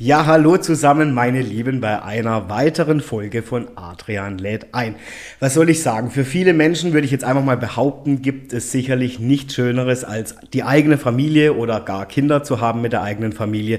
Ja, hallo zusammen, meine Lieben, bei einer weiteren Folge von Adrian lädt ein. Was soll ich sagen? Für viele Menschen würde ich jetzt einfach mal behaupten, gibt es sicherlich nichts Schöneres, als die eigene Familie oder gar Kinder zu haben mit der eigenen Familie.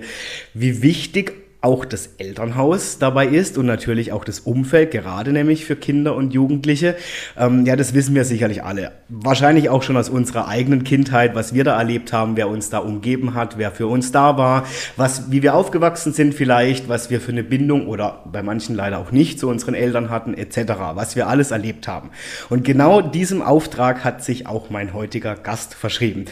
Wie wichtig auch das Elternhaus dabei ist und natürlich auch das Umfeld, gerade nämlich für Kinder und Jugendliche. Ähm, ja, das wissen wir sicherlich alle. Wahrscheinlich auch schon aus unserer eigenen Kindheit, was wir da erlebt haben, wer uns da umgeben hat, wer für uns da war, was, wie wir aufgewachsen sind vielleicht, was wir für eine Bindung oder bei manchen leider auch nicht zu unseren Eltern hatten, etc., was wir alles erlebt haben. Und genau diesem Auftrag hat sich auch mein heutiger Gast verschrieben.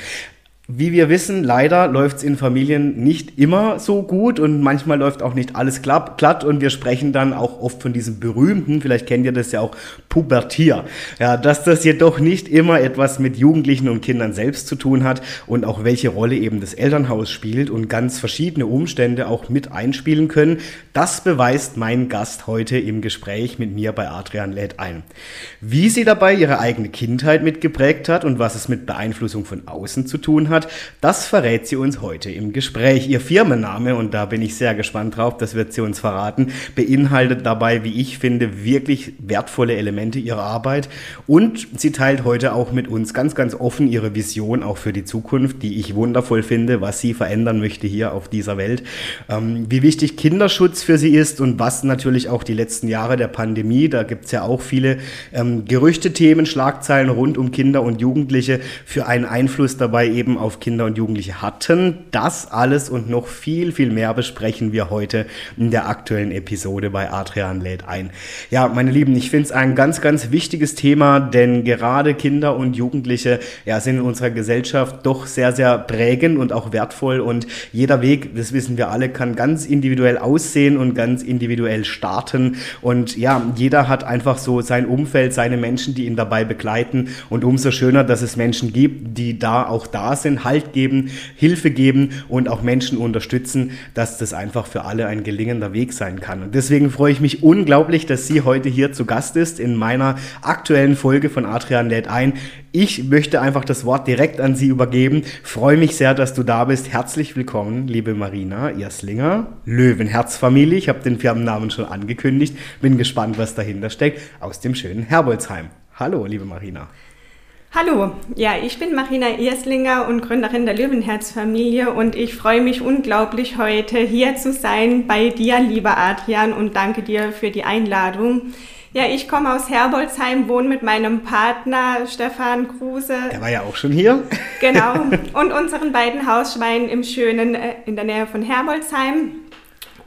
Wie wir wissen, leider läuft es in Familien nicht immer so gut und manchmal läuft auch nicht alles glatt und wir sprechen dann auch oft von diesem berühmten, vielleicht kennt ihr das ja auch, Pubertier. Ja, dass das jedoch nicht immer etwas mit Jugendlichen und Kindern selbst zu tun hat und auch welche Rolle eben das Elternhaus spielt und ganz verschiedene Umstände auch mit einspielen können, das beweist mein Gast heute im Gespräch mit mir bei Adrian lädt ein. Wie sie dabei ihre eigene Kindheit mitgeprägt hat und was es mit Beeinflussung von außen zu tun hat, hat, das verrät sie uns heute im Gespräch. Ihr Firmenname, und da bin ich sehr gespannt drauf, das wird sie uns verraten, beinhaltet dabei, wie ich finde, wirklich wertvolle Elemente ihrer Arbeit. Und sie teilt heute auch mit uns ganz, ganz offen ihre Vision auch für die Zukunft, die ich wundervoll finde, was sie verändern möchte hier auf dieser Welt. Ähm, wie wichtig Kinderschutz für sie ist und was natürlich auch die letzten Jahre der Pandemie, da gibt es ja auch viele ähm, Gerüchte, Themen, Schlagzeilen rund um Kinder und Jugendliche für einen Einfluss dabei eben auf Kinder und Jugendliche hatten. Das alles und noch viel, viel mehr besprechen wir heute in der aktuellen Episode bei Adrian lädt ein. Ja, meine Lieben, ich finde es ein ganz, ganz wichtiges Thema, denn gerade Kinder und Jugendliche ja, sind in unserer Gesellschaft doch sehr, sehr prägend und auch wertvoll und jeder Weg, das wissen wir alle, kann ganz individuell aussehen und ganz individuell starten und ja, jeder hat einfach so sein Umfeld, seine Menschen, die ihn dabei begleiten und umso schöner, dass es Menschen gibt, die da auch da sind können, Halt geben, Hilfe geben und auch Menschen unterstützen, dass das einfach für alle ein gelingender Weg sein kann. Und deswegen freue ich mich unglaublich, dass sie heute hier zu Gast ist in meiner aktuellen Folge von Adrian lädt ein. Ich möchte einfach das Wort direkt an Sie übergeben. Freue mich sehr, dass du da bist. Herzlich willkommen, liebe Marina Erslinger, Löwenherzfamilie. Ich habe den Firmennamen schon angekündigt. Bin gespannt, was dahinter steckt. Aus dem schönen Herbolzheim. Hallo, liebe Marina. Hallo, ja, ich bin Marina Erslinger und Gründerin der Löwenherzfamilie und ich freue mich unglaublich, heute hier zu sein bei dir, lieber Adrian, und danke dir für die Einladung. Ja, ich komme aus Herbolzheim, wohne mit meinem Partner Stefan Kruse. Der war ja auch schon hier. Genau. Und unseren beiden Hausschweinen im schönen, äh, in der Nähe von Herbolzheim.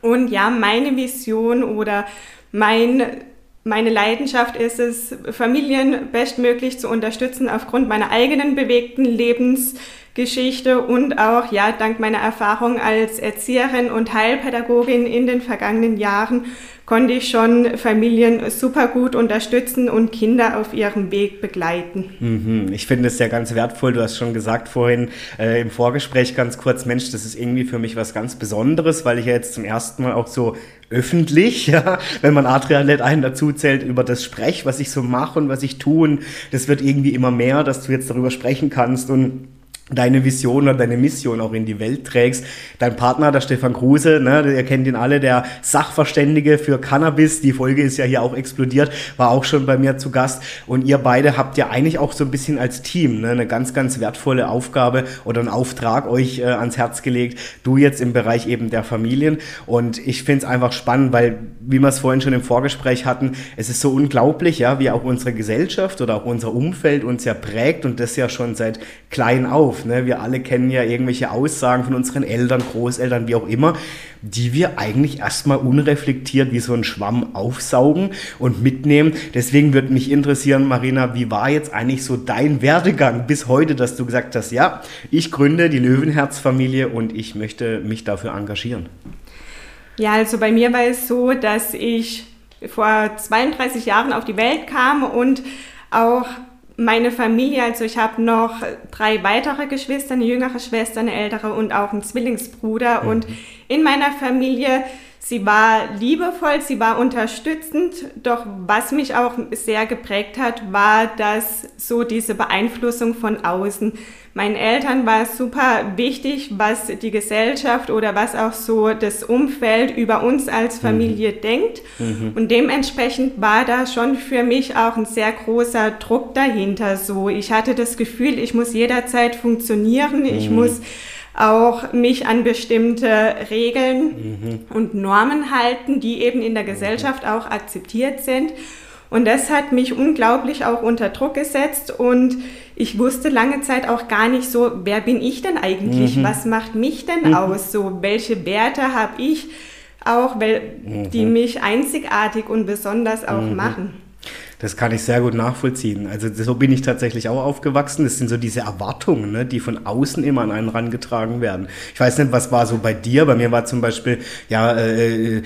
Und ja, meine Vision oder mein meine Leidenschaft ist es, Familien bestmöglich zu unterstützen aufgrund meiner eigenen bewegten Lebensgeschichte und auch, ja, dank meiner Erfahrung als Erzieherin und Heilpädagogin in den vergangenen Jahren konnte ich schon Familien super gut unterstützen und Kinder auf ihrem Weg begleiten. Mhm. Ich finde es ja ganz wertvoll. Du hast schon gesagt vorhin äh, im Vorgespräch ganz kurz, Mensch, das ist irgendwie für mich was ganz Besonderes, weil ich ja jetzt zum ersten Mal auch so öffentlich, ja, wenn man Adrianet einen dazu zählt, über das Sprech, was ich so mache und was ich tue. Und das wird irgendwie immer mehr, dass du jetzt darüber sprechen kannst und deine Vision oder deine Mission auch in die Welt trägst. Dein Partner, der Stefan Kruse, ne, ihr kennt ihn alle, der Sachverständige für Cannabis, die Folge ist ja hier auch explodiert, war auch schon bei mir zu Gast. Und ihr beide habt ja eigentlich auch so ein bisschen als Team ne, eine ganz, ganz wertvolle Aufgabe oder einen Auftrag euch äh, ans Herz gelegt, du jetzt im Bereich eben der Familien. Und ich finde es einfach spannend, weil, wie wir es vorhin schon im Vorgespräch hatten, es ist so unglaublich, ja, wie auch unsere Gesellschaft oder auch unser Umfeld uns ja prägt und das ja schon seit klein auf auf. Ne? Wir alle kennen ja irgendwelche Aussagen von unseren Eltern, Großeltern, wie auch immer, die wir eigentlich erstmal unreflektiert wie so ein Schwamm aufsaugen und mitnehmen. Deswegen würde mich interessieren, Marina, wie war jetzt eigentlich so dein Werdegang bis heute, dass du gesagt hast, ja, ich gründe die Löwenherzfamilie und ich möchte mich dafür engagieren? Ja, also bei mir war es so, dass ich vor 32 Jahren auf die Welt kam und auch meine Familie, also ich habe noch drei weitere Geschwister, eine jüngere Schwester, eine ältere und auch einen Zwillingsbruder. Mhm. Und in meiner Familie, sie war liebevoll, sie war unterstützend, doch was mich auch sehr geprägt hat, war das so diese Beeinflussung von außen meinen Eltern war es super wichtig, was die Gesellschaft oder was auch so das Umfeld über uns als Familie mhm. denkt. Mhm. Und dementsprechend war da schon für mich auch ein sehr großer Druck dahinter. So, ich hatte das Gefühl, ich muss jederzeit funktionieren, mhm. ich muss auch mich an bestimmte Regeln mhm. und Normen halten, die eben in der Gesellschaft auch akzeptiert sind. Und das hat mich unglaublich auch unter Druck gesetzt und ich wusste lange Zeit auch gar nicht so, wer bin ich denn eigentlich? Mhm. Was macht mich denn mhm. aus? So, welche Werte habe ich auch, weil, mhm. die mich einzigartig und besonders auch mhm. machen? Das kann ich sehr gut nachvollziehen. Also so bin ich tatsächlich auch aufgewachsen. Das sind so diese Erwartungen, ne, die von außen immer an einen rangetragen werden. Ich weiß nicht, was war so bei dir? Bei mir war zum Beispiel, ja, äh,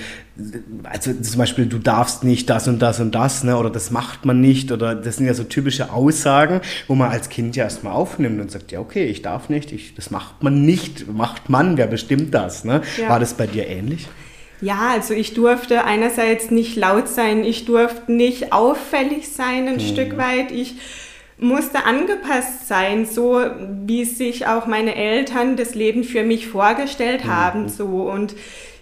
also zum Beispiel, du darfst nicht das und das und das, ne, oder das macht man nicht, oder das sind ja so typische Aussagen, wo man als Kind ja erstmal aufnimmt und sagt, ja, okay, ich darf nicht, ich, das macht man nicht, macht man, wer bestimmt das, ne? Ja. War das bei dir ähnlich? Ja, also ich durfte einerseits nicht laut sein, ich durfte nicht auffällig sein ein mhm. Stück weit. Ich musste angepasst sein, so wie sich auch meine Eltern das Leben für mich vorgestellt mhm. haben. So. Und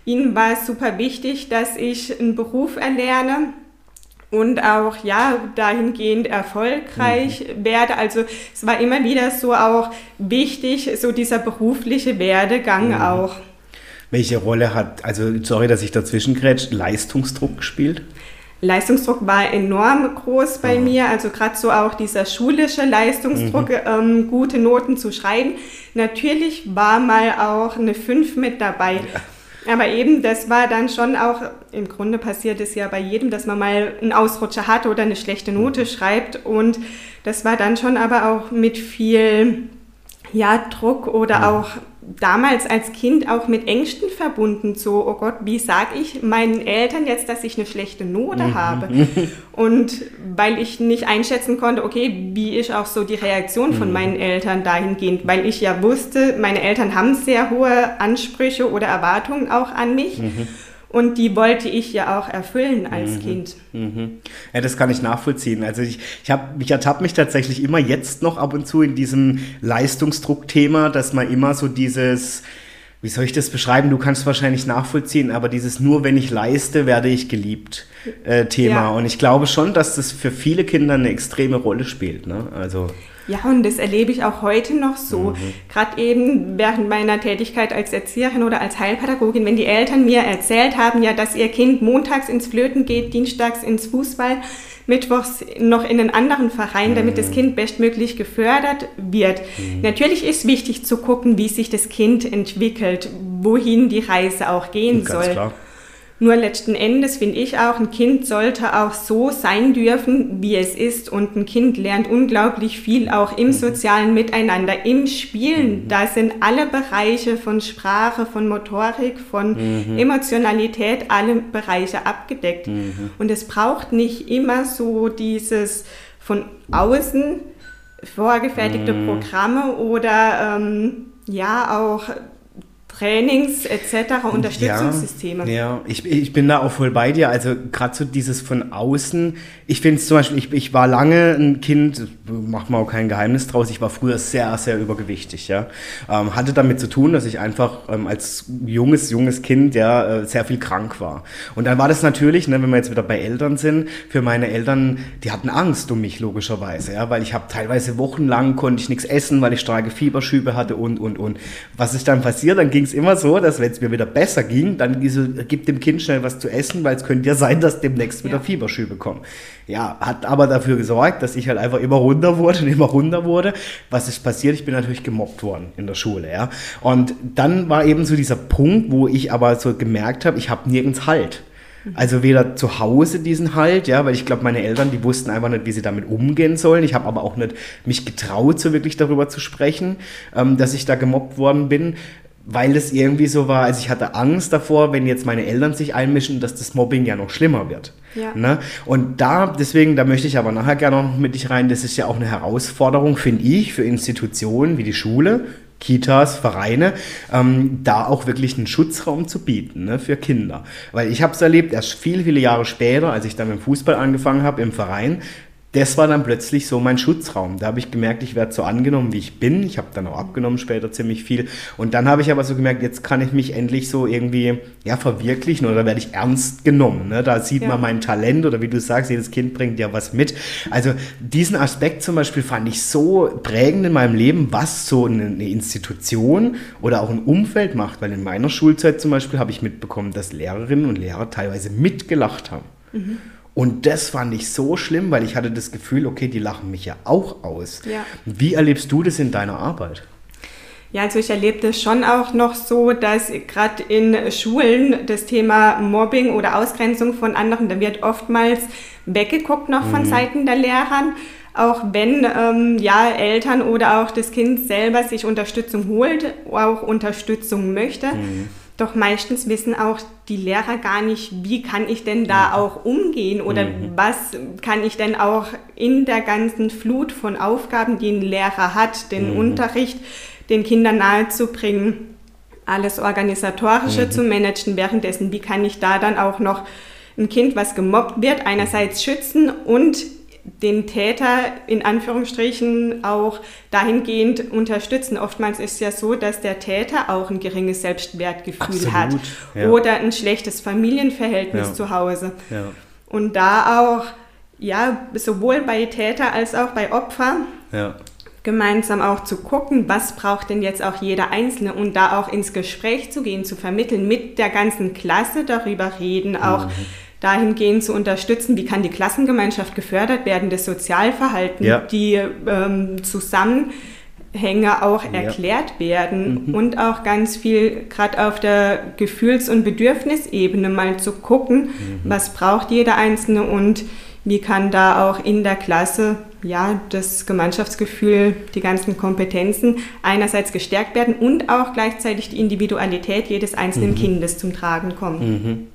ihnen war es super wichtig, dass ich einen Beruf erlerne und auch ja dahingehend erfolgreich mhm. werde. Also es war immer wieder so auch wichtig, so dieser berufliche Werdegang mhm. auch. Welche Rolle hat, also sorry, dass ich dazwischen grätscht, Leistungsdruck gespielt? Leistungsdruck war enorm groß bei mhm. mir, also gerade so auch dieser schulische Leistungsdruck, mhm. ähm, gute Noten zu schreiben. Natürlich war mal auch eine 5 mit dabei. Ja. Aber eben, das war dann schon auch, im Grunde passiert es ja bei jedem, dass man mal einen Ausrutscher hat oder eine schlechte Note mhm. schreibt. Und das war dann schon aber auch mit viel ja, Druck oder mhm. auch damals als Kind auch mit Ängsten verbunden, so, oh Gott, wie sage ich meinen Eltern jetzt, dass ich eine schlechte Note mhm. habe? Und weil ich nicht einschätzen konnte, okay, wie ist auch so die Reaktion von mhm. meinen Eltern dahingehend, weil ich ja wusste, meine Eltern haben sehr hohe Ansprüche oder Erwartungen auch an mich. Mhm. Und die wollte ich ja auch erfüllen als mhm. Kind. Mhm. Ja, das kann ich nachvollziehen. Also ich, ich, hab, ich ertappe mich tatsächlich immer jetzt noch ab und zu in diesem Leistungsdruckthema, dass man immer so dieses, wie soll ich das beschreiben? Du kannst wahrscheinlich nachvollziehen, aber dieses nur wenn ich leiste, werde ich geliebt äh, Thema. Ja. Und ich glaube schon, dass das für viele Kinder eine extreme Rolle spielt. Ne? Also ja, und das erlebe ich auch heute noch so. Mhm. Gerade eben während meiner Tätigkeit als Erzieherin oder als Heilpädagogin, wenn die Eltern mir erzählt haben, ja, dass ihr Kind montags ins Flöten geht, dienstags ins Fußball, mittwochs noch in einen anderen Verein, damit mhm. das Kind bestmöglich gefördert wird. Mhm. Natürlich ist wichtig zu gucken, wie sich das Kind entwickelt, wohin die Reise auch gehen soll. Klar. Nur letzten Endes finde ich auch, ein Kind sollte auch so sein dürfen, wie es ist. Und ein Kind lernt unglaublich viel auch im mhm. sozialen Miteinander, im Spielen. Mhm. Da sind alle Bereiche von Sprache, von Motorik, von mhm. Emotionalität, alle Bereiche abgedeckt. Mhm. Und es braucht nicht immer so dieses von außen vorgefertigte mhm. Programme oder ähm, ja auch Trainings etc., Unterstützungssysteme. Ja, ja, Ich, ich bin da auch voll bei dir. Also gerade so dieses von außen. Ich finde es zum Beispiel, ich, ich war lange ein Kind, macht man auch kein Geheimnis draus, ich war früher sehr, sehr übergewichtig. Ja. Ähm, hatte damit zu tun, dass ich einfach ähm, als junges, junges Kind ja äh, sehr viel krank war. Und dann war das natürlich, ne, wenn wir jetzt wieder bei Eltern sind, für meine Eltern, die hatten Angst um mich logischerweise, ja, weil ich habe teilweise wochenlang konnte ich nichts essen, weil ich starke Fieberschübe hatte und, und, und. Was ist dann passiert? Dann ging es immer so, dass wenn es mir wieder besser ging, dann gibt dem Kind schnell was zu essen, weil es könnte ja sein, dass demnächst wieder ja. Fieberschübe kommen. Ja, hat aber dafür gesorgt, dass ich halt einfach immer runter wurde und immer runter wurde. Was ist passiert? Ich bin natürlich gemobbt worden in der Schule, ja. Und dann war eben so dieser Punkt, wo ich aber so gemerkt habe, ich habe nirgends Halt. Also weder zu Hause diesen Halt, ja, weil ich glaube, meine Eltern, die wussten einfach nicht, wie sie damit umgehen sollen. Ich habe aber auch nicht mich getraut, so wirklich darüber zu sprechen, ähm, dass ich da gemobbt worden bin weil das irgendwie so war, also ich hatte Angst davor, wenn jetzt meine Eltern sich einmischen, dass das Mobbing ja noch schlimmer wird. Ja. Ne? Und da, deswegen, da möchte ich aber nachher gerne noch mit dich rein, das ist ja auch eine Herausforderung, finde ich, für Institutionen wie die Schule, Kitas, Vereine, ähm, da auch wirklich einen Schutzraum zu bieten ne, für Kinder. Weil ich habe es erlebt, erst viele, viele Jahre später, als ich dann mit dem Fußball angefangen habe im Verein, das war dann plötzlich so mein Schutzraum. Da habe ich gemerkt, ich werde so angenommen, wie ich bin. Ich habe dann auch abgenommen später ziemlich viel. Und dann habe ich aber so gemerkt, jetzt kann ich mich endlich so irgendwie ja, verwirklichen oder werde ich ernst genommen. Ne? Da sieht ja. man mein Talent oder wie du sagst, jedes Kind bringt ja was mit. Also diesen Aspekt zum Beispiel fand ich so prägend in meinem Leben, was so eine Institution oder auch ein Umfeld macht. Weil in meiner Schulzeit zum Beispiel habe ich mitbekommen, dass Lehrerinnen und Lehrer teilweise mitgelacht haben. Mhm. Und das fand ich so schlimm, weil ich hatte das Gefühl, okay, die lachen mich ja auch aus. Ja. Wie erlebst du das in deiner Arbeit? Ja, also ich erlebe das schon auch noch so, dass gerade in Schulen das Thema Mobbing oder Ausgrenzung von anderen, da wird oftmals weggeguckt noch von mhm. Seiten der Lehrern, auch wenn ähm, ja Eltern oder auch das Kind selber sich Unterstützung holt, auch Unterstützung möchte. Mhm. Doch meistens wissen auch die Lehrer gar nicht, wie kann ich denn da mhm. auch umgehen oder mhm. was kann ich denn auch in der ganzen Flut von Aufgaben, die ein Lehrer hat, den mhm. Unterricht den Kindern nahezubringen, alles Organisatorische mhm. zu managen, währenddessen, wie kann ich da dann auch noch ein Kind, was gemobbt wird, einerseits schützen und den Täter in Anführungsstrichen auch dahingehend unterstützen. Oftmals ist es ja so, dass der Täter auch ein geringes Selbstwertgefühl Absolut, hat ja. oder ein schlechtes Familienverhältnis ja. zu Hause. Ja. Und da auch, ja, sowohl bei Täter als auch bei Opfer gemeinsam auch zu gucken, was braucht denn jetzt auch jeder Einzelne und da auch ins Gespräch zu gehen, zu vermitteln, mit der ganzen Klasse darüber reden, auch mhm dahingehend zu unterstützen, wie kann die Klassengemeinschaft gefördert werden, das Sozialverhalten, ja. die ähm, Zusammenhänge auch ja. erklärt werden mhm. und auch ganz viel gerade auf der Gefühls- und Bedürfnisebene mal zu gucken, mhm. was braucht jeder Einzelne und wie kann da auch in der Klasse ja, das Gemeinschaftsgefühl, die ganzen Kompetenzen einerseits gestärkt werden und auch gleichzeitig die Individualität jedes einzelnen mhm. Kindes zum Tragen kommen.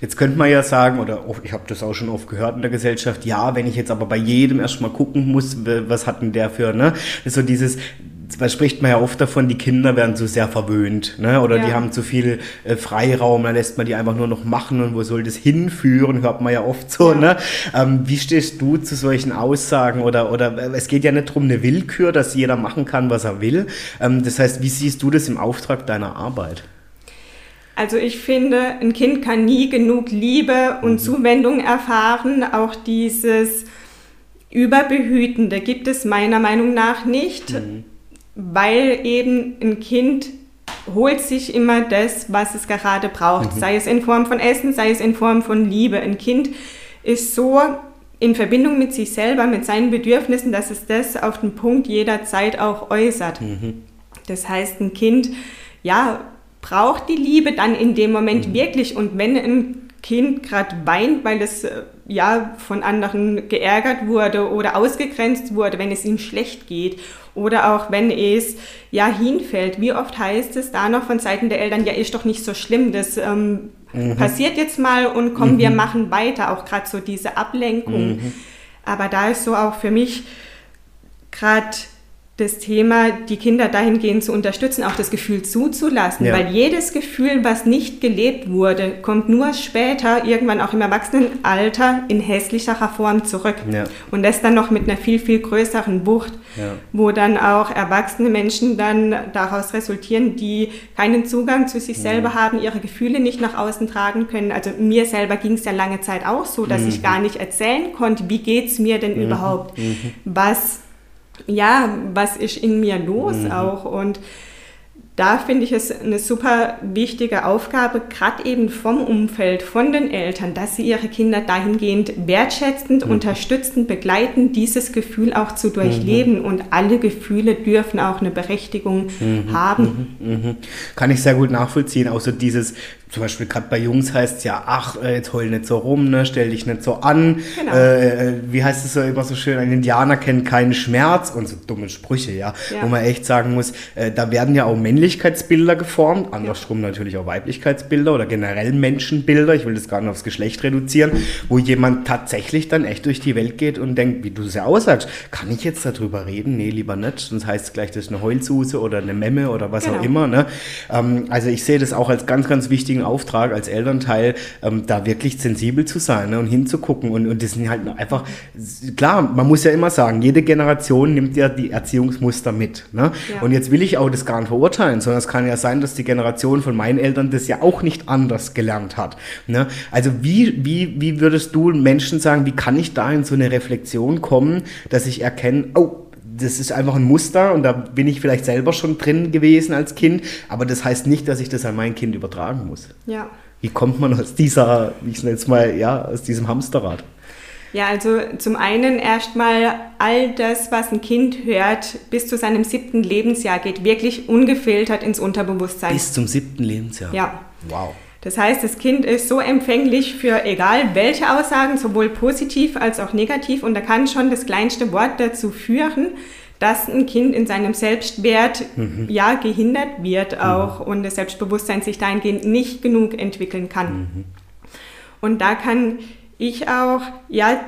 Jetzt könnte man ja sagen, oder ich habe das auch schon oft gehört in der Gesellschaft, ja, wenn ich jetzt aber bei jedem erstmal gucken muss, was hat denn der für, ne? so dieses, da spricht man ja oft davon, die Kinder werden zu sehr verwöhnt, ne? Oder ja. die haben zu viel äh, Freiraum, dann lässt man die einfach nur noch machen und wo soll das hinführen, hört man ja oft so, ja. ne? Ähm, wie stehst du zu solchen Aussagen? Oder, oder es geht ja nicht darum, eine Willkür, dass jeder machen kann, was er will. Ähm, das heißt, wie siehst du das im Auftrag deiner Arbeit? Also ich finde, ein Kind kann nie genug Liebe und mhm. Zuwendung erfahren. Auch dieses Überbehütende gibt es meiner Meinung nach nicht, mhm. weil eben ein Kind holt sich immer das, was es gerade braucht, mhm. sei es in Form von Essen, sei es in Form von Liebe. Ein Kind ist so in Verbindung mit sich selber, mit seinen Bedürfnissen, dass es das auf den Punkt jederzeit auch äußert. Mhm. Das heißt, ein Kind, ja, braucht die Liebe dann in dem Moment mhm. wirklich. Und wenn ein Kind gerade weint, weil es äh, ja von anderen geärgert wurde oder ausgegrenzt wurde, wenn es ihm schlecht geht oder auch wenn es ja hinfällt. Wie oft heißt es da noch von Seiten der Eltern, ja ist doch nicht so schlimm, das ähm, mhm. passiert jetzt mal und komm, mhm. wir machen weiter, auch gerade so diese Ablenkung. Mhm. Aber da ist so auch für mich gerade das Thema, die Kinder dahingehend zu unterstützen, auch das Gefühl zuzulassen, ja. weil jedes Gefühl, was nicht gelebt wurde, kommt nur später, irgendwann auch im Erwachsenenalter, in hässlicherer Form zurück. Ja. Und das dann noch mit einer viel, viel größeren Wucht, ja. wo dann auch erwachsene Menschen dann daraus resultieren, die keinen Zugang zu sich selber haben, ihre Gefühle nicht nach außen tragen können. Also mir selber ging es ja lange Zeit auch so, dass mhm. ich gar nicht erzählen konnte, wie geht es mir denn mhm. überhaupt, mhm. was ja, was ist in mir los mhm. auch und da finde ich es eine super wichtige Aufgabe, gerade eben vom Umfeld, von den Eltern, dass sie ihre Kinder dahingehend wertschätzend, mhm. unterstützend, begleiten, dieses Gefühl auch zu durchleben. Mhm. Und alle Gefühle dürfen auch eine Berechtigung mhm. haben. Mhm. Mhm. Kann ich sehr gut nachvollziehen. Außer dieses, zum Beispiel gerade bei Jungs heißt es ja, ach, äh, jetzt heul nicht so rum, ne, stell dich nicht so an. Genau. Äh, äh, wie heißt es so immer so schön, ein Indianer kennt keinen Schmerz und so dumme Sprüche, ja. ja. Wo man echt sagen muss, äh, da werden ja auch Männlichkeitsbilder geformt, andersrum ja. natürlich auch Weiblichkeitsbilder oder generell Menschenbilder, ich will das gar nicht aufs Geschlecht reduzieren, wo jemand tatsächlich dann echt durch die Welt geht und denkt, wie du es ja aussagst, kann ich jetzt darüber reden? Nee, lieber nicht, sonst heißt es gleich, das ist eine Heulsuse oder eine Memme oder was genau. auch immer. Ne? Ähm, also ich sehe das auch als ganz, ganz wichtigen wichtigen Auftrag als Elternteil, ähm, da wirklich sensibel zu sein ne, und hinzugucken. Und, und das sind halt einfach, klar, man muss ja immer sagen, jede Generation nimmt ja die Erziehungsmuster mit. Ne? Ja. Und jetzt will ich auch das gar nicht verurteilen, sondern es kann ja sein, dass die Generation von meinen Eltern das ja auch nicht anders gelernt hat. Ne? Also wie, wie, wie würdest du Menschen sagen, wie kann ich da in so eine Reflexion kommen, dass ich erkenne, oh, das ist einfach ein Muster und da bin ich vielleicht selber schon drin gewesen als Kind, aber das heißt nicht, dass ich das an mein Kind übertragen muss. Ja. Wie kommt man aus dieser, ich nenne es mal, ja, aus diesem Hamsterrad? Ja, also zum einen erstmal all das, was ein Kind hört, bis zu seinem siebten Lebensjahr geht wirklich ungefiltert ins Unterbewusstsein. Bis zum siebten Lebensjahr? Ja. Wow. Das heißt, das Kind ist so empfänglich für egal welche Aussagen, sowohl positiv als auch negativ. Und da kann schon das kleinste Wort dazu führen, dass ein Kind in seinem Selbstwert mhm. ja gehindert wird mhm. auch mhm. und das Selbstbewusstsein sich dahingehend nicht genug entwickeln kann. Mhm. Und da kann ich auch ja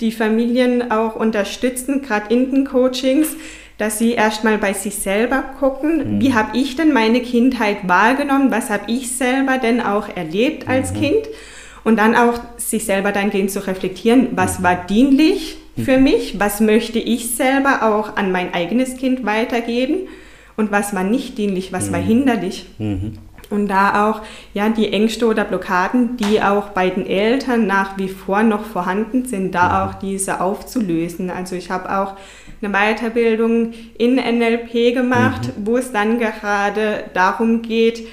die Familien auch unterstützen, gerade in den Coachings, dass sie erstmal bei sich selber gucken, mhm. wie habe ich denn meine Kindheit wahrgenommen, was habe ich selber denn auch erlebt als mhm. Kind und dann auch sich selber dann gehen zu reflektieren, was mhm. war dienlich für mhm. mich, was möchte ich selber auch an mein eigenes Kind weitergeben und was war nicht dienlich, was war mhm. hinderlich. Mhm. Und da auch ja die Ängste oder Blockaden, die auch bei den Eltern nach wie vor noch vorhanden sind, da auch diese aufzulösen. Also ich habe auch eine Weiterbildung in NLP gemacht, mhm. wo es dann gerade darum geht,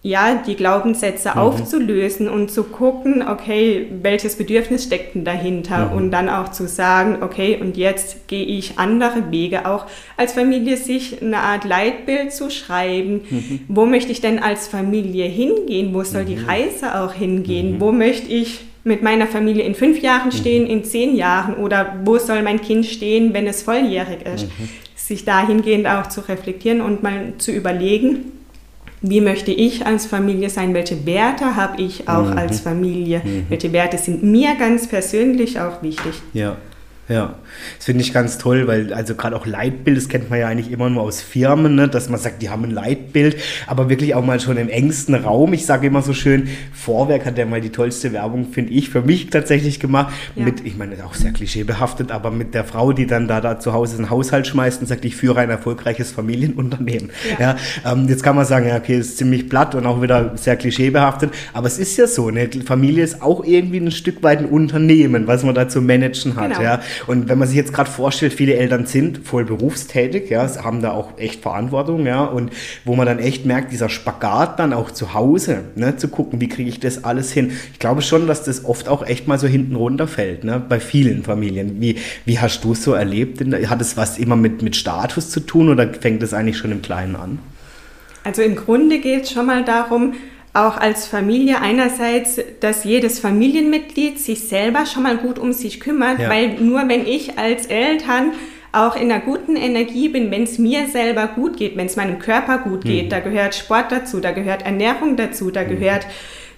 ja, die Glaubenssätze mhm. aufzulösen und zu gucken, okay, welches Bedürfnis steckt denn dahinter mhm. und dann auch zu sagen, okay, und jetzt gehe ich andere Wege, auch als Familie sich eine Art Leitbild zu schreiben, mhm. wo möchte ich denn als Familie hingehen, wo soll die mhm. Reise auch hingehen, mhm. wo möchte ich mit meiner Familie in fünf Jahren stehen, mhm. in zehn Jahren oder wo soll mein Kind stehen, wenn es volljährig ist. Mhm. Sich dahingehend auch zu reflektieren und mal zu überlegen, wie möchte ich als Familie sein, welche Werte habe ich auch mhm. als Familie, mhm. welche Werte sind mir ganz persönlich auch wichtig. Ja. Ja, das finde ich ganz toll, weil also gerade auch Leitbild, das kennt man ja eigentlich immer nur aus Firmen, ne, dass man sagt, die haben ein Leitbild, aber wirklich auch mal schon im engsten Raum. Ich sage immer so schön, Vorwerk hat ja mal die tollste Werbung, finde ich, für mich tatsächlich gemacht. Ja. Mit, ich meine, auch sehr klischeebehaftet, aber mit der Frau, die dann da, da zu Hause einen Haushalt schmeißt und sagt, ich führe ein erfolgreiches Familienunternehmen. Ja. ja ähm, jetzt kann man sagen, ja, okay, ist ziemlich platt und auch wieder sehr klischeebehaftet, aber es ist ja so, eine Familie ist auch irgendwie ein Stück weit ein Unternehmen, was man da zu managen hat. Genau. Ja. Und wenn man sich jetzt gerade vorstellt, viele Eltern sind voll berufstätig, ja, haben da auch echt Verantwortung, ja, und wo man dann echt merkt, dieser Spagat dann auch zu Hause, ne, zu gucken, wie kriege ich das alles hin. Ich glaube schon, dass das oft auch echt mal so hinten runterfällt, ne, bei vielen Familien. Wie, wie hast du es so erlebt? Hat es was immer mit, mit Status zu tun oder fängt es eigentlich schon im Kleinen an? Also im Grunde geht es schon mal darum, auch als Familie einerseits, dass jedes Familienmitglied sich selber schon mal gut um sich kümmert, ja. weil nur wenn ich als Eltern auch in einer guten Energie bin, wenn es mir selber gut geht, wenn es meinem Körper gut geht, mhm. da gehört Sport dazu, da gehört Ernährung dazu, da mhm. gehört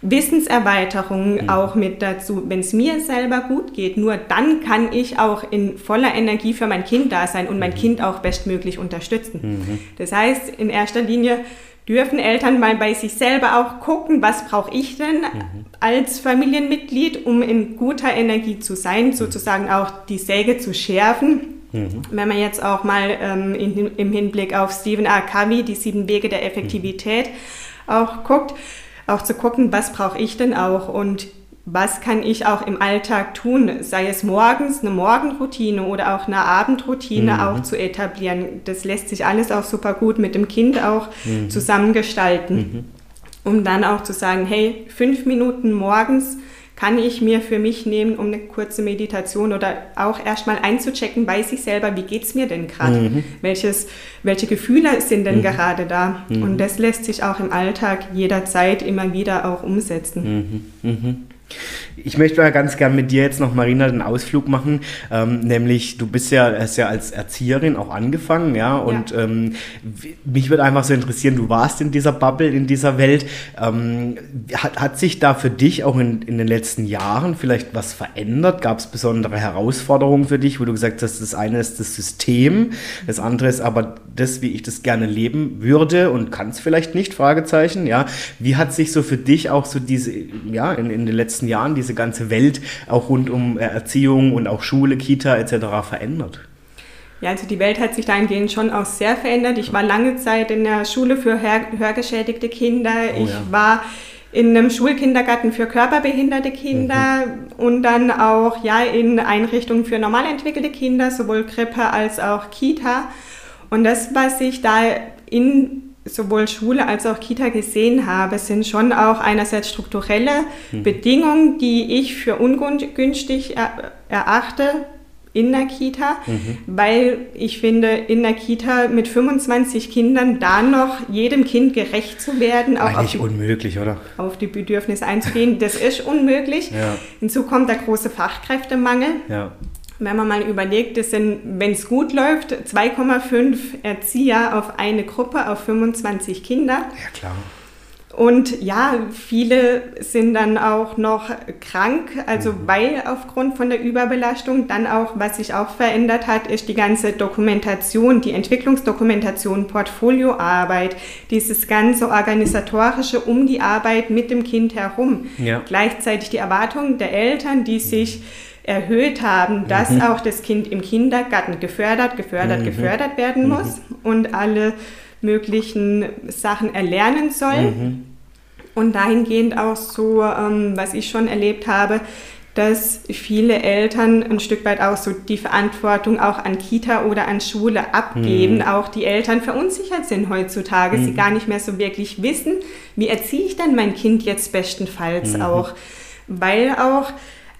Wissenserweiterung mhm. auch mit dazu. Wenn es mir selber gut geht, nur dann kann ich auch in voller Energie für mein Kind da sein und mein mhm. Kind auch bestmöglich unterstützen. Mhm. Das heißt, in erster Linie dürfen Eltern mal bei sich selber auch gucken, was brauche ich denn mhm. als Familienmitglied, um in guter Energie zu sein, mhm. sozusagen auch die Säge zu schärfen. Mhm. Wenn man jetzt auch mal ähm, in, im Hinblick auf Stephen R. Covey, die sieben Wege der Effektivität, mhm. auch guckt, auch zu gucken, was brauche ich denn auch und was kann ich auch im Alltag tun, sei es morgens eine Morgenroutine oder auch eine Abendroutine mhm. auch zu etablieren. Das lässt sich alles auch super gut mit dem Kind auch mhm. zusammengestalten, mhm. um dann auch zu sagen, hey, fünf Minuten morgens kann ich mir für mich nehmen, um eine kurze Meditation oder auch erstmal einzuchecken bei sich selber, wie geht es mir denn gerade? Mhm. welche Gefühle sind denn mhm. gerade da? Mhm. Und das lässt sich auch im Alltag jederzeit immer wieder auch umsetzen. Ich möchte mal ganz gern mit dir jetzt noch, Marina, den Ausflug machen. Ähm, nämlich, du bist ja, hast ja als Erzieherin auch angefangen, ja. Und ja. Ähm, mich würde einfach so interessieren, du warst in dieser Bubble, in dieser Welt. Ähm, hat, hat sich da für dich auch in, in den letzten Jahren vielleicht was verändert? Gab es besondere Herausforderungen für dich, wo du gesagt hast, das eine ist das System, das andere ist aber das, wie ich das gerne leben würde und kann es vielleicht nicht? Fragezeichen, ja. Wie hat sich so für dich auch so diese, ja, in, in den letzten Jahren diese ganze Welt auch rund um äh, Erziehung und auch Schule, Kita etc. verändert? Ja, also die Welt hat sich dahingehend schon auch sehr verändert. Ich war lange Zeit in der Schule für hör hörgeschädigte Kinder. Oh, ich ja. war in einem Schulkindergarten für körperbehinderte Kinder mhm. und dann auch ja in Einrichtungen für normal entwickelte Kinder, sowohl Krippe als auch Kita. Und das, was ich da in sowohl Schule als auch Kita gesehen habe, sind schon auch einerseits strukturelle mhm. Bedingungen, die ich für ungünstig er, erachte in der Kita, mhm. weil ich finde, in der Kita mit 25 Kindern da noch jedem Kind gerecht zu werden, auch auf die, unmöglich, oder? auf die Bedürfnisse einzugehen, das ist unmöglich. Ja. Hinzu kommt der große Fachkräftemangel. Ja wenn man mal überlegt, es sind, wenn es gut läuft, 2,5 Erzieher auf eine Gruppe, auf 25 Kinder. Ja, klar. Und ja, viele sind dann auch noch krank, also mhm. weil aufgrund von der Überbelastung dann auch, was sich auch verändert hat, ist die ganze Dokumentation, die Entwicklungsdokumentation, Portfolioarbeit, dieses ganze organisatorische um die Arbeit mit dem Kind herum. Ja. Gleichzeitig die Erwartungen der Eltern, die sich erhöht haben, dass mhm. auch das Kind im Kindergarten gefördert, gefördert, mhm. gefördert werden mhm. muss und alle möglichen Sachen erlernen soll. Mhm. Und dahingehend auch so, ähm, was ich schon erlebt habe, dass viele Eltern ein Stück weit auch so die Verantwortung auch an Kita oder an Schule abgeben. Mhm. Auch die Eltern verunsichert sind heutzutage, mhm. sie gar nicht mehr so wirklich wissen, wie erziehe ich denn mein Kind jetzt bestenfalls mhm. auch. Weil auch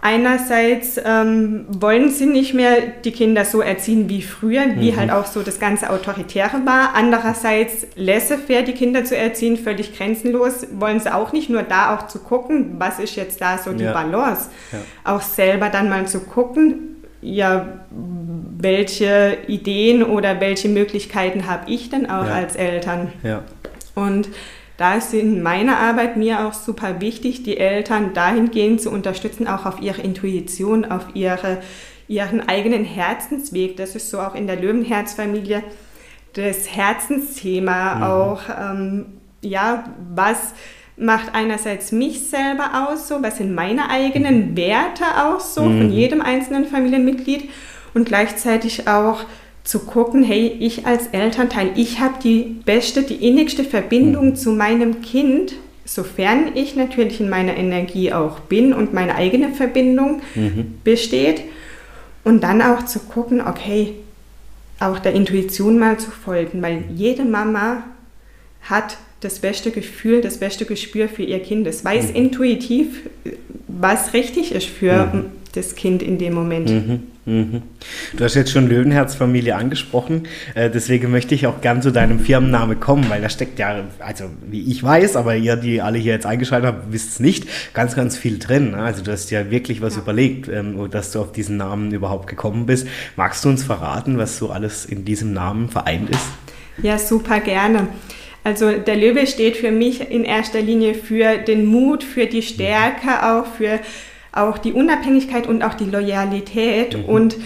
Einerseits ähm, wollen sie nicht mehr die Kinder so erziehen wie früher, wie mhm. halt auch so das ganze Autoritäre war. Andererseits laissez-faire die Kinder zu erziehen, völlig grenzenlos, wollen sie auch nicht. Nur da auch zu gucken, was ist jetzt da so die ja. Balance. Ja. Auch selber dann mal zu gucken, ja, welche Ideen oder welche Möglichkeiten habe ich denn auch ja. als Eltern. Ja. Und da ist in meiner Arbeit mir auch super wichtig, die Eltern dahingehend zu unterstützen, auch auf ihre Intuition, auf ihre, ihren eigenen Herzensweg. Das ist so auch in der Löwenherzfamilie das Herzensthema mhm. auch, ähm, ja, was macht einerseits mich selber aus, so was sind meine eigenen mhm. Werte auch so mhm. von jedem einzelnen Familienmitglied und gleichzeitig auch zu gucken, hey, ich als Elternteil, ich habe die beste, die innigste Verbindung mhm. zu meinem Kind, sofern ich natürlich in meiner Energie auch bin und meine eigene Verbindung mhm. besteht. Und dann auch zu gucken, okay, auch der Intuition mal zu folgen, weil jede Mama hat das beste Gefühl, das beste Gespür für ihr Kind. Es weiß mhm. intuitiv, was richtig ist für mhm. das Kind in dem Moment. Mhm. Du hast jetzt schon Löwenherzfamilie angesprochen, äh, deswegen möchte ich auch gern zu deinem Firmennamen kommen, weil da steckt ja, also wie ich weiß, aber ihr, die alle hier jetzt eingeschaltet habt, wisst es nicht, ganz, ganz viel drin. Ne? Also du hast ja wirklich was ja. überlegt, ähm, dass du auf diesen Namen überhaupt gekommen bist. Magst du uns verraten, was so alles in diesem Namen vereint ist? Ja, super gerne. Also der Löwe steht für mich in erster Linie für den Mut, für die Stärke, auch für auch die Unabhängigkeit und auch die Loyalität. Mhm. Und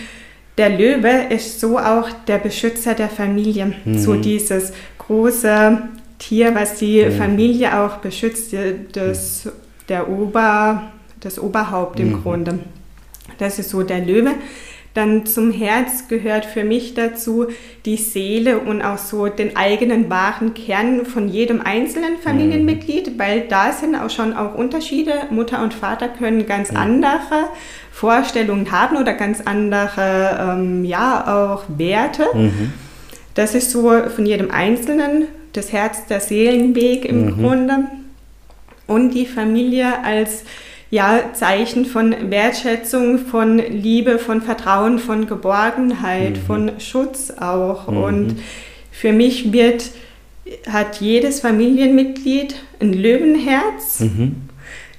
der Löwe ist so auch der Beschützer der Familie. Mhm. So dieses große Tier, was die mhm. Familie auch beschützt, das, der Ober, das Oberhaupt im mhm. Grunde. Das ist so der Löwe. Dann zum Herz gehört für mich dazu die Seele und auch so den eigenen wahren Kern von jedem einzelnen Familienmitglied, weil da sind auch schon auch Unterschiede. Mutter und Vater können ganz Mhm. andere Vorstellungen haben oder ganz andere, ähm, ja, auch Werte. Mhm. Das ist so von jedem Einzelnen das Herz, der Seelenweg im Mhm. Grunde. Und die Familie als ja, Zeichen von Wertschätzung, von Liebe, von Vertrauen, von Geborgenheit, von Schutz auch. Und für mich wird, hat jedes Familienmitglied ein Löwenherz. Mhm.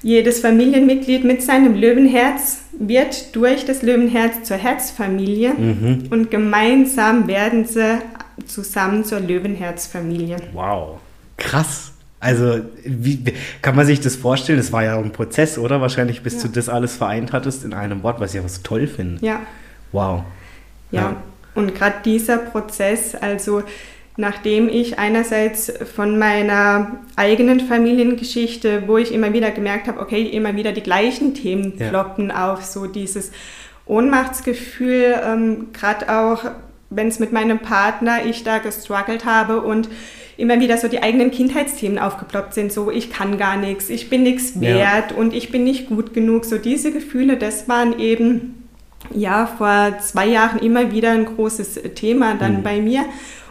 Jedes Familienmitglied mit seinem Löwenherz wird durch das Löwenherz zur Herzfamilie Mhm. und gemeinsam werden sie zusammen zur Löwenherzfamilie. Wow. Krass. Also, wie kann man sich das vorstellen? Das war ja ein Prozess, oder? Wahrscheinlich, bis Ja. du das alles vereint hattest in einem Wort, was ich aber so toll finde. Ja, Wow. ja. Ja. Und gerade dieser Prozess, also nachdem ich einerseits von meiner eigenen Familiengeschichte, wo ich immer wieder gemerkt habe, okay, immer wieder die gleichen Themen Ja. ploppen auf, so dieses Ohnmachtsgefühl, ähm, gerade auch wenn es mit meinem Partner ich da gestruggelt habe und immer wieder so die eigenen Kindheitsthemen aufgeploppt sind, so ich kann gar nichts, ich bin nichts Ja. wert und ich bin nicht gut genug. So diese Gefühle, das waren eben ja vor zwei Jahren immer wieder ein großes Thema dann Mhm. bei mir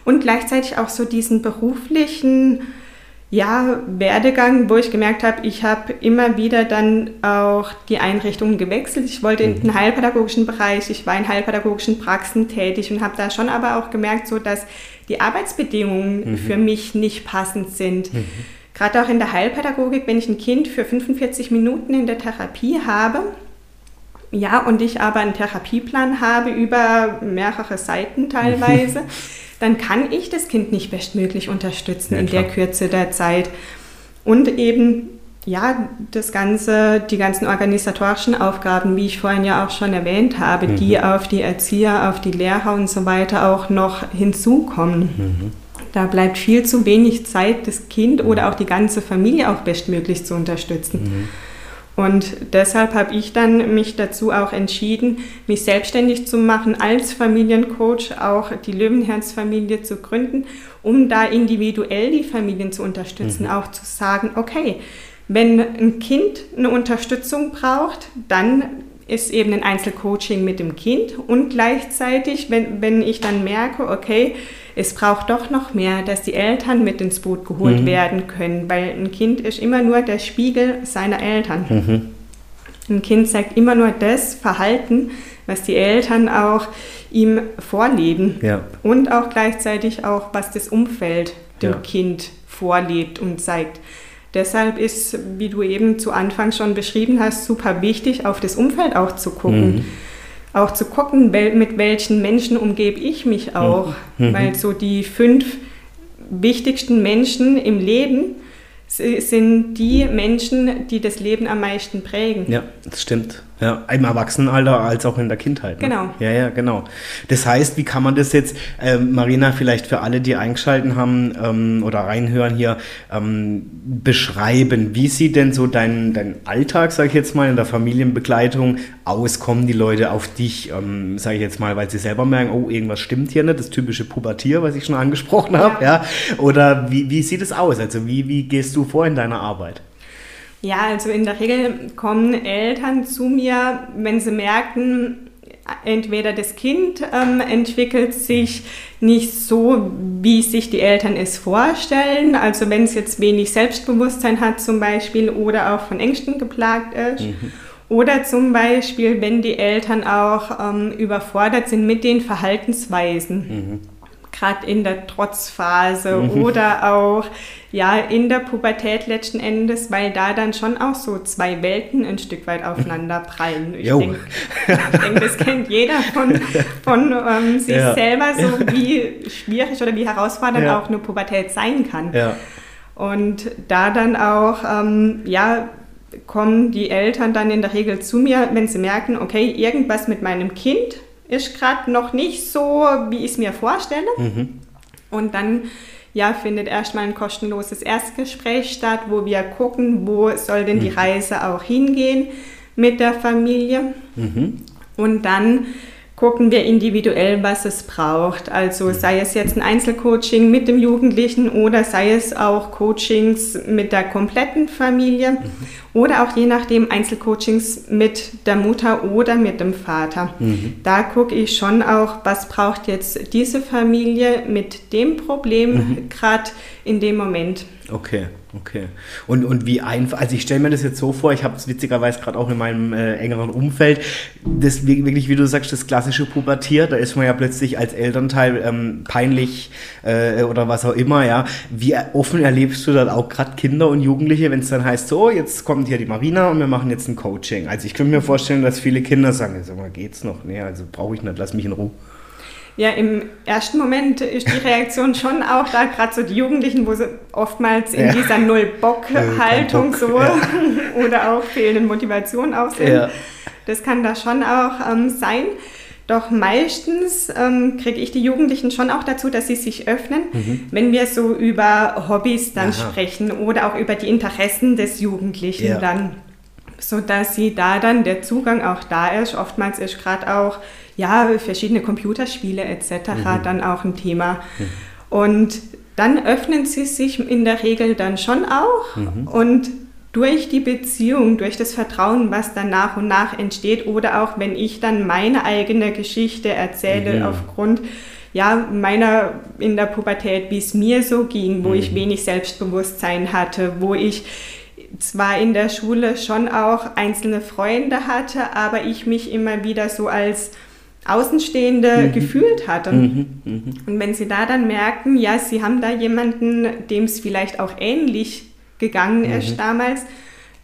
und gleichzeitig auch so diesen beruflichen ja, Werdegang, wo ich gemerkt habe, ich habe immer wieder dann auch die Einrichtungen gewechselt. Ich wollte in den heilpädagogischen Bereich, ich war in heilpädagogischen Praxen tätig und habe da schon aber auch gemerkt, so dass die Arbeitsbedingungen für mich nicht passend sind. Gerade auch in der Heilpädagogik, wenn ich ein Kind für 45 Minuten in der Therapie habe, ja, und ich aber einen Therapieplan habe über mehrere Seiten teilweise, dann kann ich das Kind nicht bestmöglich unterstützen Ja, in der. Kürze der Zeit. Und eben, ja, das Ganze, die ganzen organisatorischen Aufgaben, wie ich vorhin ja auch schon erwähnt habe, die auf die Erzieher, auf die Lehrer und so weiter auch noch hinzukommen. Da bleibt viel zu wenig Zeit, das Kind oder auch die ganze Familie auch bestmöglich zu unterstützen. Und deshalb habe ich dann mich dazu auch entschieden, mich selbstständig zu machen als Familiencoach, auch die Löwenherzfamilie zu gründen, um da individuell die Familien zu unterstützen, auch zu sagen, okay, wenn ein Kind eine Unterstützung braucht, dann ist eben ein Einzelcoaching mit dem Kind. Und gleichzeitig, wenn, wenn ich dann merke, okay, es braucht doch noch mehr, dass die Eltern mit ins Boot geholt werden können, weil ein Kind ist immer nur der Spiegel seiner Eltern. Ein Kind zeigt immer nur das Verhalten, was die Eltern auch ihm vorleben Ja. und auch gleichzeitig auch, was das Umfeld dem Ja. Kind vorlebt und zeigt. Deshalb ist, wie du eben zu Anfang schon beschrieben hast, super wichtig, auf das Umfeld auch zu gucken. Auch zu gucken, mit welchen Menschen umgebe ich mich auch. Weil so die fünf wichtigsten Menschen im Leben si- sind die Menschen, die das Leben am meisten prägen. Ja, das stimmt. Ja, im Erwachsenenalter als auch in der Kindheit. Ne? Genau. Ja, ja, genau. Das heißt, wie kann man das jetzt, ähm, Marina, vielleicht für alle, die eingeschalten haben ähm, oder reinhören hier, ähm, beschreiben? Wie sieht denn so dein, dein Alltag, sag ich jetzt mal, in der Familienbegleitung aus? Kommen die Leute auf dich, ähm, sage ich jetzt mal, weil sie selber merken, oh, irgendwas stimmt hier nicht, das typische Pubertier, was ich schon angesprochen habe, ja? Oder wie, wie sieht es aus? Also wie, wie gehst du vor in deiner Arbeit? Ja, also in der Regel kommen Eltern zu mir, wenn sie merken, entweder das Kind ähm, entwickelt sich nicht so, wie sich die Eltern es vorstellen. Also wenn es jetzt wenig Selbstbewusstsein hat zum Beispiel oder auch von Ängsten geplagt ist. Oder zum Beispiel, wenn die Eltern auch ähm, überfordert sind mit den Verhaltensweisen gerade in der Trotzphase oder auch ja in der Pubertät letzten Endes, weil da dann schon auch so zwei Welten ein Stück weit aufeinander prallen. Ich denke, denk, das kennt jeder von, von ähm, sich Ja. selber, so wie schwierig oder wie herausfordernd Ja. auch eine Pubertät sein kann. Ja. Und da dann auch, ähm, ja, kommen die Eltern dann in der Regel zu mir, wenn sie merken, okay, irgendwas mit meinem Kind ist gerade noch nicht so, wie ich es mir vorstelle. Und dann ja, findet erstmal ein kostenloses Erstgespräch statt, wo wir gucken, wo soll denn die Reise auch hingehen mit der Familie. Und dann gucken wir individuell, was es braucht. Also sei es jetzt ein Einzelcoaching mit dem Jugendlichen oder sei es auch Coachings mit der kompletten Familie mhm. oder auch je nachdem Einzelcoachings mit der Mutter oder mit dem Vater. Mhm. Da gucke ich schon auch, was braucht jetzt diese Familie mit dem Problem mhm. gerade in dem Moment. Okay. Okay. Und, und wie einfach, also ich stelle mir das jetzt so vor, ich habe es witzigerweise gerade auch in meinem äh, engeren Umfeld, das wirklich, wie du sagst, das klassische Pubertier, da ist man ja plötzlich als Elternteil ähm, peinlich äh, oder was auch immer, ja. Wie offen erlebst du dann auch gerade Kinder und Jugendliche, wenn es dann heißt, so, jetzt kommt hier die Marina und wir machen jetzt ein Coaching. Also ich könnte mir vorstellen, dass viele Kinder sagen, sag mal, geht's noch? Nee, also brauche ich nicht, lass mich in Ruhe. Ja, im ersten Moment ist die Reaktion schon auch da, gerade so die Jugendlichen, wo sie oftmals in ja. dieser Null-Bock-Haltung so ja. oder auch fehlenden Motivation aussehen. Ja. Das kann da schon auch ähm, sein. Doch meistens ähm, kriege ich die Jugendlichen schon auch dazu, dass sie sich öffnen, mhm. wenn wir so über Hobbys dann Aha. sprechen oder auch über die Interessen des Jugendlichen dann, sodass sie da dann der Zugang auch da ist. Oftmals ist gerade auch ja, verschiedene Computerspiele etc. Mhm. dann auch ein Thema. Mhm. Und dann öffnen sie sich in der Regel dann schon auch mhm. und durch die Beziehung, durch das Vertrauen, was dann nach und nach entsteht oder auch wenn ich dann meine eigene Geschichte erzähle mhm. aufgrund ja, meiner in der Pubertät, wie es mir so ging, wo ich mhm. wenig Selbstbewusstsein hatte, wo ich zwar in der Schule schon auch einzelne Freunde hatte, aber ich mich immer wieder so als Außenstehende mhm. gefühlt hatte. Mhm. Mhm. Und wenn sie da dann merken, ja, sie haben da jemanden, dem es vielleicht auch ähnlich gegangen ist mhm. damals,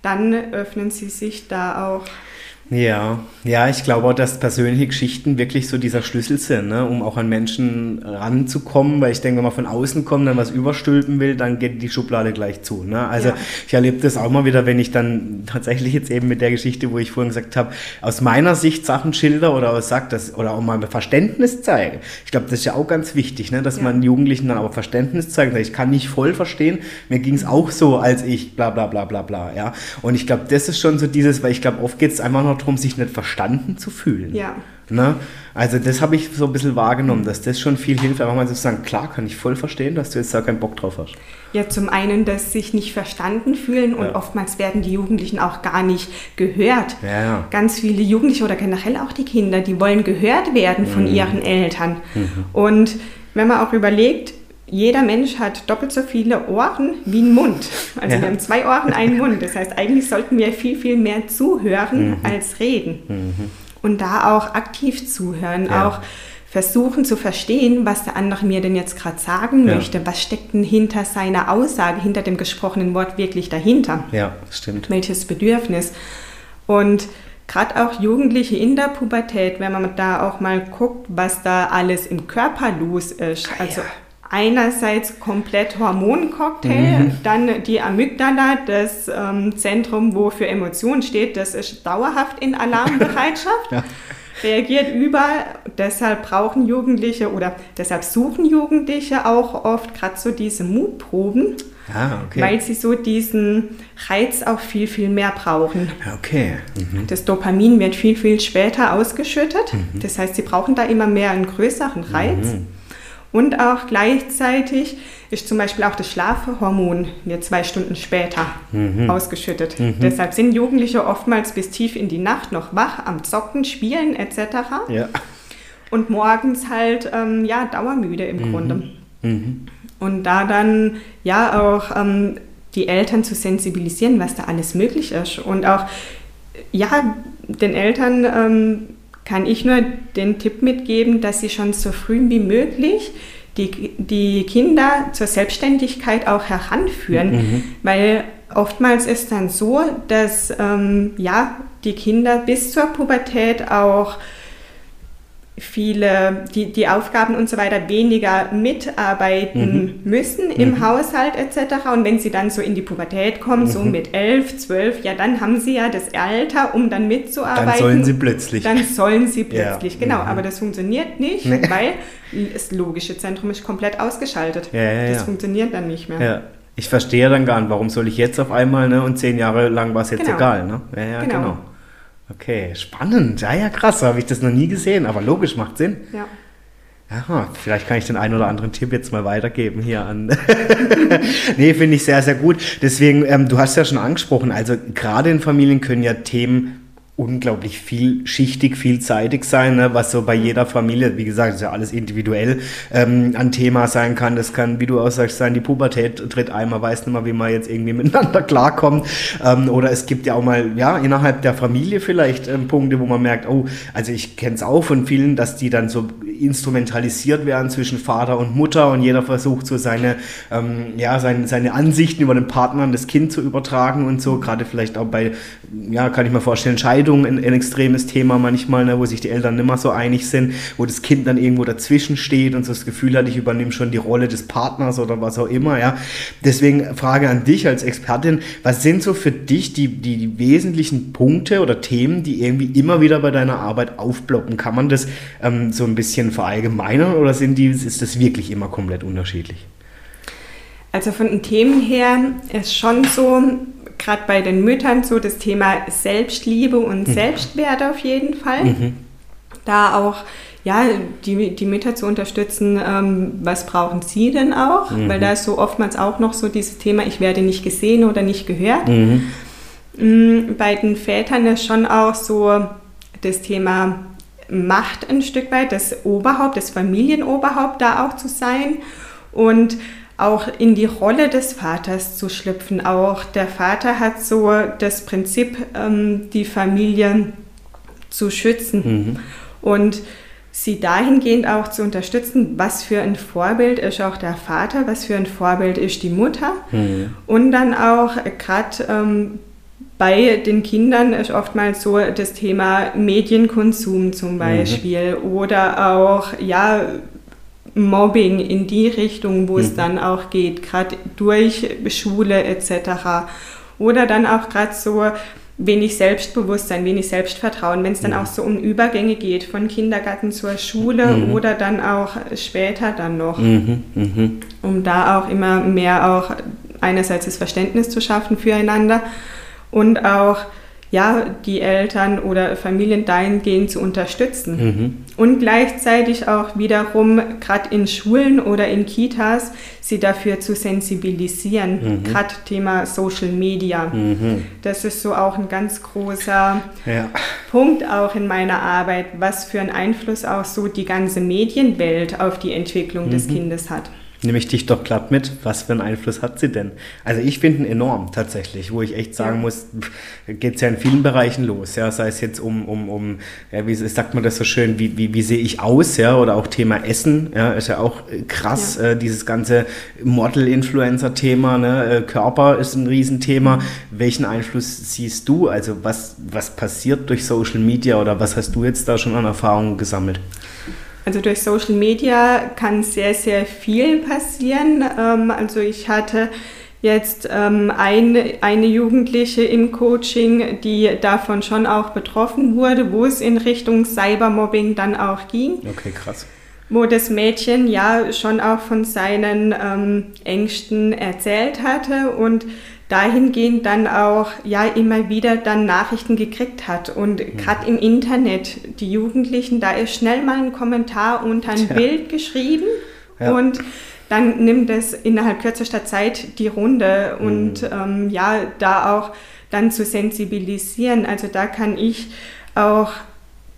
dann öffnen sie sich da auch ja, ja, ich glaube auch, dass persönliche Geschichten wirklich so dieser Schlüssel sind, ne, um auch an Menschen ranzukommen, weil ich denke, wenn man von außen kommt, dann was überstülpen will, dann geht die Schublade gleich zu. Ne? Also ja. ich erlebe das auch mal wieder, wenn ich dann tatsächlich jetzt eben mit der Geschichte, wo ich vorhin gesagt habe, aus meiner Sicht Sachen schilder oder auch sagt, dass, oder auch mal Verständnis zeige. Ich glaube, das ist ja auch ganz wichtig, ne, dass ja. man Jugendlichen dann aber Verständnis zeigt. Ich kann nicht voll verstehen, mir ging es auch so, als ich bla bla bla bla bla. Ja? Und ich glaube, das ist schon so dieses, weil ich glaube, oft geht es einfach noch darum, sich nicht verstanden zu fühlen. Ja. Ne? Also das habe ich so ein bisschen wahrgenommen, dass das schon viel hilft, einfach mal zu sagen, klar, kann ich voll verstehen, dass du jetzt da keinen Bock drauf hast. Ja, zum einen, dass sich nicht verstanden fühlen und ja. oftmals werden die Jugendlichen auch gar nicht gehört. Ja. Ganz viele Jugendliche oder generell auch die Kinder, die wollen gehört werden von mhm. ihren Eltern. Mhm. Und wenn man auch überlegt, jeder Mensch hat doppelt so viele Ohren wie ein Mund. Also ja. wir haben zwei Ohren, einen Mund. Das heißt, eigentlich sollten wir viel, viel mehr zuhören mhm. als reden. Mhm. Und da auch aktiv zuhören, ja. auch versuchen zu verstehen, was der andere mir denn jetzt gerade sagen ja. möchte. Was steckt denn hinter seiner Aussage, hinter dem gesprochenen Wort wirklich dahinter? Ja, stimmt. Welches Bedürfnis? Und gerade auch Jugendliche in der Pubertät, wenn man da auch mal guckt, was da alles im Körper los ist. Also einerseits komplett Hormoncocktail, mhm. dann die Amygdala, das ähm, Zentrum, wo für Emotionen steht, das ist dauerhaft in Alarmbereitschaft. ja. Reagiert überall, deshalb brauchen Jugendliche oder deshalb suchen Jugendliche auch oft gerade so diese Mutproben, Ah, okay. weil sie so diesen Reiz auch viel, viel mehr brauchen. Okay. Mhm. Das Dopamin wird viel, viel später ausgeschüttet. Mhm. Das heißt, sie brauchen da immer mehr einen größeren Reiz. Mhm. Und auch gleichzeitig ist zum Beispiel auch das Schlafhormon wird zwei Stunden später mhm. ausgeschüttet. Mhm. Deshalb sind Jugendliche oftmals bis tief in die Nacht noch wach am Zocken, Spielen etc. Ja. Und morgens halt ähm, ja dauermüde im mhm. Grunde. Mhm. Und da dann ja auch ähm, die Eltern zu sensibilisieren, was da alles möglich ist und auch ja den Eltern ähm, kann ich nur den Tipp mitgeben, dass sie schon so früh wie möglich die, die Kinder zur Selbstständigkeit auch heranführen, mhm. weil oftmals ist dann so, dass ähm, ja, die Kinder bis zur Pubertät auch viele, die, die Aufgaben und so weiter weniger mitarbeiten mhm. müssen im mhm. Haushalt etc. Und wenn sie dann so in die Pubertät kommen, mhm. so mit elf, zwölf, ja, dann haben sie ja das Alter, um dann mitzuarbeiten. Dann sollen sie plötzlich. Dann sollen sie plötzlich, ja. genau. Mhm. Aber das funktioniert nicht, weil das logische Zentrum ist komplett ausgeschaltet. Ja, ja, das funktioniert dann nicht mehr. Ja. Ich verstehe dann gar nicht, warum soll ich jetzt auf einmal, ne? Und zehn Jahre lang war es jetzt genau. egal, ne? Ja, ja, genau. genau. Okay, spannend. Ja, ja, krass. Habe ich das noch nie gesehen, aber logisch, macht Sinn. Ja. Aha, vielleicht kann ich den einen oder anderen Tipp jetzt mal weitergeben hier an. nee, finde ich sehr, sehr gut. Deswegen, ähm, du hast ja schon angesprochen, also gerade in Familien können ja Themen unglaublich vielschichtig, vielseitig sein, ne? was so bei jeder Familie, wie gesagt, ist ja alles individuell, ähm, ein Thema sein kann. Das kann, wie du auch sagst, sein, die Pubertät tritt ein, man weiß nicht mal, wie man jetzt irgendwie miteinander klarkommt. Ähm, oder es gibt ja auch mal, ja, innerhalb der Familie vielleicht ähm, Punkte, wo man merkt, oh, also ich kenne es auch von vielen, dass die dann so instrumentalisiert werden zwischen Vater und Mutter und jeder versucht so seine, ähm, ja, seine, seine Ansichten über den Partner an das Kind zu übertragen und so, gerade vielleicht auch bei, ja, kann ich mir vorstellen, Scheidung Scheidung ein, ein extremes Thema manchmal, ne, wo sich die Eltern nicht mehr so einig sind, wo das Kind dann irgendwo dazwischen steht und so das Gefühl hat, ich übernehme schon die Rolle des Partners oder was auch immer. Ja. Deswegen Frage an dich als Expertin, was sind so für dich die, die, die wesentlichen Punkte oder Themen, die irgendwie immer wieder bei deiner Arbeit aufploppen? Kann man das ähm, so ein bisschen verallgemeinern oder sind die, ist das wirklich immer komplett unterschiedlich? Also von den Themen her ist schon so, gerade bei den Müttern so das Thema Selbstliebe und mhm. Selbstwert auf jeden Fall. Mhm. Da auch ja, die, die Mütter zu unterstützen, ähm, was brauchen sie denn auch? Mhm. Weil da ist so oftmals auch noch so dieses Thema, ich werde nicht gesehen oder nicht gehört. Mhm. Mm, bei den Vätern ist schon auch so das Thema Macht ein Stück weit, das Oberhaupt, das Familienoberhaupt da auch zu sein. Und auch in die Rolle des Vaters zu schlüpfen. Auch der Vater hat so das Prinzip, ähm, die Familie zu schützen mhm. und sie dahingehend auch zu unterstützen, was für ein Vorbild ist auch der Vater, was für ein Vorbild ist die Mutter mhm. und dann auch gerade ähm, bei den Kindern ist oftmals so das Thema Medienkonsum zum mhm. Beispiel mhm. oder auch ja Mobbing in die Richtung, wo mhm. es dann auch geht, gerade durch Schule etc. Oder dann auch gerade so wenig Selbstbewusstsein, wenig Selbstvertrauen, wenn es dann mhm. auch so um Übergänge geht von Kindergarten zur Schule mhm. oder dann auch später dann noch, mhm. mhm. um da auch immer mehr auch einerseits das Verständnis zu schaffen füreinander und auch ja, die Eltern oder Familien dahingehend zu unterstützen. Mhm. Und gleichzeitig auch wiederum, gerade in Schulen oder in Kitas, sie dafür zu sensibilisieren. Mhm. Gerade Thema Social Media. Mhm. Das ist so auch ein ganz großer ja. Punkt auch in meiner Arbeit, was für einen Einfluss auch so die ganze Medienwelt auf die Entwicklung des mhm. Kindes hat. Nehme ich dich doch glatt mit. Was für einen Einfluss hat sie denn? Also ich finde ihn enorm tatsächlich, wo ich echt sagen ja. muss, geht es ja in vielen Bereichen los. Ja, sei es jetzt um, um, um ja, wie sagt man das so schön, wie, wie, wie sehe ich aus, ja, oder auch Thema Essen, ja, ist ja auch krass, ja. Äh, dieses ganze Model-Influencer-Thema, ne? Äh, Körper ist ein Riesenthema. Welchen Einfluss siehst du? Also was, was passiert durch Social Media oder was hast du jetzt da schon an Erfahrungen gesammelt? Also durch Social Media kann sehr, sehr viel passieren. Ähm, also ich hatte jetzt ähm, eine, eine Jugendliche im Coaching, die davon schon auch betroffen wurde, wo es in Richtung Cybermobbing dann auch ging. Okay, krass. Wo das Mädchen ja schon auch von seinen ähm, Ängsten erzählt hatte und dahingehend dann auch ja immer wieder dann Nachrichten gekriegt hat. Und mhm. gerade im Internet, die Jugendlichen, da ist schnell mal ein Kommentar unter ein Tja. Bild geschrieben ja. und dann nimmt es innerhalb kürzester Zeit die Runde und mhm. ähm, ja, da auch dann zu sensibilisieren. Also da kann ich auch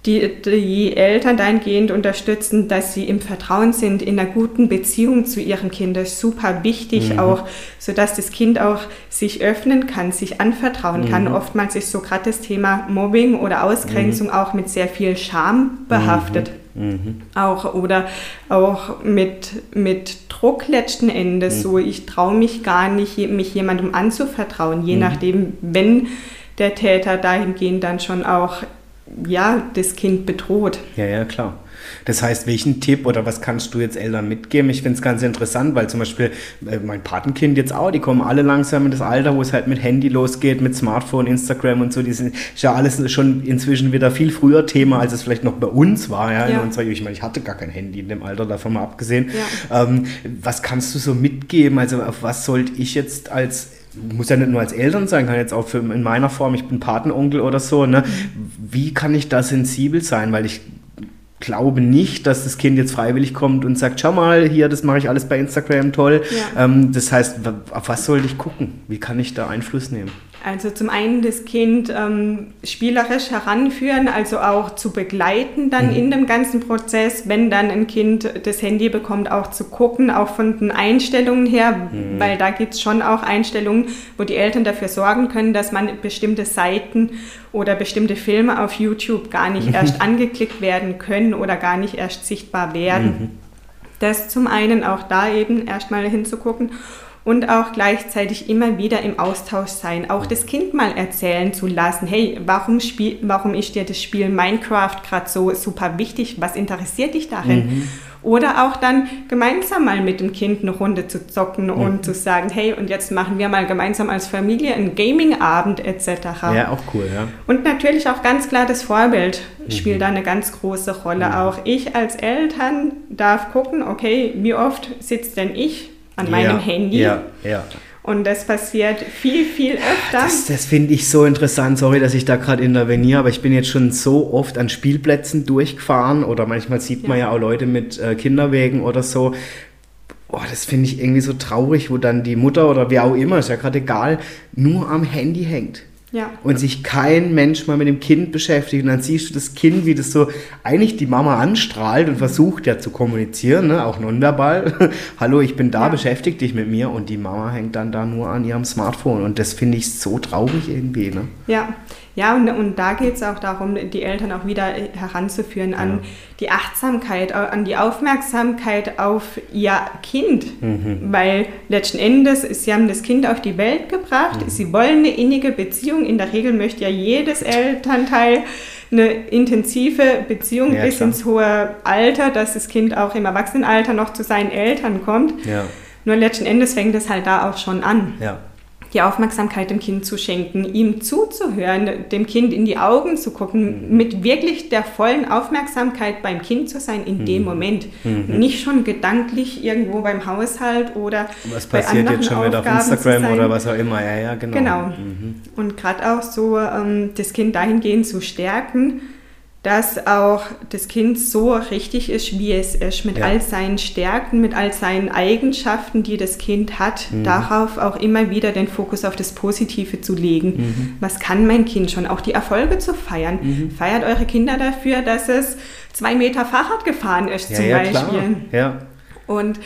die, die Eltern dahingehend unterstützen, dass sie im Vertrauen sind, in einer guten Beziehung zu ihrem Kind. Das ist super wichtig mhm. auch, sodass das Kind auch sich öffnen kann, sich anvertrauen mhm. kann. Oftmals ist so gerade das Thema Mobbing oder Ausgrenzung mhm. auch mit sehr viel Scham behaftet. Mhm. Mhm. Auch oder auch mit, mit Druck letzten Endes. So, mhm. ich traue mich gar nicht, mich jemandem anzuvertrauen, je nachdem, wenn der Täter dahingehend dann schon auch ja, das Kind bedroht. Ja, ja, klar. Das heißt, welchen Tipp oder was kannst du jetzt Eltern mitgeben? Ich finde es ganz interessant, weil zum Beispiel äh, mein Patenkind jetzt auch, die kommen alle langsam in das Alter, wo es halt mit Handy losgeht, mit Smartphone, Instagram und so. Sind ist ja alles schon inzwischen wieder viel früher Thema, als es vielleicht noch bei uns war. Ja, ja. Unserer, ich meine, ich hatte gar kein Handy in dem Alter, davon mal abgesehen. Ja. Ähm, was kannst du so mitgeben? Also auf was sollte ich jetzt als muss ja nicht nur als Eltern sein, kann jetzt auch für, in meiner Form, ich bin Patenonkel oder so, ne? wie kann ich da sensibel sein? Weil ich glaube nicht, dass das Kind jetzt freiwillig kommt und sagt, schau mal, hier, das mache ich alles bei Instagram, toll. Ja. Ähm, das heißt, auf was sollte ich gucken? Wie kann ich da Einfluss nehmen? Also zum einen das Kind ähm, spielerisch heranführen, also auch zu begleiten dann mhm. in dem ganzen Prozess, wenn dann ein Kind das Handy bekommt, auch zu gucken, auch von den Einstellungen her, mhm. weil da gibt es schon auch Einstellungen, wo die Eltern dafür sorgen können, dass man bestimmte Seiten oder bestimmte Filme auf YouTube gar nicht mhm. erst angeklickt werden können oder gar nicht erst sichtbar werden. Mhm. Das zum einen auch da eben erstmal hinzugucken und auch gleichzeitig immer wieder im Austausch sein, auch das Kind mal erzählen zu lassen, hey, warum, spiel, warum ist dir das Spiel Minecraft gerade so super wichtig, was interessiert dich darin? Mhm. Oder auch dann gemeinsam mal mit dem Kind eine Runde zu zocken mhm. und zu sagen, hey, und jetzt machen wir mal gemeinsam als Familie einen Gaming-Abend etc. Ja, auch cool, ja. Und natürlich auch ganz klar das Vorbild mhm. spielt da eine ganz große Rolle. Mhm. Auch ich als Eltern darf gucken, okay, wie oft sitzt denn ich an meinem ja, Handy. Ja, ja. Und das passiert viel, viel öfter. Das, das finde ich so interessant. Sorry, dass ich da gerade interveniere, aber ich bin jetzt schon so oft an Spielplätzen durchgefahren oder manchmal sieht man ja, ja auch Leute mit äh, Kinderwegen oder so. Boah, das finde ich irgendwie so traurig, wo dann die Mutter oder wer auch immer, ist ja gerade egal, nur am Handy hängt. Ja. Und sich kein Mensch mal mit dem Kind beschäftigt. Und dann siehst du das Kind, wie das so eigentlich die Mama anstrahlt und versucht ja zu kommunizieren, ne? auch nonverbal. Hallo, ich bin da, ja. beschäftige dich mit mir. Und die Mama hängt dann da nur an ihrem Smartphone. Und das finde ich so traurig irgendwie. Ne? Ja, ja, und, und da geht es auch darum, die Eltern auch wieder heranzuführen an ja. die Achtsamkeit, an die Aufmerksamkeit auf ihr Kind. Mhm. Weil letzten Endes, sie haben das Kind auf die Welt gebracht, mhm. sie wollen eine innige Beziehung. In der Regel möchte ja jedes Elternteil eine intensive Beziehung ja, bis klar. ins hohe Alter, dass das Kind auch im Erwachsenenalter noch zu seinen Eltern kommt. Ja. Nur letzten Endes fängt es halt da auch schon an. Ja die Aufmerksamkeit dem Kind zu schenken, ihm zuzuhören, dem Kind in die Augen zu gucken, mhm. mit wirklich der vollen Aufmerksamkeit beim Kind zu sein in mhm. dem Moment. Mhm. Nicht schon gedanklich irgendwo beim Haushalt oder was passiert jetzt schon wieder auf Instagram oder was auch immer. Ja, ja, genau. Genau. Mhm. Und gerade auch so ähm, das Kind dahingehend zu stärken, dass auch das Kind so richtig ist, wie es ist, mit ja. all seinen Stärken, mit all seinen Eigenschaften, die das Kind hat, mhm. darauf auch immer wieder den Fokus auf das Positive zu legen. Mhm. Was kann mein Kind schon? Auch die Erfolge zu feiern. Mhm. Feiert eure Kinder dafür, dass es zwei Meter Fahrrad gefahren ist, ja, zum ja, Beispiel. Klar. Ja. Und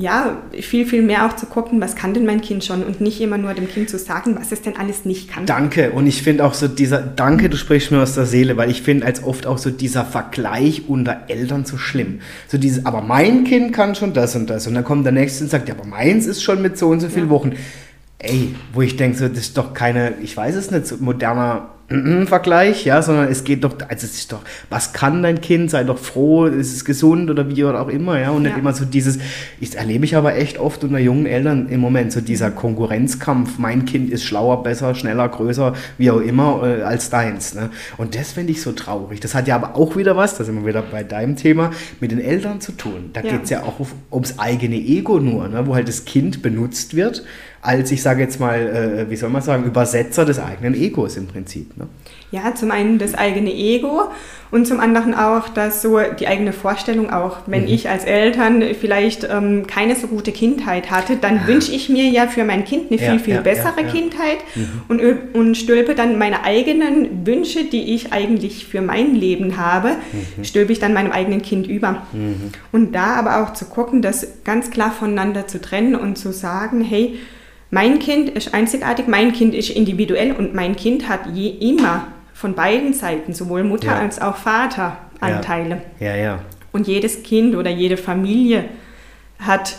ja, viel, viel mehr auch zu gucken, was kann denn mein Kind schon und nicht immer nur dem Kind zu sagen, was es denn alles nicht kann. Danke. Und ich finde auch so dieser, danke, du sprichst mir aus der Seele, weil ich finde als oft auch so dieser Vergleich unter Eltern so schlimm. So dieses, aber mein Kind kann schon das und das. Und dann kommt der Nächste und sagt, ja, aber meins ist schon mit so und so vielen ja. Wochen. Ey, wo ich denke, so, das ist doch keine, ich weiß es nicht, so moderner Vergleich, ja, sondern es geht doch, also es ist doch, was kann dein Kind, sei doch froh, ist es gesund oder wie oder auch immer, ja, und nicht immer so dieses, ich erlebe ich aber echt oft unter jungen Eltern im Moment, so dieser Konkurrenzkampf, mein Kind ist schlauer, besser, schneller, größer, wie auch immer, äh, als deins, ne, und das finde ich so traurig. Das hat ja aber auch wieder was, da sind wir wieder bei deinem Thema, mit den Eltern zu tun. Da ja. geht es ja auch ums eigene Ego nur, ne, wo halt das Kind benutzt wird, als ich sage jetzt mal, äh, wie soll man sagen, Übersetzer des eigenen Egos im Prinzip. Ne? Ja, zum einen das eigene Ego und zum anderen auch dass so die eigene Vorstellung auch. Wenn mhm. ich als Eltern vielleicht ähm, keine so gute Kindheit hatte, dann wünsche ich mir ja für mein Kind eine ja, viel, viel ja, bessere ja, Kindheit mhm. und, und stülpe dann meine eigenen Wünsche, die ich eigentlich für mein Leben habe, mhm. stülpe ich dann meinem eigenen Kind über. Mhm. Und da aber auch zu gucken, das ganz klar voneinander zu trennen und zu sagen, hey, mein Kind ist einzigartig, mein Kind ist individuell und mein Kind hat je immer von beiden Seiten, sowohl Mutter ja. als auch Vater, Anteile. Ja. ja, ja. Und jedes Kind oder jede Familie hat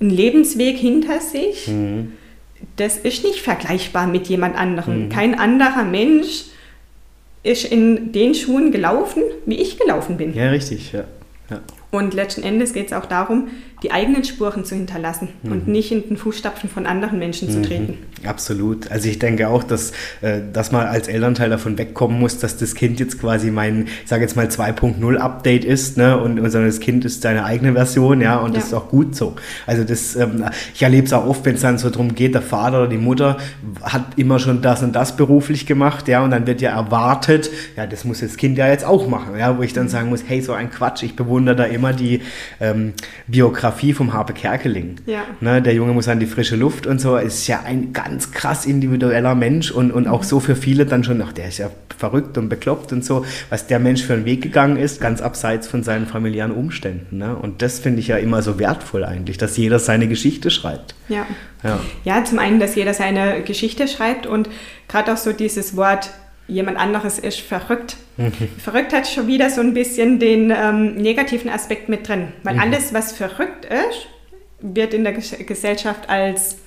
einen Lebensweg hinter sich. Mhm. Das ist nicht vergleichbar mit jemand anderem. Mhm. Kein anderer Mensch ist in den Schuhen gelaufen, wie ich gelaufen bin. Ja, richtig, ja. ja. Und letzten Endes geht es auch darum, die eigenen Spuren zu hinterlassen mhm. und nicht in den Fußstapfen von anderen Menschen zu mhm. treten. Absolut. Also ich denke auch, dass, äh, dass man als Elternteil davon wegkommen muss, dass das Kind jetzt quasi mein, ich sage jetzt mal 2.0 Update ist, ne? Und, und sondern das Kind ist seine eigene Version, ja, und ja. das ist auch gut so. Also das, ähm, ich erlebe es auch oft, wenn es dann so darum geht, der Vater oder die Mutter hat immer schon das und das beruflich gemacht, ja, und dann wird ja erwartet, ja, das muss das Kind ja jetzt auch machen, ja, wo ich dann sagen muss, hey, so ein Quatsch, ich bewundere da immer die ähm, Biografie Biografie vom Harpe Kerkeling. Ja. Ne, der Junge muss an die frische Luft und so. Ist ja ein ganz krass individueller Mensch und, und auch so für viele dann schon, ach, der ist ja verrückt und bekloppt und so, was der Mensch für einen Weg gegangen ist, ganz abseits von seinen familiären Umständen. Ne? Und das finde ich ja immer so wertvoll eigentlich, dass jeder seine Geschichte schreibt. Ja. Ja, ja zum einen, dass jeder seine Geschichte schreibt und gerade auch so dieses Wort jemand anderes ist verrückt. Mhm. Verrückt hat schon wieder so ein bisschen den ähm, negativen Aspekt mit drin, weil mhm. alles, was verrückt ist, wird in der Gesellschaft als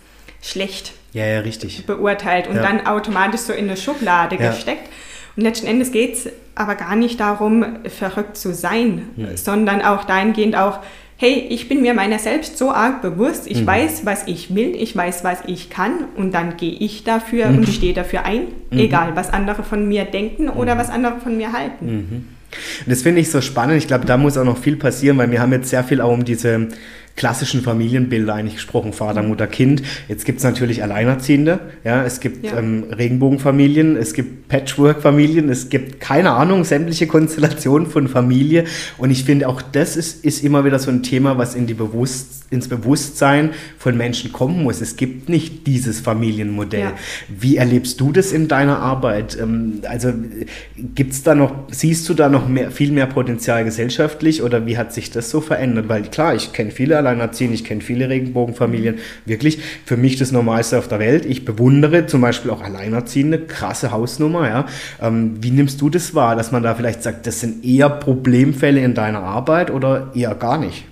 schlecht ja, ja, richtig. beurteilt und ja. dann automatisch so in eine Schublade gesteckt. Und letzten Endes geht es aber gar nicht darum, verrückt zu sein, mhm. sondern auch dahingehend auch, hey, ich bin mir meiner selbst so arg bewusst, ich mhm. weiß, was ich will, ich weiß, was ich kann und dann gehe ich dafür mhm. und stehe dafür ein, mhm. egal was andere von mir denken oder mhm. was andere von mir halten. Mhm. Das finde ich so spannend. Ich glaube, da muss auch noch viel passieren, weil wir haben jetzt sehr viel auch um diese klassischen Familienbilder eigentlich gesprochen, Vater. Mutter, Kind. Jetzt gibt es natürlich Alleinerziehende, ja, es gibt ja. ähm, Regenbogenfamilien, es gibt Patchwork-Familien, es gibt, keine Ahnung, sämtliche Konstellationen von Familie. Und ich finde, auch das ist, ist immer wieder so ein Thema, was in die Bewusst, ins Bewusstsein von Menschen kommen muss. Es gibt nicht dieses Familienmodell. Ja. Wie erlebst du das in deiner Arbeit? Ähm, also gibt's da noch, siehst du da noch mehr, viel mehr Potenzial gesellschaftlich oder wie hat sich das so verändert? Weil klar, ich kenne viele alleinerziehend, ich kenne viele Regenbogenfamilien, wirklich für mich das Normalste auf der Welt. Ich bewundere zum Beispiel auch Alleinerziehende, krasse Hausnummer, ja. Ähm, wie nimmst du das wahr, dass man da vielleicht sagt, das sind eher Problemfälle in deiner Arbeit oder eher gar nicht?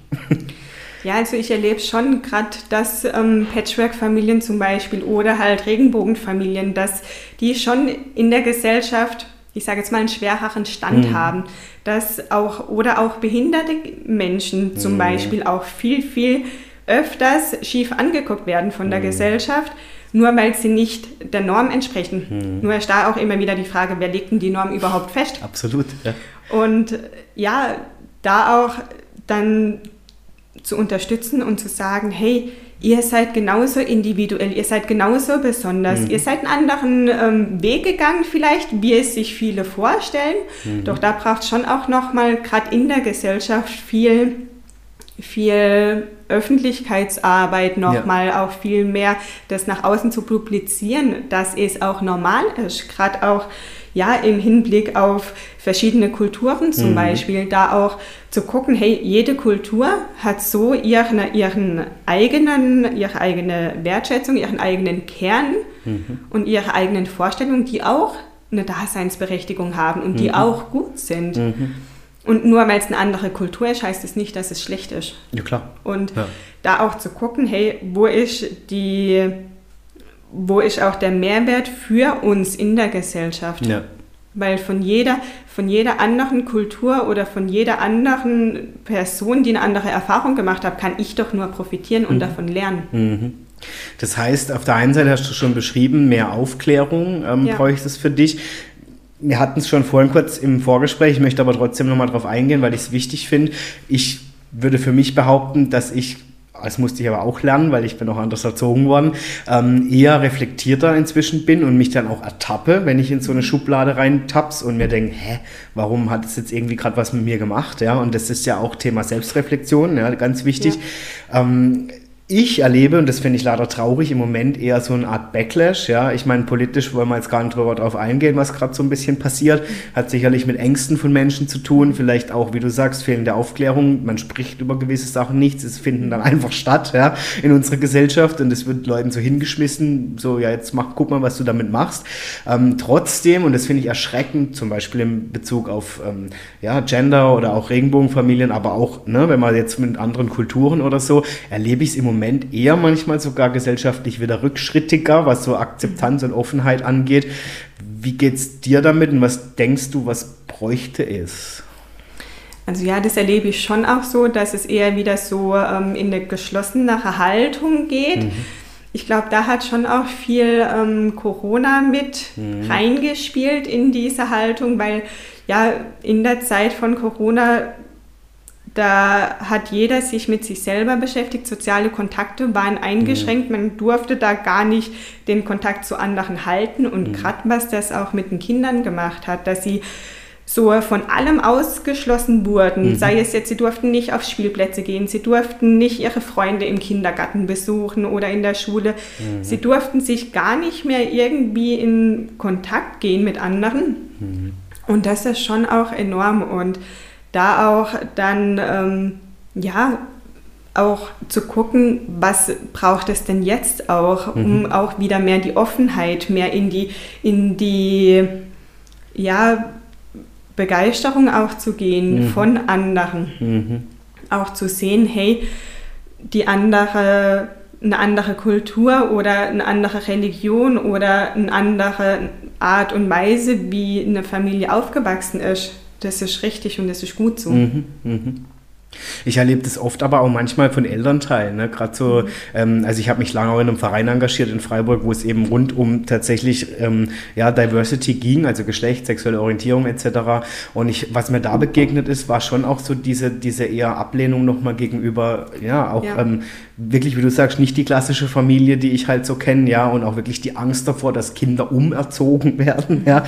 Ja, also ich erlebe schon gerade, dass ähm, Patchwork-Familien zum Beispiel oder halt Regenbogenfamilien, dass die schon in der Gesellschaft, ich sage jetzt mal, einen schwereren Stand mhm. haben dass auch oder auch behinderte Menschen zum mhm. Beispiel auch viel, viel öfters schief angeguckt werden von der mhm. Gesellschaft, nur weil sie nicht der Norm entsprechen. Mhm. Nur ist da auch immer wieder die Frage, wer legt denn die Norm überhaupt fest? Absolut. Ja. Und ja, da auch dann zu unterstützen und zu sagen, hey, ihr seid genauso individuell, ihr seid genauso besonders, mhm. ihr seid einen anderen ähm, Weg gegangen vielleicht, wie es sich viele vorstellen. Mhm. Doch da braucht es schon auch nochmal, gerade in der Gesellschaft, viel, viel Öffentlichkeitsarbeit nochmal, ja. auch viel mehr das nach außen zu publizieren, dass es auch normal ist, gerade auch ja, im Hinblick auf verschiedene Kulturen zum mhm. Beispiel, da auch zu gucken, hey, jede Kultur hat so ihren, ihren eigenen, ihre eigene Wertschätzung, ihren eigenen Kern mhm. und ihre eigenen Vorstellungen, die auch eine Daseinsberechtigung haben und die mhm. auch gut sind. Mhm. Und nur weil es eine andere Kultur ist, heißt es das nicht, dass es schlecht ist. Ja, klar. Und ja. da auch zu gucken, hey, wo ist die wo ist auch der Mehrwert für uns in der Gesellschaft? Ja. Weil von jeder, von jeder anderen Kultur oder von jeder anderen Person, die eine andere Erfahrung gemacht hat, kann ich doch nur profitieren und mhm. davon lernen. Mhm. Das heißt, auf der einen Seite hast du schon beschrieben, mehr Aufklärung ähm, ja. bräuchte es für dich. Wir hatten es schon vorhin kurz im Vorgespräch, ich möchte aber trotzdem nochmal darauf eingehen, weil ich es wichtig finde. Ich würde für mich behaupten, dass ich das musste ich aber auch lernen, weil ich bin auch anders erzogen worden, ähm, eher reflektierter inzwischen bin und mich dann auch ertappe, wenn ich in so eine Schublade reintaps und mir denke, hä, warum hat es jetzt irgendwie gerade was mit mir gemacht? Ja, und das ist ja auch Thema Selbstreflexion, ja, ganz wichtig. Ja. Ähm, ich erlebe, und das finde ich leider traurig, im Moment eher so eine Art Backlash. Ja, ich meine, politisch wollen wir jetzt gar nicht drüber drauf eingehen, was gerade so ein bisschen passiert. Hat sicherlich mit Ängsten von Menschen zu tun, vielleicht auch, wie du sagst, fehlende Aufklärung. Man spricht über gewisse Sachen nichts, es finden dann einfach statt, ja, in unserer Gesellschaft und es wird Leuten so hingeschmissen, so, ja, jetzt mach, guck mal, was du damit machst. Ähm, trotzdem, und das finde ich erschreckend, zum Beispiel in Bezug auf ähm, ja, Gender oder auch Regenbogenfamilien, aber auch, ne, wenn man jetzt mit anderen Kulturen oder so, erlebe ich es im Moment Moment eher manchmal sogar gesellschaftlich wieder rückschrittiger, was so Akzeptanz und Offenheit angeht. Wie geht es dir damit und was denkst du, was bräuchte es? Also ja, das erlebe ich schon auch so, dass es eher wieder so ähm, in eine geschlossenere Haltung geht. Mhm. Ich glaube, da hat schon auch viel ähm, Corona mit mhm. reingespielt in diese Haltung, weil ja in der Zeit von Corona da hat jeder sich mit sich selber beschäftigt, soziale Kontakte waren eingeschränkt, mhm. man durfte da gar nicht den Kontakt zu anderen halten und mhm. gerade was das auch mit den Kindern gemacht hat, dass sie so von allem ausgeschlossen wurden. Mhm. Sei es jetzt, sie durften nicht auf Spielplätze gehen, sie durften nicht ihre Freunde im Kindergarten besuchen oder in der Schule. Mhm. Sie durften sich gar nicht mehr irgendwie in Kontakt gehen mit anderen. Mhm. Und das ist schon auch enorm. Und da auch dann, ähm, ja, auch zu gucken, was braucht es denn jetzt auch, um mhm. auch wieder mehr die Offenheit, mehr in die, in die, ja, Begeisterung auch zu gehen mhm. von anderen. Mhm. Auch zu sehen, hey, die andere, eine andere Kultur oder eine andere Religion oder eine andere Art und Weise, wie eine Familie aufgewachsen ist, das ist richtig und das ist gut so. Mhm. Mhm. Ich erlebe das oft aber auch manchmal von Elternteilen. Ne? Gerade so, ähm, also ich habe mich lange auch in einem Verein engagiert in Freiburg, wo es eben rund um tatsächlich ähm, ja, Diversity ging, also Geschlecht, sexuelle Orientierung etc. Und ich, was mir da begegnet ist, war schon auch so diese, diese eher Ablehnung nochmal gegenüber, ja, auch ja. Ähm, wirklich, wie du sagst, nicht die klassische Familie, die ich halt so kenne, ja, und auch wirklich die Angst davor, dass Kinder umerzogen werden, ja.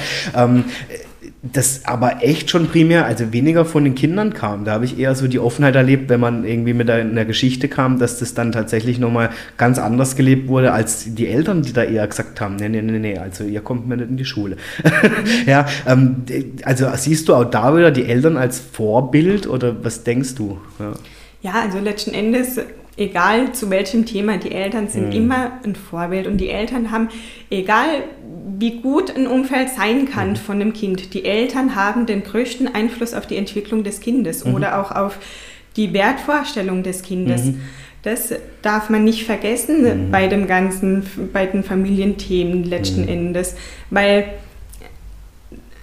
Das aber echt schon primär, also weniger von den Kindern kam. Da habe ich eher so die Offenheit erlebt, wenn man irgendwie mit einer Geschichte kam, dass das dann tatsächlich nochmal ganz anders gelebt wurde, als die Eltern, die da eher gesagt haben, nee, nee, nee, nee, also ihr kommt mir nicht in die Schule. ja, ähm, also siehst du auch da wieder die Eltern als Vorbild oder was denkst du? Ja, ja also letzten Endes egal zu welchem Thema, die Eltern sind mhm. immer ein Vorbild und die Eltern haben, egal wie gut ein Umfeld sein kann mhm. von einem Kind. Die Eltern haben den größten Einfluss auf die Entwicklung des Kindes mhm. oder auch auf die Wertvorstellung des Kindes. Mhm. Das darf man nicht vergessen mhm. bei dem ganzen, bei den Familienthemen letzten mhm. Endes, weil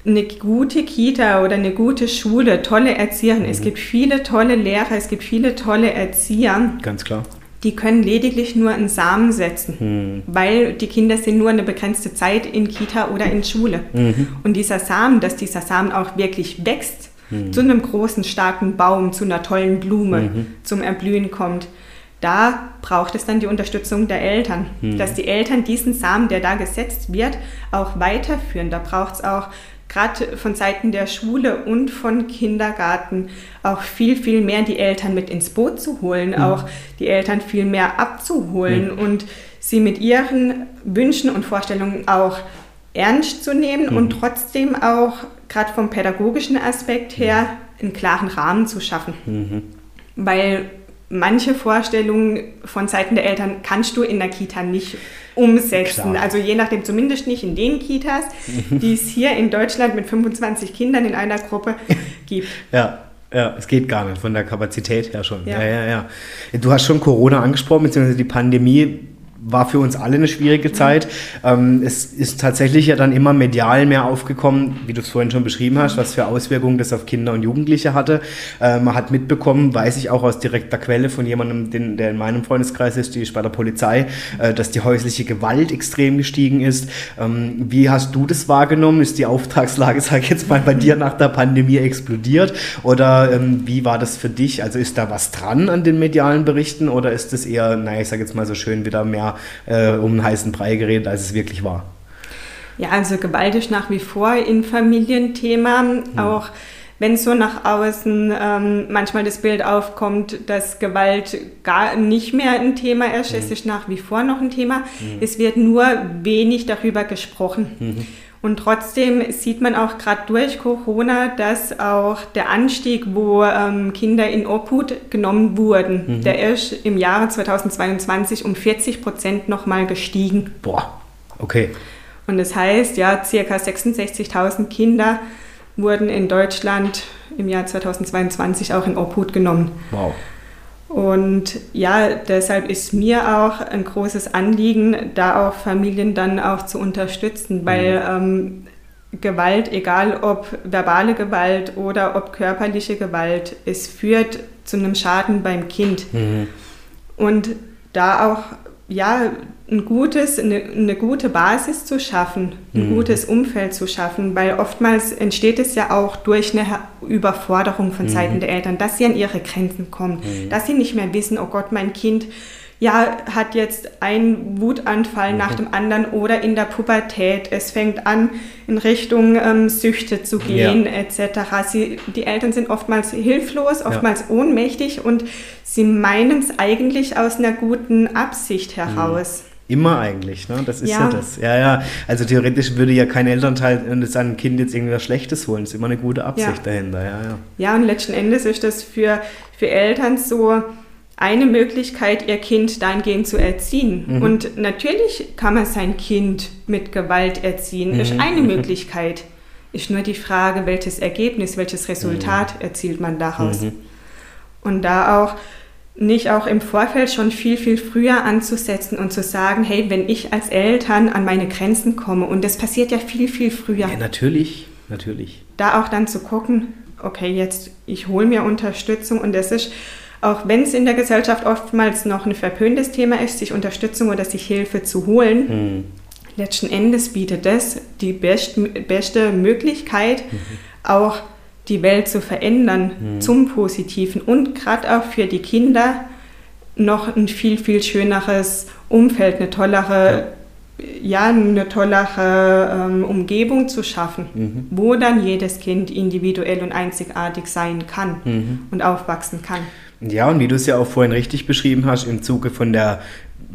eine gute Kita oder eine gute Schule, tolle Erzieherin, es gibt viele tolle Lehrer, es gibt viele tolle Erzieher. Ganz klar die können lediglich nur einen Samen setzen, hm. weil die Kinder sind nur eine begrenzte Zeit in Kita oder in Schule. Mhm. Und dieser Samen, dass dieser Samen auch wirklich wächst, mhm. zu einem großen, starken Baum, zu einer tollen Blume, mhm. zum Erblühen kommt, da braucht es dann die Unterstützung der Eltern, mhm. dass die Eltern diesen Samen, der da gesetzt wird, auch weiterführen. Da braucht es auch gerade von Seiten der Schule und von Kindergarten auch viel, viel mehr die Eltern mit ins Boot zu holen, mhm. auch die Eltern viel mehr abzuholen mhm. und sie mit ihren Wünschen und Vorstellungen auch ernst zu nehmen mhm. und trotzdem auch gerade vom pädagogischen Aspekt her einen klaren Rahmen zu schaffen. Mhm. Weil manche Vorstellungen von Seiten der Eltern kannst du in der Kita nicht umsetzen. Klar. Also je nachdem, zumindest nicht in den Kitas, die es hier in Deutschland mit 25 Kindern in einer Gruppe gibt. Ja. Ja, es geht gar nicht von der Kapazität her schon. Ja. ja, ja, ja. Du hast schon Corona angesprochen, beziehungsweise die Pandemie war für uns alle eine schwierige Zeit. Ähm, es ist tatsächlich ja dann immer medial mehr aufgekommen, wie du es vorhin schon beschrieben hast, was für Auswirkungen das auf Kinder und Jugendliche hatte. Äh, man hat mitbekommen, weiß ich auch aus direkter Quelle von jemandem, den, der in meinem Freundeskreis ist, die ist bei der Polizei, äh, dass die häusliche Gewalt extrem gestiegen ist. Ähm, wie hast du das wahrgenommen? Ist die Auftragslage, sag ich jetzt mal, bei dir nach der Pandemie explodiert? Oder ähm, wie war das für dich? Also ist da was dran an den medialen Berichten oder ist es eher, naja, ich sag jetzt mal so schön, wieder mehr äh, um einen heißen Brei geredet, als es wirklich war. Ja, also Gewalt ist nach wie vor ein Familienthema, mhm. auch wenn so nach außen ähm, manchmal das Bild aufkommt, dass Gewalt gar nicht mehr ein Thema ist, mhm. es ist nach wie vor noch ein Thema. Mhm. Es wird nur wenig darüber gesprochen. Und trotzdem sieht man auch gerade durch Corona, dass auch der Anstieg, wo ähm, Kinder in Obhut genommen wurden, mhm. der ist im Jahre 2022 um 40 Prozent nochmal gestiegen. Boah, okay. Und das heißt, ja, circa 66.000 Kinder wurden in Deutschland im Jahr 2022 auch in Obhut genommen. Wow. Und ja, deshalb ist mir auch ein großes Anliegen, da auch Familien dann auch zu unterstützen, weil mhm. ähm, Gewalt, egal ob verbale Gewalt oder ob körperliche Gewalt, es führt zu einem Schaden beim Kind. Mhm. Und da auch ja, ein gutes, eine, eine gute Basis zu schaffen, ein mhm. gutes Umfeld zu schaffen, weil oftmals entsteht es ja auch durch eine Überforderung von Seiten mhm. der Eltern, dass sie an ihre Grenzen kommen, mhm. dass sie nicht mehr wissen, oh Gott, mein Kind ja, hat jetzt einen Wutanfall mhm. nach dem anderen oder in der Pubertät. Es fängt an, in Richtung ähm, Süchte zu gehen, ja. etc. Sie, die Eltern sind oftmals hilflos, oftmals ja. ohnmächtig und sie meinen es eigentlich aus einer guten Absicht heraus. Immer eigentlich, ne? Das ist ja. ja. das. Ja, ja. Also theoretisch würde ja kein Elternteil seinem Kind jetzt irgendwas Schlechtes wollen. Es ist immer eine gute Absicht ja. dahinter, ja, ja. Ja, und letzten Endes ist das für, für Eltern so, eine Möglichkeit, ihr Kind dahingehend zu erziehen. Mhm. Und natürlich kann man sein Kind mit Gewalt erziehen, mhm. ist eine. Möglichkeit. Ist nur die Frage, welches Ergebnis, welches Resultat mhm. erzielt man daraus. Mhm. Und da auch nicht auch im Vorfeld schon viel, viel früher anzusetzen und zu sagen, hey, wenn ich als Eltern an meine Grenzen komme, und das passiert ja viel, viel früher. Ja, natürlich, natürlich. Da auch dann zu gucken, okay, jetzt, ich hole mir Unterstützung und das ist auch wenn es in der Gesellschaft oftmals noch ein verpöntes Thema ist, sich Unterstützung oder sich Hilfe zu holen, mhm. letzten Endes bietet das die best, beste Möglichkeit, mhm. auch die Welt zu verändern mhm. zum Positiven und gerade auch für die Kinder noch ein viel, viel schöneres Umfeld, eine tollere, ja, ja eine tollere ähm, Umgebung zu schaffen, mhm. wo dann jedes Kind individuell und einzigartig sein kann mhm. und aufwachsen kann. Ja, und wie du es ja auch vorhin richtig beschrieben hast, im Zuge von der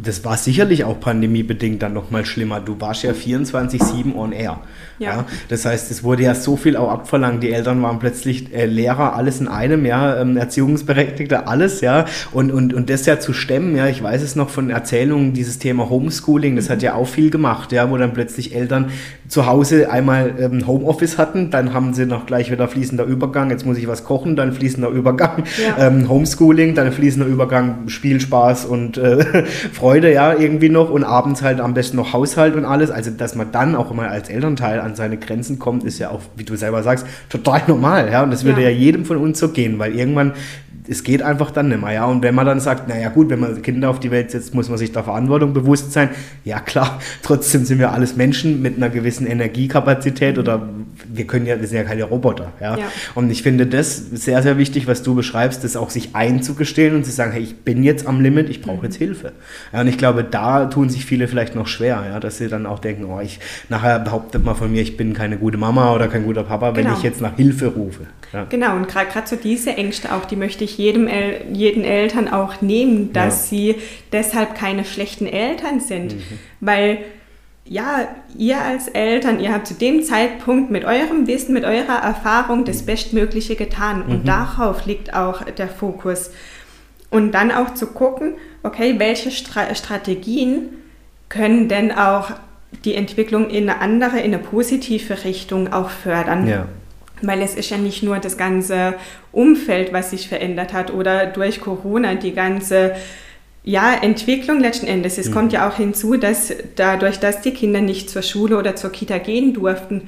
das war sicherlich auch pandemiebedingt dann nochmal schlimmer. Du warst ja 24-7 on air. Ja. ja. Das heißt, es wurde ja so viel auch abverlangt. Die Eltern waren plötzlich äh, Lehrer, alles in einem, ja, ähm, Erziehungsberechtigte, alles, ja. Und, und, und das ja zu stemmen, ja, ich weiß es noch von Erzählungen, dieses Thema Homeschooling, das hat ja auch viel gemacht, ja, wo dann plötzlich Eltern zu Hause einmal ähm, Homeoffice hatten, dann haben sie noch gleich wieder fließender Übergang, jetzt muss ich was kochen, dann fließender Übergang, ja. ähm, Homeschooling, dann fließender Übergang, Spielspaß und äh, Freude, ja, irgendwie noch und abends halt am besten noch Haushalt und alles. Also, dass man dann auch immer als Elternteil an seine Grenzen kommt, ist ja auch, wie du selber sagst, total normal, ja. Und das würde ja, ja jedem von uns so gehen, weil irgendwann es geht einfach dann nicht mehr. Ja? Und wenn man dann sagt, naja gut, wenn man Kinder auf die Welt setzt, muss man sich der Verantwortung bewusst sein. Ja klar, trotzdem sind wir alles Menschen mit einer gewissen Energiekapazität oder wir können ja, wir sind ja keine Roboter. Ja? ja? Und ich finde das sehr, sehr wichtig, was du beschreibst, das auch sich einzugestehen und zu sagen, hey, ich bin jetzt am Limit, ich brauche jetzt Hilfe. Ja, und ich glaube, da tun sich viele vielleicht noch schwer, ja, dass sie dann auch denken, oh, ich nachher behauptet mal von mir, ich bin keine gute Mama oder kein guter Papa, wenn genau. ich jetzt nach Hilfe rufe. Ja. Genau, und gerade so diese Ängste auch, die möchte ich jedem El jeden Eltern auch nehmen, dass ja. sie deshalb keine schlechten Eltern sind. Mhm. Weil ja, ihr als Eltern, ihr habt zu dem Zeitpunkt mit eurem Wissen, mit eurer Erfahrung das Bestmögliche getan. Und mhm. darauf liegt auch der Fokus. Und dann auch zu gucken, okay, welche Stra Strategien können denn auch die Entwicklung in eine andere, in eine positive Richtung auch fördern. Ja. Weil es ist ja nicht nur das ganze Umfeld, was sich verändert hat oder durch Corona die ganze ja, Entwicklung letzten Endes. Es mhm. kommt ja auch hinzu, dass dadurch, dass die Kinder nicht zur Schule oder zur Kita gehen durften,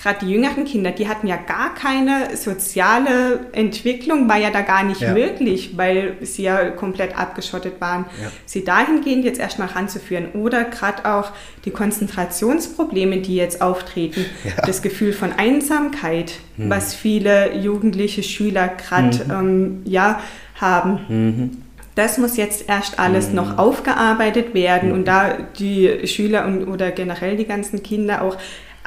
gerade die jüngeren Kinder, die hatten ja gar keine soziale Entwicklung, war ja da gar nicht ja. möglich, weil sie ja komplett abgeschottet waren. Ja. Sie dahingehend jetzt erstmal ranzuführen oder gerade auch die Konzentrationsprobleme, die jetzt auftreten, ja. das Gefühl von Einsamkeit, mhm. was viele jugendliche Schüler gerade mhm. ähm, ja, haben. Mhm. Das muss jetzt erst alles noch mhm. aufgearbeitet werden und mhm. da die Schüler und, oder generell die ganzen Kinder auch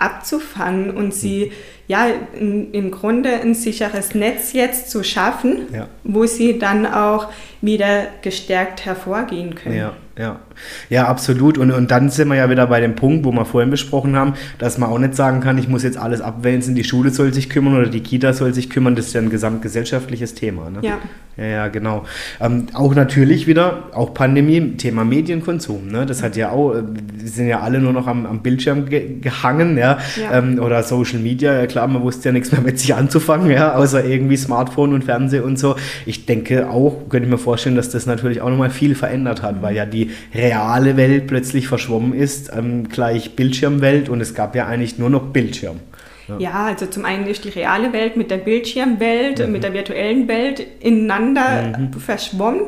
abzufangen und sie mhm. Ja im Grunde ein sicheres Netz jetzt zu schaffen, ja. wo sie dann auch wieder gestärkt hervorgehen können. Ja, ja. Ja, absolut. Und, und dann sind wir ja wieder bei dem Punkt, wo wir vorhin besprochen haben, dass man auch nicht sagen kann, ich muss jetzt alles abwälzen, die Schule soll sich kümmern oder die Kita soll sich kümmern. Das ist ja ein gesamtgesellschaftliches Thema. Ne? Ja. Ja, ja, genau. Ähm, auch natürlich wieder, auch Pandemie, Thema Medienkonsum. Ne? Das hat ja auch, äh, wir sind ja alle nur noch am, am Bildschirm ge gehangen, ja, ja. Ähm, oder Social Media. Klar, klar, man wusste ja nichts mehr mit sich anzufangen, ja, außer irgendwie Smartphone und Fernsehen und so. Ich denke auch, könnte ich mir vorstellen, dass das natürlich auch nochmal viel verändert hat, weil ja die reale Welt plötzlich verschwommen ist, ähm, gleich Bildschirmwelt und es gab ja eigentlich nur noch Bildschirm. Ja. ja. also zum einen ist die reale Welt mit der Bildschirmwelt, mhm. mit der virtuellen Welt ineinander mhm. verschwommen.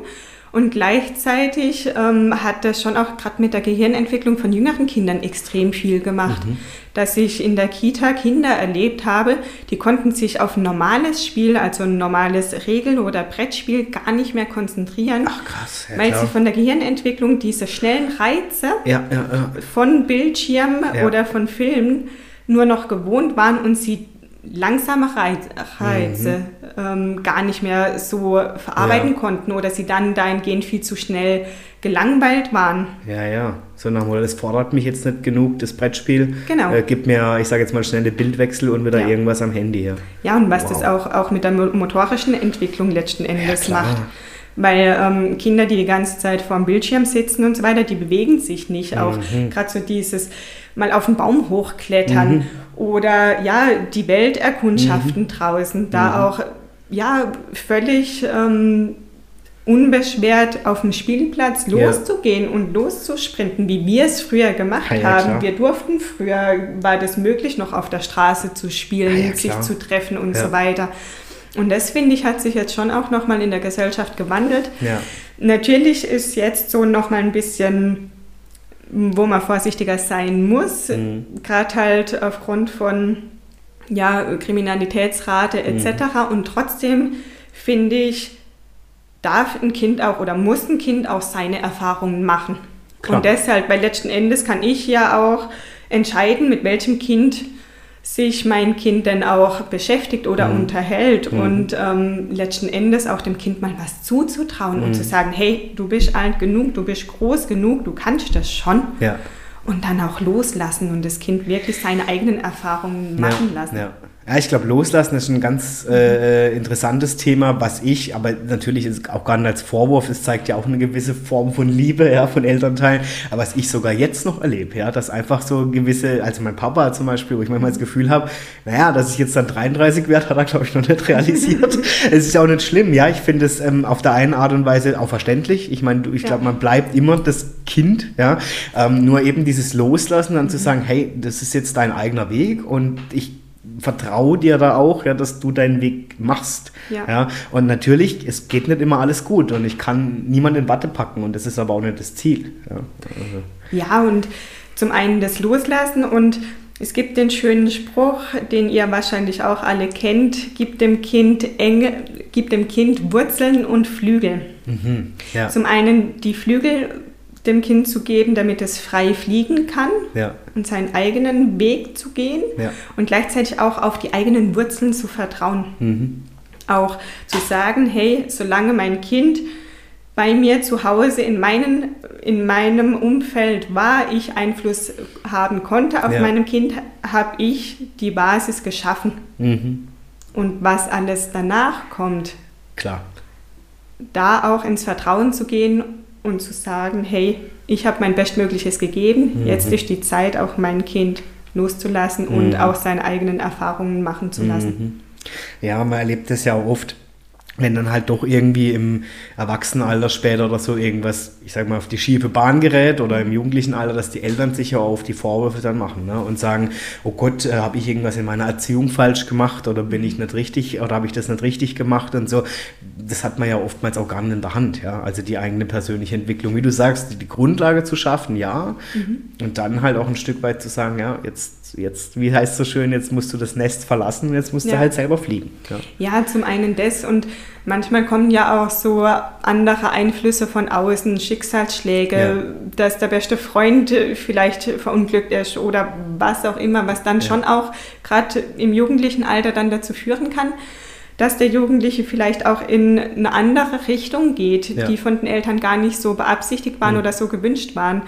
Und gleichzeitig ähm, hat das schon auch gerade mit der Gehirnentwicklung von jüngeren Kindern extrem viel gemacht. Mhm. Dass ich in der Kita Kinder erlebt habe, die konnten sich auf ein normales Spiel, also ein normales Regel- oder Brettspiel, gar nicht mehr konzentrieren. Ach krass. Ja, weil klar. sie von der Gehirnentwicklung diese schnellen Reize ja, ja, von Bildschirm oder von Filmen nur noch gewohnt waren und sie langsame Reize mhm. ähm, gar nicht mehr so verarbeiten ja. konnten oder sie dann dahingehend viel zu schnell gelangweilt waren. Ja, ja. So nach dem das fordert mich jetzt nicht genug, das Brettspiel. Genau. Äh, gibt mir, ich sage jetzt mal, schnelle Bildwechsel und wieder ja. irgendwas am Handy. Ja, ja und was wow. das auch, auch mit der motorischen Entwicklung letzten Endes ja, macht. Weil ähm, Kinder, die die ganze Zeit vor dem Bildschirm sitzen und so weiter, die bewegen sich nicht. Auch mhm. gerade so dieses mal auf den Baum hochklettern mhm. Oder ja, die Welt erkundschaften mhm. draußen, da mhm. auch ja, völlig ähm, unbeschwert auf dem Spielplatz loszugehen ja. und loszusprinten, wie wir es früher gemacht ja, haben. Klar. Wir durften früher, war das möglich, noch auf der Straße zu spielen, ja, sich zu treffen und so weiter. Und das, finde ich, hat sich jetzt schon auch nochmal in der Gesellschaft gewandelt. Natürlich ist jetzt so nochmal ein bisschen wo man vorsichtiger sein muss, mhm. gerade halt aufgrund von ja, Kriminalitätsrate etc. Mhm. Und trotzdem finde ich, darf ein Kind auch oder muss ein Kind auch seine Erfahrungen machen. Klar. Und deshalb, weil letzten Endes kann ich ja auch entscheiden, mit welchem Kind sich mein Kind denn auch beschäftigt oder mhm. unterhält mhm. und ähm, letzten Endes auch dem Kind mal was zuzutrauen mhm. und zu sagen, hey, du bist alt genug, du bist groß genug, du kannst das schon. Ja. Und dann auch loslassen und das Kind wirklich seine eigenen Erfahrungen machen ja. lassen. Ja. Ja, ich glaube, loslassen ist ein ganz äh, interessantes Thema, was ich, aber natürlich ist auch gar nicht als Vorwurf, es zeigt ja auch eine gewisse Form von Liebe ja, von Elternteilen, aber was ich sogar jetzt noch erlebe, ja, dass einfach so gewisse, also mein Papa zum Beispiel, wo ich manchmal das Gefühl habe, naja, dass ich jetzt dann 33 werde, hat er, glaube ich, noch nicht realisiert. es ist ja auch nicht schlimm, ja, ich finde es ähm, auf der einen Art und Weise auch verständlich. Ich meine, ich glaube, man bleibt immer das Kind, ja, ähm, nur eben dieses Loslassen, dann zu mhm. sagen, hey, das ist jetzt dein eigener Weg und ich vertraue dir da auch, ja, dass du deinen Weg machst. Ja. ja. Und natürlich, es geht nicht immer alles gut und ich kann niemanden in Watte packen und das ist aber auch nicht das Ziel. Ja, also. ja und zum einen das Loslassen und es gibt den schönen Spruch, den ihr wahrscheinlich auch alle kennt, gib dem Kind enge, gib dem Kind Wurzeln und Flügel. Mhm, ja. Zum einen die Flügel dem Kind zu geben, damit es frei fliegen kann ja. und seinen eigenen Weg zu gehen ja. und gleichzeitig auch auf die eigenen Wurzeln zu vertrauen. Mhm. Auch zu sagen, hey, solange mein Kind bei mir zu Hause in, meinen, in meinem Umfeld war, ich Einfluss haben konnte auf ja. meinem Kind, habe ich die Basis geschaffen. Mhm. Und was alles danach kommt, Klar. da auch ins Vertrauen zu gehen und zu sagen, hey, ich habe mein Bestmögliches gegeben, mhm. jetzt ist die Zeit, auch mein Kind loszulassen mhm. und auch seine eigenen Erfahrungen machen zu lassen. Mhm. Ja, man erlebt das ja auch oft wenn dann halt doch irgendwie im Erwachsenenalter später oder so irgendwas, ich sag mal, auf die schiefe Bahn gerät oder im jugendlichen Alter, dass die Eltern sich ja auf die Vorwürfe dann machen ne? und sagen, oh Gott, äh, habe ich irgendwas in meiner Erziehung falsch gemacht oder bin ich nicht richtig oder habe ich das nicht richtig gemacht und so. Das hat man ja oftmals auch gar nicht in der Hand, ja. Also die eigene persönliche Entwicklung, wie du sagst, die Grundlage zu schaffen, ja. Mhm. Und dann halt auch ein Stück weit zu sagen, ja, jetzt jetzt, wie heißt es so schön, jetzt musst du das Nest verlassen und jetzt musst ja. du halt selber fliegen. Ja. ja, zum einen das und manchmal kommen ja auch so andere Einflüsse von außen, Schicksalsschläge, ja. dass der beste Freund vielleicht verunglückt ist oder was auch immer, was dann schon auch gerade im jugendlichen Alter dann dazu führen kann, dass der Jugendliche vielleicht auch in eine andere Richtung geht, die von den Eltern gar nicht so beabsichtigt waren mhm. oder so gewünscht waren.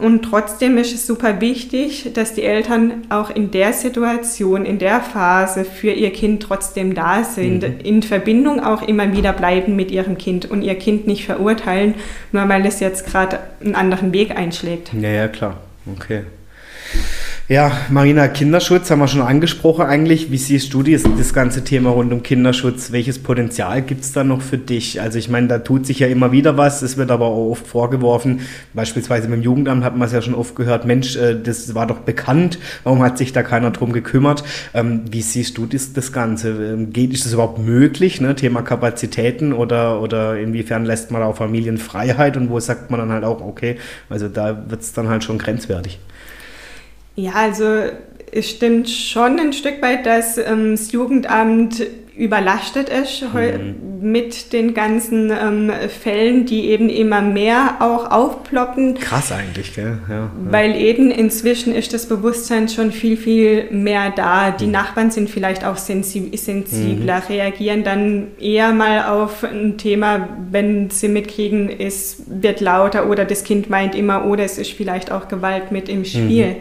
Und trotzdem ist es super wichtig, dass die Eltern auch in der Situation, in der Phase für ihr Kind trotzdem da sind, mhm. in Verbindung auch immer wieder bleiben mit ihrem Kind und ihr Kind nicht verurteilen, nur weil es jetzt gerade einen anderen Weg einschlägt. Ja, ja, klar. Okay. Ja, Marina, Kinderschutz haben wir schon angesprochen eigentlich. Wie siehst du das, das ganze Thema rund um Kinderschutz? Welches Potenzial gibt es da noch für dich? Also ich meine, da tut sich ja immer wieder was. Es wird aber auch oft vorgeworfen, beispielsweise beim Jugendamt hat man es ja schon oft gehört, Mensch, äh, das war doch bekannt, warum hat sich da keiner drum gekümmert? Ähm, wie siehst du das, das Ganze? Ähm, geht, ist das überhaupt möglich, ne? Thema Kapazitäten oder, oder inwiefern lässt man da auch Familienfreiheit und wo sagt man dann halt auch, okay, also da wird es dann halt schon grenzwertig? Ja, also es stimmt schon ein Stück weit, dass ähm, das Jugendamt überlastet ist mhm. mit den ganzen ähm, Fällen, die eben immer mehr auch aufploppen. Krass eigentlich, gell? Ja, ja. Weil eben inzwischen ist das Bewusstsein schon viel, viel mehr da. Die mhm. Nachbarn sind vielleicht auch sensibler, mhm. reagieren dann eher mal auf ein Thema, wenn sie mitkriegen, es wird lauter oder das Kind meint immer, oder es ist vielleicht auch Gewalt mit im Spiel.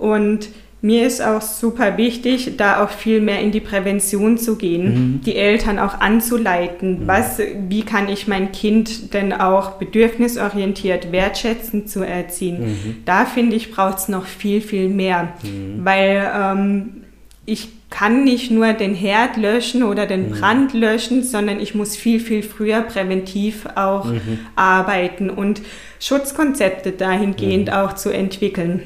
Und mir ist auch super wichtig, da auch viel mehr in die Prävention zu gehen, mhm. die Eltern auch anzuleiten. Mhm. Was, wie kann ich mein Kind denn auch bedürfnisorientiert, wertschätzend zu erziehen? Mhm. Da finde ich, braucht es noch viel, viel mehr, mhm. weil ähm, ich kann nicht nur den Herd löschen oder den mhm. Brand löschen, sondern ich muss viel, viel früher präventiv auch mhm. arbeiten und Schutzkonzepte dahingehend auch zu entwickeln.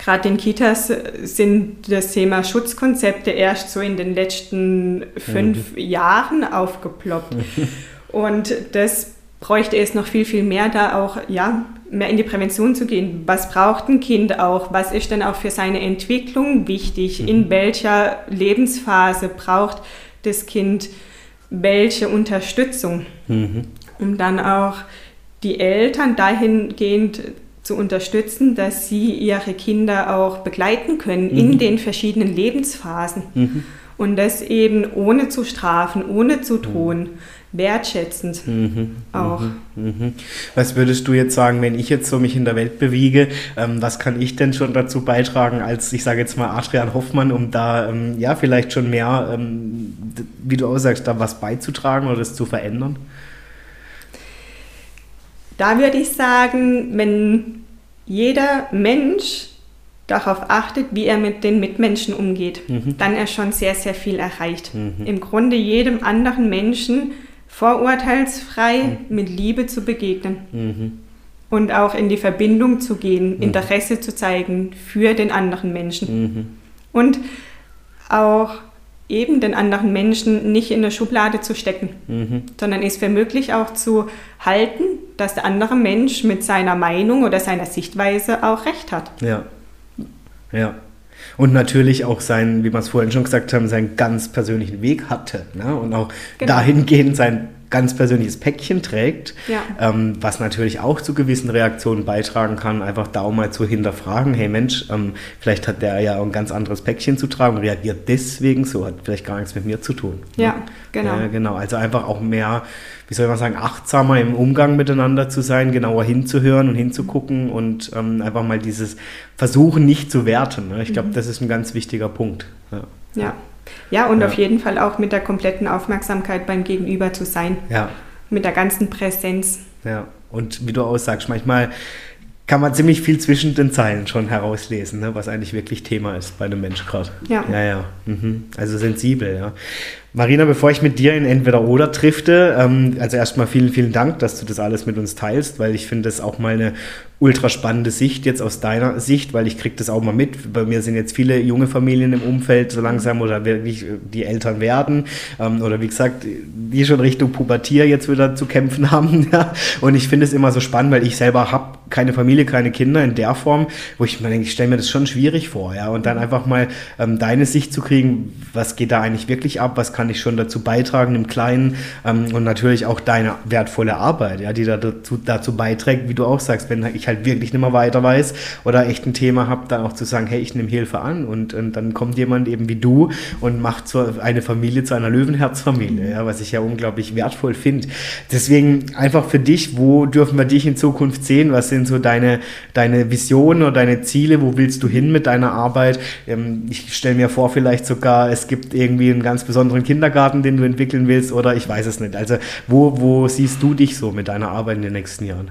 Gerade in Kitas sind das Thema Schutzkonzepte erst so in den letzten fünf mhm. Jahren aufgeploppt. Und das bräuchte es noch viel, viel mehr, da auch ja, mehr in die Prävention zu gehen. Was braucht ein Kind auch? Was ist denn auch für seine Entwicklung wichtig? Mhm. In welcher Lebensphase braucht das Kind welche Unterstützung? Mhm. Um dann auch die Eltern dahingehend zu unterstützen, dass sie ihre Kinder auch begleiten können mhm. in den verschiedenen Lebensphasen. Mhm. Und das eben ohne zu strafen, ohne zu drohen, mhm. wertschätzend mhm. auch. Mhm. Mhm. Was würdest du jetzt sagen, wenn ich jetzt so mich in der Welt bewege, ähm, was kann ich denn schon dazu beitragen, als ich sage jetzt mal Adrian Hoffmann, um da ähm, ja vielleicht schon mehr, ähm, wie du auch sagst, da was beizutragen oder das zu verändern? Da würde ich sagen, wenn jeder Mensch darauf achtet, wie er mit den Mitmenschen umgeht, mhm. dann er schon sehr, sehr viel erreicht. Mhm. Im Grunde jedem anderen Menschen vorurteilsfrei mhm. mit Liebe zu begegnen. Mhm. Und auch in die Verbindung zu gehen, mhm. Interesse zu zeigen für den anderen Menschen. Mhm. Und auch eben den anderen Menschen nicht in eine Schublade zu stecken, mhm. sondern es für möglich auch zu halten, dass der andere Mensch mit seiner Meinung oder seiner Sichtweise auch recht hat. Ja. Ja. Und natürlich auch seinen, wie wir es vorhin schon gesagt haben, seinen ganz persönlichen Weg hatte. Ne? Und auch genau. dahingehend sein ganz persönliches Päckchen trägt, ja. ähm, was natürlich auch zu gewissen Reaktionen beitragen kann, einfach da auch mal zu hinterfragen, hey Mensch, ähm, vielleicht hat der ja ein ganz anderes Päckchen zu tragen und reagiert deswegen so, hat vielleicht gar nichts mit mir zu tun. Ne? Ja, genau. Äh, genau, also einfach auch mehr, wie soll man sagen, achtsamer im Umgang miteinander zu sein, genauer hinzuhören und hinzugucken und ähm, einfach mal dieses Versuchen nicht zu werten. Ne? Ich glaube, mhm. das ist ein ganz wichtiger Punkt. ja. Ja. Und ja. auf jeden Fall auch mit der kompletten Aufmerksamkeit beim Gegenüber zu sein. Ja. Mit der ganzen Präsenz. Ja, und wie du auch sagst, manchmal kann man ziemlich viel zwischen den Zeilen schon herauslesen, ne, was eigentlich wirklich Thema ist bei einem Mensch gerade. Ja. Ja, ja. Mhm. Also sensibel, ja. Marina, bevor ich mit dir in Entweder-Oder drifte, ähm, also erstmal vielen, vielen Dank, dass du das alles mit uns teilst, weil ich finde das auch mal eine ultra spannende Sicht jetzt aus deiner Sicht, weil ich kriege das auch mal mit. Bei mir sind jetzt viele junge Familien im Umfeld so langsam oder wie die Eltern werden ähm, oder wie gesagt, die schon Richtung Pubertier jetzt wieder zu kämpfen haben. Ja. Und ich finde es immer so spannend, weil ich selber habe keine Familie, keine Kinder in der Form, wo ich mir denke, ich stelle mir das schon schwierig vor. Ja. Und dann einfach mal ähm, deine Sicht zu kriegen, was geht da eigentlich wirklich ab, was kann kann ich schon dazu beitragen im Kleinen ähm, und natürlich auch deine wertvolle Arbeit, ja, die da dazu, dazu beiträgt, wie du auch sagst, wenn ich halt wirklich nicht mehr weiter weiß oder echt ein Thema habe, dann auch zu sagen, hey, ich nehme Hilfe an und, und dann kommt jemand eben wie du und macht so eine Familie zu einer Löwenherzfamilie, ja, was ich ja unglaublich wertvoll finde. Deswegen einfach für dich, wo dürfen wir dich in Zukunft sehen? Was sind so deine, deine Visionen oder deine Ziele? Wo willst du hin mit deiner Arbeit? Ähm, ich stelle mir vor, vielleicht sogar, es gibt irgendwie einen ganz besonderen Kindergarten, den du entwickeln willst oder ich weiß es nicht. Also wo, wo siehst du dich so mit deiner Arbeit in den nächsten Jahren?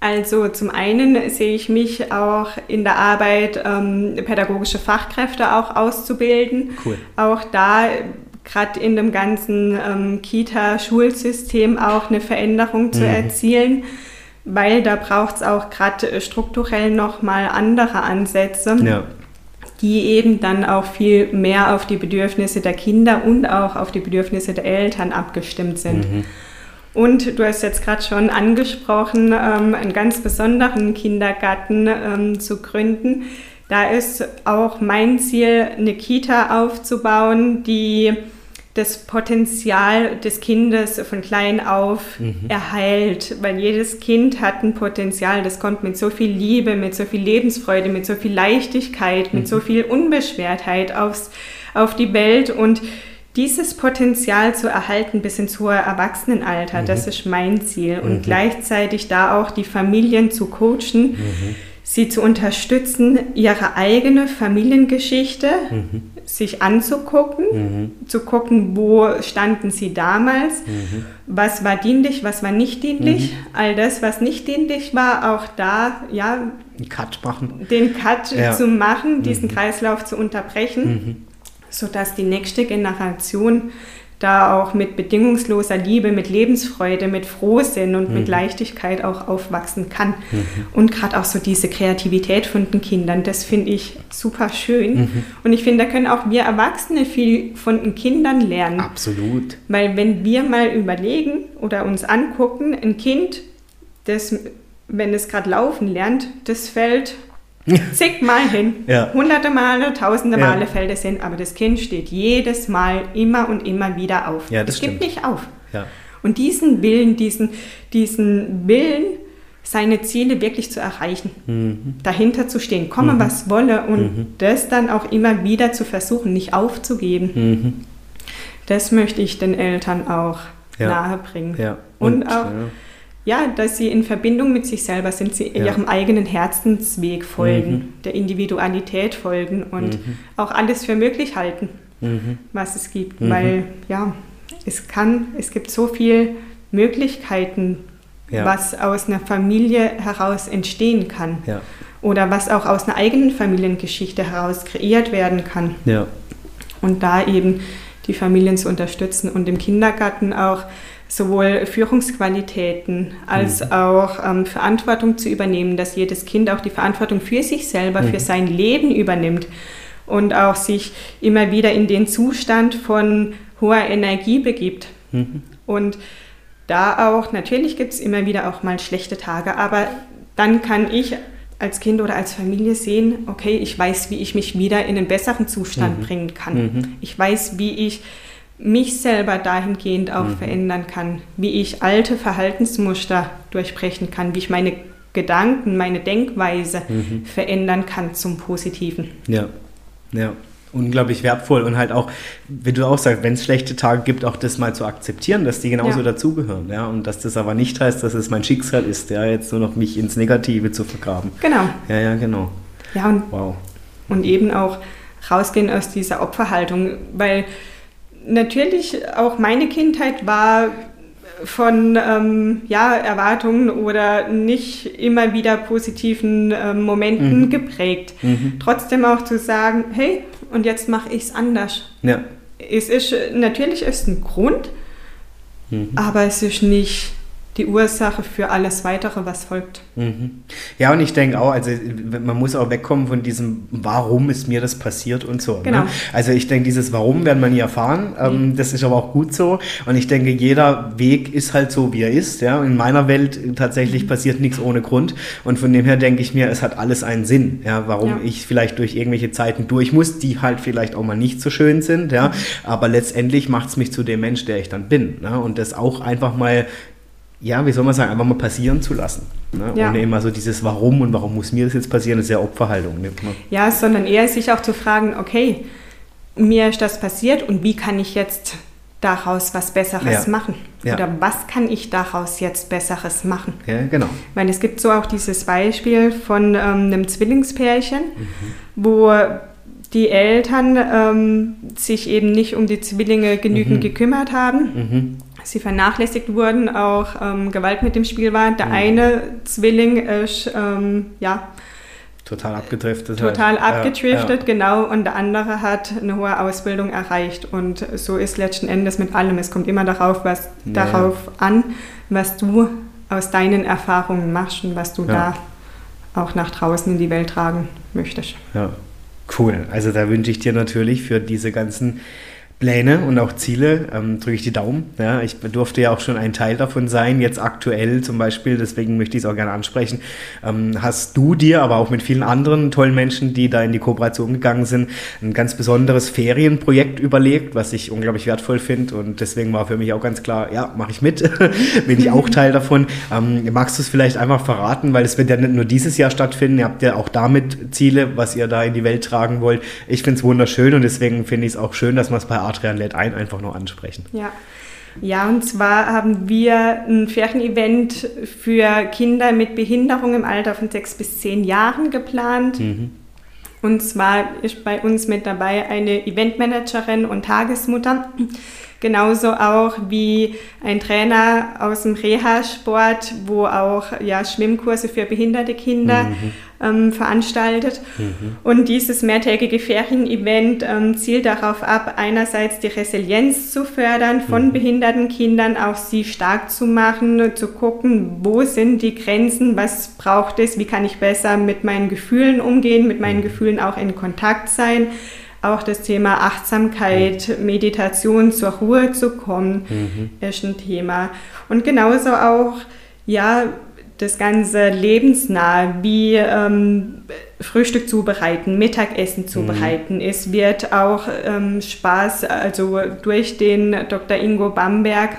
Also zum einen sehe ich mich auch in der Arbeit, ähm, pädagogische Fachkräfte auch auszubilden. Cool. Auch da gerade in dem ganzen ähm, Kita-Schulsystem auch eine Veränderung zu Mhm. erzielen, weil da braucht es auch gerade strukturell nochmal andere Ansätze Ja. Die eben dann auch viel mehr auf die Bedürfnisse der Kinder und auch auf die Bedürfnisse der Eltern abgestimmt sind. Mhm. Und du hast jetzt gerade schon angesprochen, ähm, einen ganz besonderen Kindergarten ähm, zu gründen. Da ist auch mein Ziel, eine Kita aufzubauen, die das Potenzial des Kindes von klein auf erheilt, weil jedes Kind hat ein Potenzial, das kommt mit so viel Liebe, mit so viel Lebensfreude, mit so viel Leichtigkeit, mit so viel Unbeschwertheit aufs, auf die Welt. Und dieses Potenzial zu erhalten bis ins hohe Erwachsenenalter, das ist mein Ziel. Und gleichzeitig da auch die Familien zu coachen, sie zu unterstützen, ihre eigene Familiengeschichte sich anzugucken, zu gucken, wo standen sie damals, was war dienlich, was war nicht dienlich, all das, was nicht dienlich war, auch da, ja, Einen Cut machen. den Cut Ja. zu machen, diesen Kreislauf zu unterbrechen, sodass die nächste Generation da auch mit bedingungsloser Liebe, mit Lebensfreude, mit Frohsinn und mit Leichtigkeit auch aufwachsen kann. Und gerade auch so diese Kreativität von den Kindern, das finde ich super schön. Und ich finde, da können auch wir Erwachsene viel von den Kindern lernen. Absolut. Weil wenn wir mal überlegen oder uns angucken, ein Kind, das, wenn es gerade laufen lernt, das fällt zigmal hin. Ja. Hunderte Male, tausende Ja. Male fällt es hin, aber das Kind steht jedes Mal immer und immer wieder auf. Ja, das es gibt nicht auf. Ja. Und diesen Willen, diesen, diesen Willen, seine Ziele wirklich zu erreichen, Mhm. dahinter zu stehen, komme was wolle und das dann auch immer wieder zu versuchen, nicht aufzugeben. Mhm. Das möchte ich den Eltern auch Ja. nahebringen. Ja. Und, auch, ja. Ja, dass sie in Verbindung mit sich selber sind, sie Ja. ihrem eigenen Herzensweg folgen, Mhm. der Individualität folgen und auch alles für möglich halten, Mhm. was es gibt. Weil, ja, es kann, es gibt so viele Möglichkeiten, Ja. was aus einer Familie heraus entstehen kann. Ja. Oder was auch aus einer eigenen Familiengeschichte heraus kreiert werden kann. Und da eben die Familien zu unterstützen und im Kindergarten auch sowohl Führungsqualitäten als Mhm. auch ähm, Verantwortung zu übernehmen, dass jedes Kind auch die Verantwortung für sich selber, Mhm. für sein Leben übernimmt und auch sich immer wieder in den Zustand von hoher Energie begibt. Mhm. Und da auch, natürlich gibt es immer wieder auch mal schlechte Tage, aber dann kann ich als Kind oder als Familie sehen, okay, ich weiß, wie ich mich wieder in einen besseren Zustand bringen kann. Mhm. Ich weiß, wie ich mich selber dahingehend auch verändern kann, wie ich alte Verhaltensmuster durchbrechen kann, wie ich meine Gedanken, meine Denkweise verändern kann zum Positiven. Ja, ja. Unglaublich wertvoll und halt auch, wie du auch sagst, wenn es schlechte Tage gibt, auch das mal zu akzeptieren, dass die genauso Ja. dazugehören, ja, und dass das aber nicht heißt, dass es mein Schicksal ist, ja, jetzt nur noch mich ins Negative zu vergraben. Genau. Ja, ja, genau. Ja, und Wow. und eben auch rausgehen aus dieser Opferhaltung, weil natürlich auch meine Kindheit war von ähm, ja, Erwartungen oder nicht immer wieder positiven ähm, Momenten Mhm. geprägt. Trotzdem auch zu sagen, hey, und jetzt mache ich es anders. Ja, Es ist natürlich ist ein Grund, Mhm. aber es ist nicht die Ursache für alles weitere, was folgt. Mhm. Ja, und ich denke auch, also man muss auch wegkommen von diesem, warum ist mir das passiert und so. Genau. Ne? Also ich denke, dieses Warum werden wir nie erfahren. Ähm, das ist aber auch gut so. Und ich denke, jeder Weg ist halt so, wie er ist. Ja? In meiner Welt tatsächlich passiert nichts ohne Grund. Und von dem her denke ich mir, es hat alles einen Sinn, ja? warum Ja. ich vielleicht durch irgendwelche Zeiten durch muss, die halt vielleicht auch mal nicht so schön sind. Ja? Aber letztendlich macht es mich zu dem Mensch, der ich dann bin. Ne? Und das auch einfach mal ja, wie soll man sagen, einfach mal passieren zu lassen. Ne? Ja. Ohne immer so dieses Warum und warum muss mir das jetzt passieren, das ist ja Opferhaltung. Ne? Ja, sondern eher sich auch zu fragen, okay, mir ist das passiert und wie kann ich jetzt daraus was Besseres Ja. machen? Ja. Oder was kann ich daraus jetzt Besseres machen? Ja, genau. Weil es gibt so auch dieses Beispiel von ähm, einem Zwillingspärchen, wo die Eltern ähm, sich eben nicht um die Zwillinge genügend gekümmert haben. Sie vernachlässigt wurden, auch ähm, Gewalt mit dem Spiel war. Der mhm. eine Zwilling ist, ähm, ja, total abgedriftet. Total halt. abgedriftet, ja, genau. Und der andere hat eine hohe Ausbildung erreicht. Und so ist letzten Endes mit allem. Es kommt immer darauf, was, ja. darauf an, was du aus deinen Erfahrungen machst und was du da auch nach draußen in die Welt tragen möchtest. Ja, cool. Also da wünsche ich dir natürlich für diese ganzen Pläne und auch Ziele, ähm, drücke ich die Daumen. Ja, ich durfte ja auch schon ein Teil davon sein, jetzt aktuell zum Beispiel, deswegen möchte ich es auch gerne ansprechen. Ähm, hast du dir, aber auch mit vielen anderen tollen Menschen, die da in die Kooperation gegangen sind, ein ganz besonderes Ferienprojekt überlegt, was ich unglaublich wertvoll finde und deswegen war für mich auch ganz klar, ja, mache ich mit, bin ich auch Teil davon. Ähm, magst du es vielleicht einfach verraten, weil es wird ja nicht nur dieses Jahr stattfinden, ihr habt ja auch damit Ziele, was ihr da in die Welt tragen wollt. Ich finde es wunderschön und deswegen finde ich es auch schön, dass man es bei Adrian lädt ein, einfach nur ansprechen. Ja. Ja, und zwar haben wir ein Ferienevent für Kinder mit Behinderung im Alter von sechs bis zehn Jahren geplant. Mhm. Und zwar ist bei uns mit dabei eine Eventmanagerin und Tagesmutter, Genauso auch wie ein Trainer aus dem Reha-Sport, wo auch ja, Schwimmkurse für behinderte Kinder mhm. ähm, veranstaltet. Mhm. Und dieses mehrtägige Ferienevent ähm, zielt darauf ab, einerseits die Resilienz zu fördern von mhm. behinderten Kindern, auch sie stark zu machen, zu gucken, wo sind die Grenzen, was braucht es, wie kann ich besser mit meinen Gefühlen umgehen, mit meinen mhm. Gefühlen auch in Kontakt sein auch das Thema Achtsamkeit, Meditation, zur Ruhe zu kommen, mhm. ist ein Thema. Und genauso auch, ja, das ganze lebensnah, wie ähm, Frühstück zubereiten, Mittagessen zubereiten. Mhm. Es wird auch ähm, Spaß, also durch den Dr. Ingo Bamberg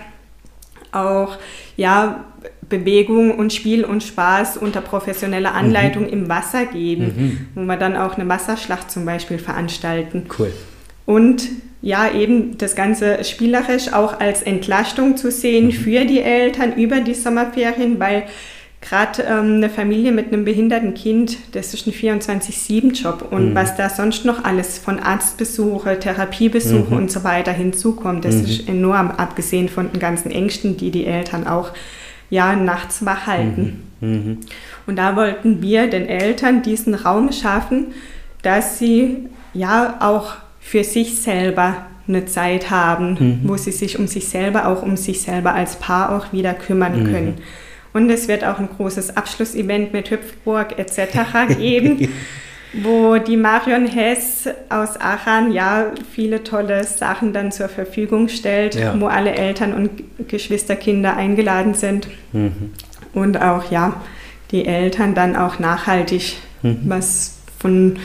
auch ja, Bewegung und Spiel und Spaß unter professioneller Anleitung mhm. im Wasser geben, mhm. wo wir dann auch eine Wasserschlacht zum Beispiel veranstalten. Cool. Und ja, eben das Ganze spielerisch auch als Entlastung zu sehen mhm. für die Eltern über die Sommerferien, weil gerade ähm, eine Familie mit einem behinderten Kind, das ist ein 24-7-Job und mhm. was da sonst noch alles von Arztbesuche, Therapiebesuche mhm. und so weiter hinzukommt, das mhm. ist enorm, abgesehen von den ganzen Ängsten, die die Eltern auch ja, nachts wach halten. Mhm. Mhm. Und da wollten wir den Eltern diesen Raum schaffen, dass sie ja auch für sich selber eine Zeit haben, mhm. wo sie sich um sich selber, auch um sich selber als Paar auch wieder kümmern mhm. können. Und es wird auch ein großes Abschlussevent mit Hüpfburg etc. geben. wo die Marion Hess aus Aachen ja viele tolle Sachen dann zur Verfügung stellt, ja. wo alle Eltern und Geschwisterkinder eingeladen sind mhm. und auch ja die Eltern dann auch nachhaltig mhm. was von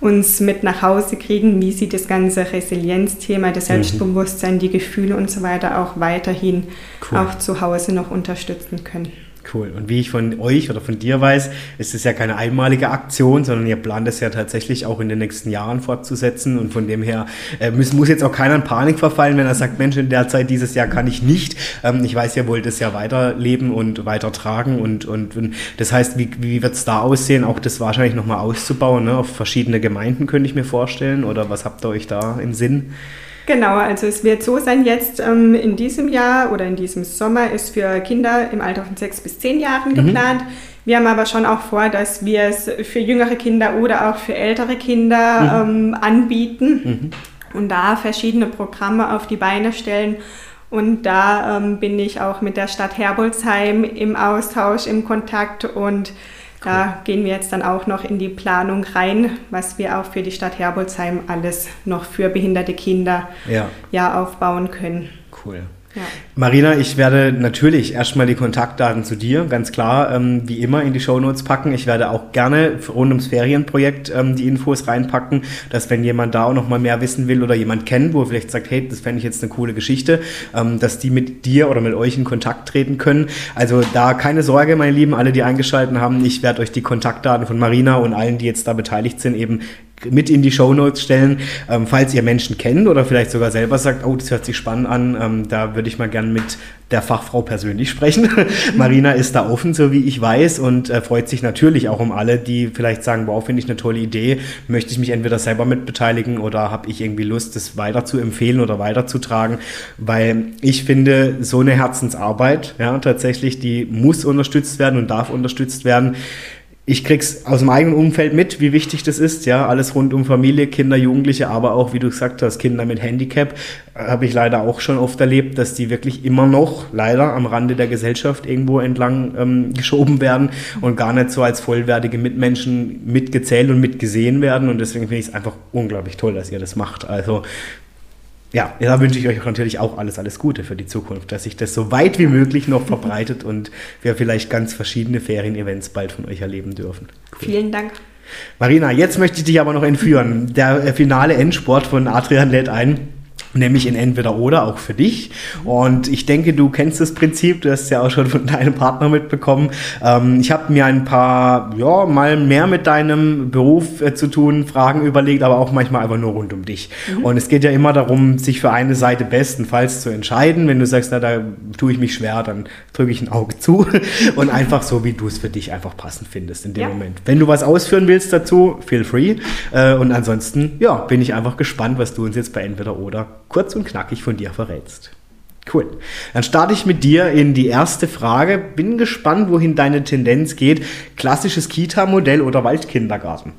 uns mit nach Hause kriegen, wie sie das ganze Resilienzthema, das mhm. Selbstbewusstsein, die Gefühle und so weiter auch weiterhin cool. auch zu Hause noch unterstützen können. Cool. Und wie ich von euch oder von dir weiß, ist es ja keine einmalige Aktion, sondern ihr plant es ja tatsächlich auch in den nächsten Jahren fortzusetzen. Und von dem her äh, muss, muss jetzt auch keiner in Panik verfallen, wenn er sagt, Mensch, in der Zeit dieses Jahr kann ich nicht. Ähm, ich weiß, ihr wollt es ja weiterleben und weitertragen. Und, und, und das heißt, wie, wie wird es da aussehen, auch das wahrscheinlich nochmal auszubauen, ne? auf verschiedene Gemeinden, könnte ich mir vorstellen. Oder was habt ihr euch da im Sinn? Genau, also es wird so sein, jetzt ähm, in diesem Jahr oder in diesem Sommer ist für Kinder im Alter von sechs bis zehn Jahren mhm. geplant. Wir haben aber schon auch vor, dass wir es für jüngere Kinder oder auch für ältere Kinder mhm. ähm, anbieten mhm. und da verschiedene Programme auf die Beine stellen. Und da ähm, bin ich auch mit der Stadt Herbolzheim im Austausch, im Kontakt und da gehen wir jetzt dann auch noch in die Planung rein, was wir auch für die Stadt Herbolzheim alles noch für behinderte Kinder ja. ja aufbauen können. Cool. Ja. Marina, ich werde natürlich erstmal die Kontaktdaten zu dir, ganz klar, ähm, wie immer in die Shownotes packen. Ich werde auch gerne rund ums Ferienprojekt ähm, die Infos reinpacken, dass wenn jemand da auch noch mal mehr wissen will oder jemand kennt, wo er vielleicht sagt, hey, das fände ich jetzt eine coole Geschichte, ähm, dass die mit dir oder mit euch in Kontakt treten können. Also da keine Sorge, meine Lieben, alle, die eingeschaltet haben, ich werde euch die Kontaktdaten von Marina und allen, die jetzt da beteiligt sind, eben mit in die Shownotes stellen, ähm, falls ihr Menschen kennt oder vielleicht sogar selber sagt, oh, das hört sich spannend an, ähm, da würde ich mal gern mit der Fachfrau persönlich sprechen. Marina ist da offen, so wie ich weiß, und äh, freut sich natürlich auch um alle, die vielleicht sagen, wow, finde ich eine tolle Idee, möchte ich mich entweder selber mit beteiligen oder habe ich irgendwie Lust, das weiter zu empfehlen oder weiterzutragen, weil ich finde, so eine Herzensarbeit, ja, tatsächlich, die muss unterstützt werden und darf unterstützt werden ich krieg's aus dem eigenen Umfeld mit, wie wichtig das ist, ja, alles rund um Familie, Kinder, Jugendliche, aber auch, wie du gesagt hast, Kinder mit Handicap, äh, habe ich leider auch schon oft erlebt, dass die wirklich immer noch leider am Rande der Gesellschaft irgendwo entlang ähm, geschoben werden und gar nicht so als vollwertige Mitmenschen mitgezählt und mitgesehen werden. Und deswegen finde ich es einfach unglaublich toll, dass ihr das macht. Also ja, da wünsche ich euch natürlich auch alles, alles Gute für die Zukunft, dass sich das so weit wie möglich noch verbreitet und wir vielleicht ganz verschiedene Ferien-Events bald von euch erleben dürfen. Cool. Vielen Dank. Marina, jetzt möchte ich dich aber noch entführen. Der äh, finale Endsport von Adrian lädt ein nämlich in entweder oder auch für dich. Und ich denke, du kennst das Prinzip, du hast es ja auch schon von deinem Partner mitbekommen. Ähm, ich habe mir ein paar, ja, mal mehr mit deinem Beruf äh, zu tun, Fragen überlegt, aber auch manchmal einfach nur rund um dich. Mhm. Und es geht ja immer darum, sich für eine Seite bestenfalls zu entscheiden. Wenn du sagst, na, da tue ich mich schwer, dann drücke ich ein Auge zu und einfach so, wie du es für dich einfach passend findest in dem ja. Moment. Wenn du was ausführen willst dazu, feel free. Äh, und ansonsten, ja, bin ich einfach gespannt, was du uns jetzt bei entweder oder kurz und knackig von dir verrätst. Cool. Dann starte ich mit dir in die erste Frage. Bin gespannt, wohin deine Tendenz geht. Klassisches Kita-Modell oder Waldkindergarten?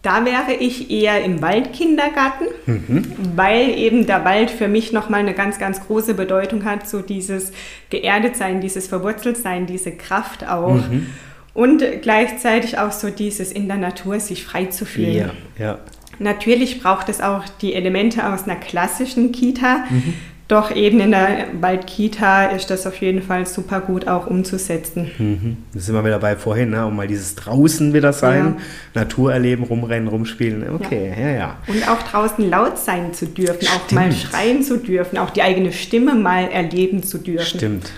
Da wäre ich eher im Waldkindergarten, mhm. weil eben der Wald für mich nochmal eine ganz, ganz große Bedeutung hat. So dieses Geerdetsein, dieses Verwurzeltsein, diese Kraft auch. Mhm. Und gleichzeitig auch so dieses in der Natur sich frei zu fühlen. Ja, ja. Natürlich braucht es auch die Elemente aus einer klassischen Kita. Mhm. Doch eben in der Waldkita ist das auf jeden Fall super gut auch umzusetzen. Mhm. Das sind wir wieder bei vorhin, ne? um mal dieses draußen wieder sein, ja. Natur erleben, rumrennen, rumspielen. Okay, ja. ja, ja. Und auch draußen laut sein zu dürfen, Stimmt. auch mal schreien zu dürfen, auch die eigene Stimme mal erleben zu dürfen. Stimmt.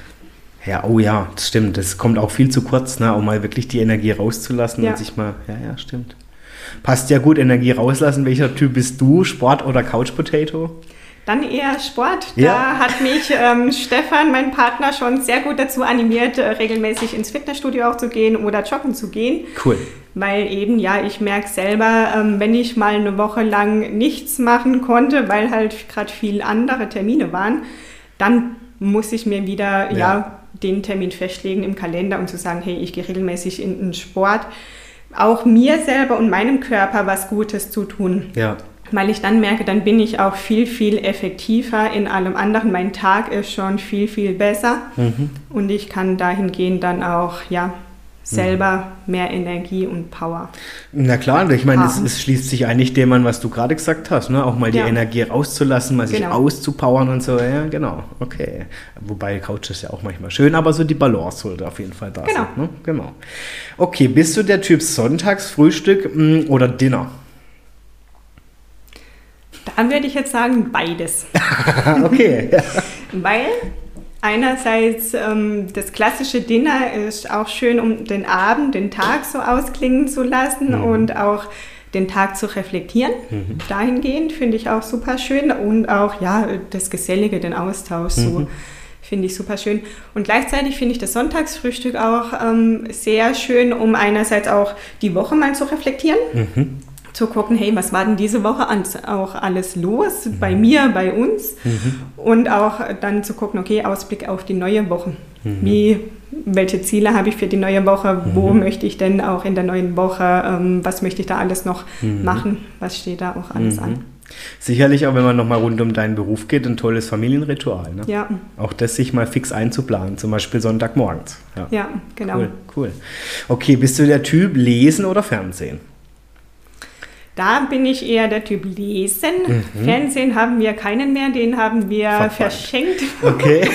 Ja, oh ja, das stimmt. Das kommt auch viel zu kurz, ne? um mal wirklich die Energie rauszulassen ja. und sich mal, ja, ja, stimmt. Passt ja gut, Energie rauslassen. Welcher Typ bist du? Sport oder Couch Potato? Dann eher Sport. Da ja. hat mich ähm, Stefan, mein Partner, schon sehr gut dazu animiert, äh, regelmäßig ins Fitnessstudio auch zu gehen oder joggen zu gehen. Cool. Weil eben, ja, ich merke selber, ähm, wenn ich mal eine Woche lang nichts machen konnte, weil halt gerade viel andere Termine waren, dann muss ich mir wieder, ja. ja, den Termin festlegen im Kalender und zu sagen, hey, ich gehe regelmäßig in den Sport auch mir selber und meinem Körper was Gutes zu tun. Ja. Weil ich dann merke, dann bin ich auch viel, viel effektiver in allem anderen. Mein Tag ist schon viel, viel besser mhm. und ich kann dahingehend dann auch, ja, selber mehr Energie und Power. Na klar, ich meine, es, es, schließt sich eigentlich dem an, was du gerade gesagt hast, ne? auch mal die ja. Energie rauszulassen, mal sich genau. auszupowern und so. Ja, genau, okay. Wobei Couch ist ja auch manchmal schön, aber so die Balance sollte auf jeden Fall da genau. sein. Ne? Genau. Okay, bist du der Typ Sonntagsfrühstück mm, oder Dinner? Dann würde ich jetzt sagen beides. okay. Weil Einerseits ähm, das klassische Dinner ist auch schön, um den Abend, den Tag so ausklingen zu lassen mhm. und auch den Tag zu reflektieren. Mhm. Dahingehend finde ich auch super schön und auch ja das Gesellige, den Austausch mhm. so finde ich super schön. Und gleichzeitig finde ich das Sonntagsfrühstück auch ähm, sehr schön, um einerseits auch die Woche mal zu reflektieren. Mhm zu gucken, hey, was war denn diese Woche auch alles los mhm. bei mir, bei uns mhm. und auch dann zu gucken, okay, Ausblick auf die neue Woche. Mhm. Wie, welche Ziele habe ich für die neue Woche? Wo mhm. möchte ich denn auch in der neuen Woche, ähm, was möchte ich da alles noch mhm. machen? Was steht da auch alles an? Mhm. Sicherlich auch, wenn man nochmal rund um deinen Beruf geht, ein tolles Familienritual. Ne? Ja. Auch das sich mal fix einzuplanen, zum Beispiel Sonntagmorgens. Ja, ja genau. Cool, cool. Okay, bist du der Typ Lesen oder Fernsehen? Da bin ich eher der Typ Lesen. Mhm. Fernsehen haben wir keinen mehr, den haben wir Verfallt. verschenkt. Okay.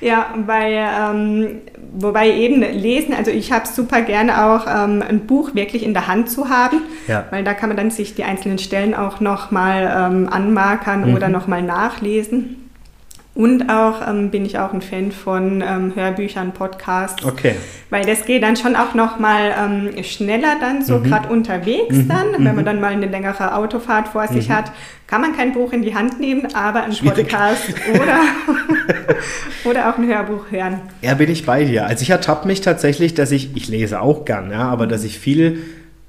ja, weil, ähm, wobei eben Lesen, also ich habe super gerne auch ähm, ein Buch wirklich in der Hand zu haben, ja. weil da kann man dann sich die einzelnen Stellen auch nochmal ähm, anmarkern mhm. oder nochmal nachlesen. Und auch ähm, bin ich auch ein Fan von ähm, Hörbüchern, Podcasts. Okay. Weil das geht dann schon auch nochmal ähm, schneller dann, so mhm. gerade unterwegs mhm. dann. Wenn man mhm. dann mal eine längere Autofahrt vor sich mhm. hat, kann man kein Buch in die Hand nehmen, aber ein Schwierig. Podcast oder, oder auch ein Hörbuch hören. Ja, bin ich bei dir. Also ich ertappe mich tatsächlich, dass ich, ich lese auch gern, ja, aber dass ich viel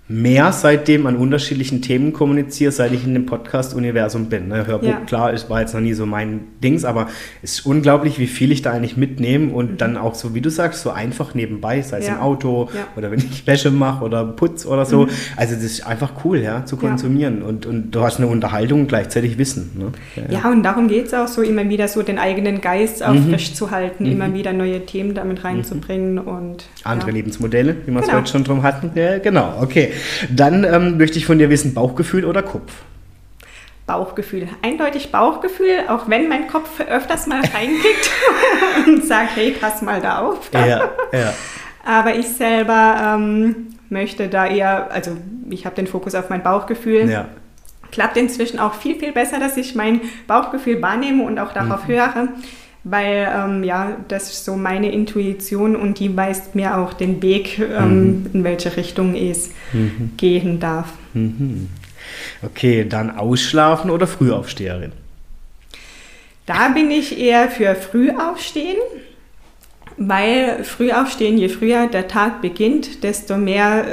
mehr seitdem an unterschiedlichen Themen kommuniziere, seit ich in dem Podcast-Universum bin. Ne? Hörbuch, ja. klar, ist, war jetzt noch nie so mein Dings, aber es ist unglaublich, wie viel ich da eigentlich mitnehme und mhm. dann auch so, wie du sagst, so einfach nebenbei, sei es ja. im Auto ja. oder wenn ich Wäsche mache oder Putz oder so. Mhm. Also das ist einfach cool, ja, zu konsumieren und, und du hast eine Unterhaltung und gleichzeitig Wissen. Ne? Ja, und darum geht es auch so, immer wieder so den eigenen Geist auch mhm. frisch zu halten, mhm. immer wieder neue Themen damit reinzubringen und andere Lebensmodelle, wie wir es genau. heute schon drum hatten. Ja, genau, okay. Dann ähm, möchte ich von dir wissen, Bauchgefühl oder Kopf? Bauchgefühl. Eindeutig Bauchgefühl, auch wenn mein Kopf öfters mal reinkickt und sagt, hey, pass mal da auf. Ja, ja. Aber ich selber ähm, möchte da eher, also ich habe den Fokus auf mein Bauchgefühl. Ja. Klappt inzwischen auch viel, viel besser, dass ich mein Bauchgefühl wahrnehme und auch darauf mhm. höre weil ähm, ja, das ist so meine Intuition und die weist mir auch den Weg, ähm, mhm. in welche Richtung es mhm. gehen darf. Mhm. Okay, dann Ausschlafen oder Frühaufsteherin? Da bin ich eher für Frühaufstehen, weil Frühaufstehen, je früher der Tag beginnt, desto mehr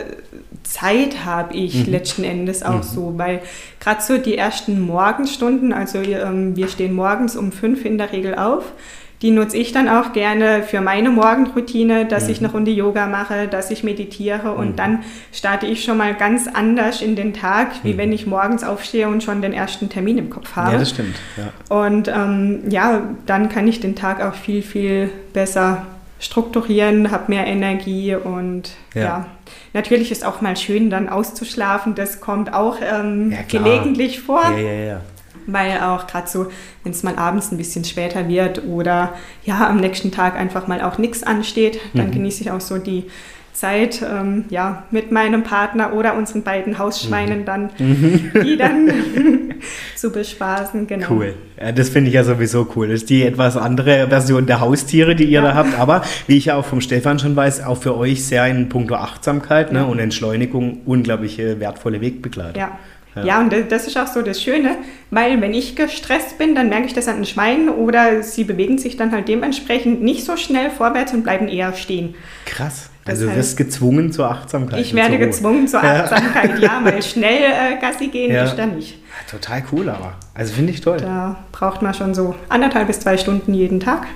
Zeit habe ich mhm. letzten Endes auch mhm. so, weil gerade so die ersten Morgenstunden, also ähm, wir stehen morgens um fünf in der Regel auf, die nutze ich dann auch gerne für meine Morgenroutine, dass mhm. ich eine Runde Yoga mache, dass ich meditiere und mhm. dann starte ich schon mal ganz anders in den Tag, wie mhm. wenn ich morgens aufstehe und schon den ersten Termin im Kopf habe. Ja, das stimmt. Ja. Und ähm, ja, dann kann ich den Tag auch viel, viel besser strukturieren, habe mehr Energie und ja. ja. Natürlich ist auch mal schön, dann auszuschlafen. Das kommt auch ähm, ja, gelegentlich vor. Ja, ja, ja. Weil auch gerade so, wenn es mal abends ein bisschen später wird oder ja, am nächsten Tag einfach mal auch nichts ansteht, dann mhm. genieße ich auch so die Zeit ähm, ja, mit meinem Partner oder unseren beiden Hausschweinen mhm. dann, mhm. die dann zu bespaßen. Genau. Cool. Ja, das finde ich ja sowieso cool. Das ist die etwas andere Version der Haustiere, die ihr ja. da habt. Aber wie ich ja auch vom Stefan schon weiß, auch für euch sehr in puncto Achtsamkeit ne, ja. und Entschleunigung unglaubliche wertvolle Wegbegleitung. Ja. Ja. ja, und das ist auch so das Schöne, weil wenn ich gestresst bin, dann merke ich das an den Schweinen oder sie bewegen sich dann halt dementsprechend nicht so schnell vorwärts und bleiben eher stehen. Krass. Also du wirst gezwungen zur Achtsamkeit. Ich werde gezwungen zur Achtsamkeit, ja, weil schnell äh, Gassi gehen ja. ist da nicht. Ja, total cool, aber. Also finde ich toll. Da braucht man schon so anderthalb bis zwei Stunden jeden Tag.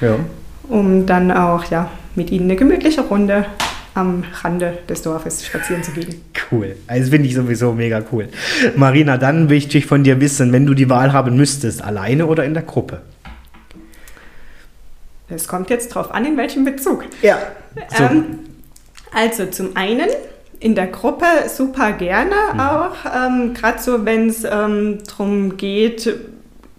Ja. Um dann auch ja, mit ihnen eine gemütliche Runde am Rande des Dorfes spazieren zu gehen. Cool. Also finde ich sowieso mega cool. Marina, dann möchte ich von dir wissen, wenn du die Wahl haben müsstest, alleine oder in der Gruppe? Es kommt jetzt drauf an, in welchem Bezug. Ja. So. Ähm, also zum einen in der Gruppe super gerne mhm. auch, ähm, gerade so, wenn es ähm, darum geht,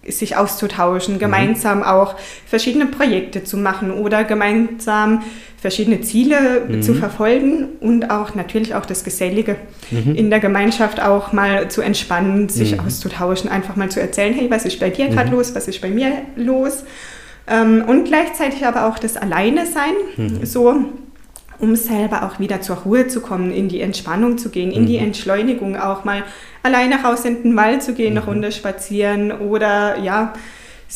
sich auszutauschen, mhm. gemeinsam auch verschiedene Projekte zu machen oder gemeinsam verschiedene Ziele mhm. zu verfolgen und auch natürlich auch das Gesellige mhm. in der Gemeinschaft auch mal zu entspannen, sich mhm. auszutauschen, einfach mal zu erzählen, hey, was ist bei dir gerade mhm. los, was ist bei mir los ähm, und gleichzeitig aber auch das Alleine sein, mhm. so um selber auch wieder zur Ruhe zu kommen, in die Entspannung zu gehen, in mhm. die Entschleunigung auch mal alleine raus in den Wald zu gehen, eine mhm. Runde spazieren oder ja,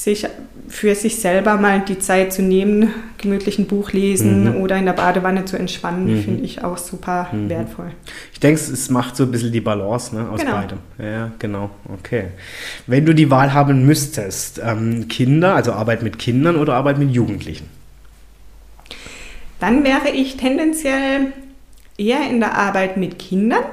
sich für sich selber mal die Zeit zu nehmen, gemütlich ein Buch lesen mhm. oder in der Badewanne zu entspannen, mhm. finde ich auch super mhm. wertvoll. Ich denke, es macht so ein bisschen die Balance ne, aus genau. beidem. Ja, genau. Okay. Wenn du die Wahl haben müsstest, ähm, Kinder, also Arbeit mit Kindern oder Arbeit mit Jugendlichen? Dann wäre ich tendenziell eher in der Arbeit mit Kindern.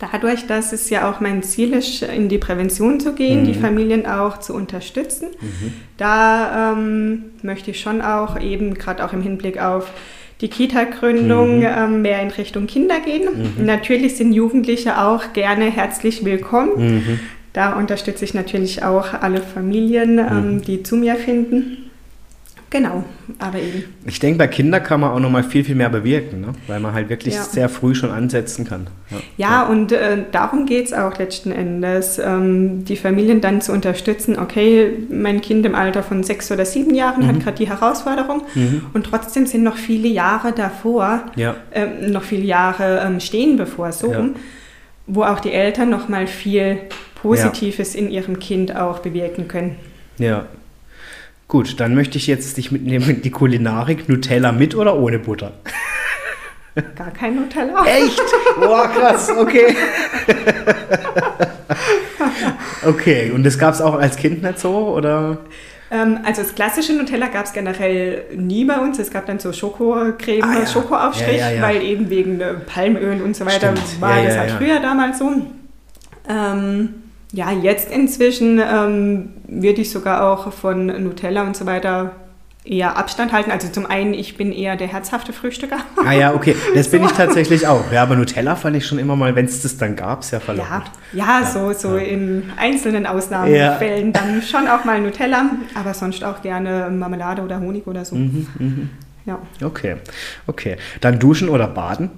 Dadurch, dass es ja auch mein Ziel ist, in die Prävention zu gehen, mhm. die Familien auch zu unterstützen, mhm. da ähm, möchte ich schon auch eben gerade auch im Hinblick auf die Kita-Gründung mhm. ähm, mehr in Richtung Kinder gehen. Mhm. Natürlich sind Jugendliche auch gerne herzlich willkommen. Mhm. Da unterstütze ich natürlich auch alle Familien, ähm, mhm. die zu mir finden. Genau, aber eben. Ich denke, bei Kindern kann man auch noch mal viel, viel mehr bewirken, ne? weil man halt wirklich Ja. sehr früh schon ansetzen kann. Ja, und äh, darum geht es auch letzten Endes, ähm, die Familien dann zu unterstützen, okay, mein Kind im Alter von sechs oder sieben Jahren Mhm. hat gerade die Herausforderung und trotzdem sind noch viele Jahre davor, Ja. ähm, noch viele Jahre ähm, stehen bevor, so Ja. rum, wo auch die Eltern noch mal viel Positives in ihrem Kind auch bewirken können. Ja. Gut, dann möchte ich jetzt dich mitnehmen in die Kulinarik. Nutella mit oder ohne Butter? Gar kein Nutella. Echt? Boah, krass, okay. okay, und das gab es auch als Kind nicht so, oder? Ähm, also das klassische Nutella gab es generell nie bei uns. Es gab dann so Schokocreme, Ah, ja. Schokoaufstrich, Ja, ja, weil eben wegen Palmöl und so weiter Stimmt. war das halt früher damals so. Ähm, ja, jetzt inzwischen ähm, würde ich sogar auch von Nutella und so weiter eher Abstand halten. Also zum einen, ich bin eher der herzhafte Frühstücker. Ah ja, okay, das bin ich tatsächlich auch. Ja, aber Nutella fand ich schon immer mal, wenn es das dann gab, sehr Ja, verlockend. ja, so, so in einzelnen Ausnahmefällen dann schon auch mal Nutella, aber sonst auch gerne Marmelade oder Honig oder so. Mhm, Ja. Okay, okay. Dann duschen oder baden?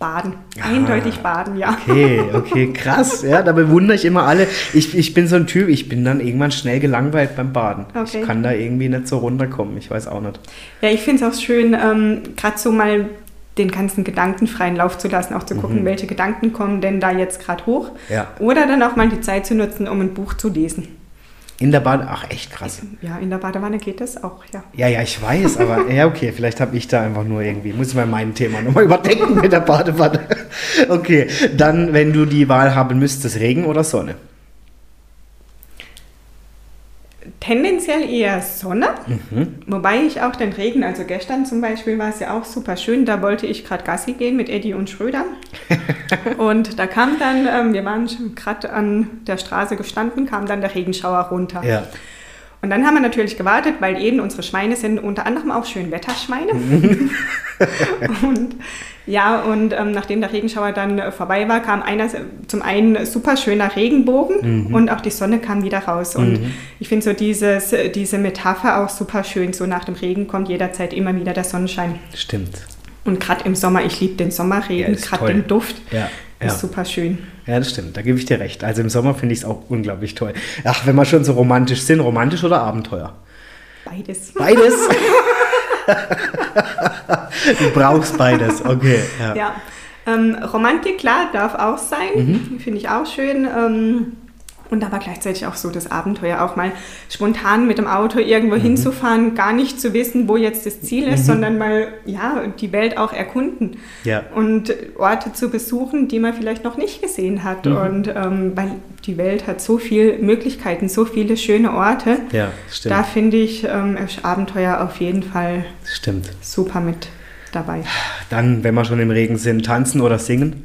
Baden. Ah. Eindeutig baden, ja. Okay, okay, krass. Ja, da bewundere ich immer alle. Ich, ich bin so ein Typ, ich bin dann irgendwann schnell gelangweilt beim Baden. Okay. Ich kann da irgendwie nicht so runterkommen. Ich weiß auch nicht. Ja, ich finde es auch schön, ähm, gerade so mal den ganzen Gedanken freien Lauf zu lassen, auch zu gucken, welche Gedanken kommen denn da jetzt gerade hoch. Mhm. Ja. Oder dann auch mal die Zeit zu nutzen, um ein Buch zu lesen. In der Bade, ach echt krass. Ja, in der Badewanne geht das auch, ja. Ja, ja, ich weiß, aber ja, okay, vielleicht habe ich da einfach nur irgendwie, muss ich mal mein Thema nochmal überdenken mit der Badewanne. Okay, dann, wenn du die Wahl haben müsstest, Regen oder Sonne? Tendenziell eher Sonne, Mhm. wobei ich auch den Regen, also gestern zum Beispiel war es ja auch super schön, da wollte ich gerade Gassi gehen mit Eddie und Schröder. und da kam dann, ähm, wir waren gerade an der Straße gestanden, kam dann der Regenschauer runter. Ja. Und dann haben wir natürlich gewartet, weil eben unsere Schweine sind unter anderem auch Schönwetterschweine. und ja, und ähm, nachdem der Regenschauer dann äh, vorbei war, kam einer, zum einen super schöner Regenbogen und auch die Sonne kam wieder raus. Und ich finde so dieses, diese Metapher auch super schön. So nach dem Regen kommt jederzeit immer wieder der Sonnenschein. Stimmt. Und gerade im Sommer, ich liebe den Ja, Sommerregen, ist gerade den Duft. Ja, Ist ja. super schön. Ja, das stimmt, da gebe ich dir recht. Also im Sommer finde ich es auch unglaublich toll. Ach, wenn wir schon so romantisch sind, romantisch oder Abenteuer? Beides. Beides. du brauchst beides, okay. Ja. Ja, ähm, Romantik, klar, darf auch sein. Mhm. Finde ich auch schön. Ähm, und aber gleichzeitig auch so das Abenteuer, auch mal spontan mit dem Auto irgendwo Mhm. hinzufahren, gar nicht zu wissen, wo jetzt das Ziel ist, sondern mal ja, die Welt auch erkunden Ja. und Orte zu besuchen, die man vielleicht noch nicht gesehen hat. Mhm. Und ähm, weil die Welt hat so viele Möglichkeiten, so viele schöne Orte. Ja, stimmt. Da finde ich ähm, Abenteuer auf jeden Fall Stimmt. super mit dabei. Dann, wenn wir schon im Regen sind, tanzen oder singen?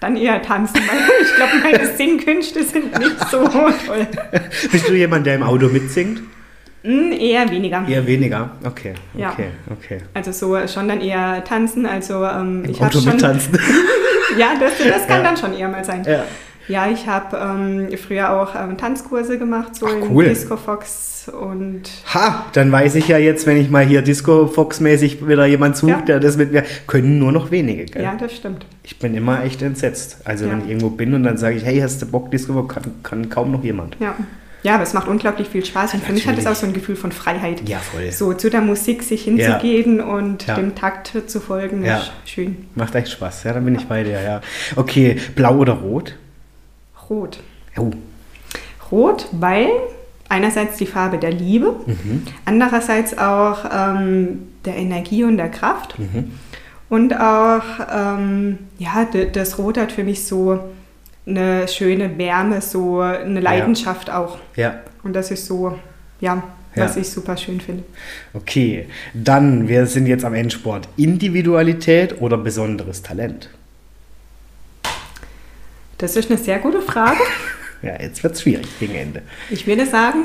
Dann eher tanzen, weil ich glaube, meine Singkünste sind nicht so toll. Bist du jemand, der im Auto mitsingt? Hm, eher weniger. Eher weniger. Okay, Ja. okay, okay. Also so schon dann eher tanzen. Also ähm, Im ich habe Auto schon. mittanzen. Ja, das, das kann Ja. dann schon eher mal sein. ja. Ja, ich habe ähm, früher auch ähm, Tanzkurse gemacht, so Ach, in cool. Disco Fox und Ha, dann weiß ich ja jetzt, wenn ich mal hier Disco-Fox-mäßig wieder jemand sucht, Ja. der das mit mir, können nur noch wenige, gell? ja, das stimmt. Ich bin immer echt entsetzt. Also Ja. wenn ich irgendwo bin und dann sage ich, hey, hast du Bock, Disco, kann, kann kaum noch jemand. Ja. Ja, aber es macht unglaublich viel Spaß und für mich hat es auch so ein Gefühl von Freiheit. Ja, voll. So zu der Musik sich hinzugehen und Ja. dem Takt zu folgen, Ja. ist schön. Macht echt Spaß. Ja, dann bin ich bei dir, ja. Okay, blau oder rot? Rot. Oh, Rot, weil einerseits die Farbe der Liebe, Mhm. andererseits auch ähm, der Energie und der Kraft. Mhm. Und auch, ähm, ja, das Rot hat für mich so eine schöne Wärme, so eine Leidenschaft auch. ja. Und das ist so, ja, was Ja. ich super schön finde. Okay, dann, wir sind jetzt am Endsport. Individualität oder besonderes Talent? Das ist eine sehr gute Frage. Ja, jetzt wird es schwierig gegen Ende. Ich würde sagen,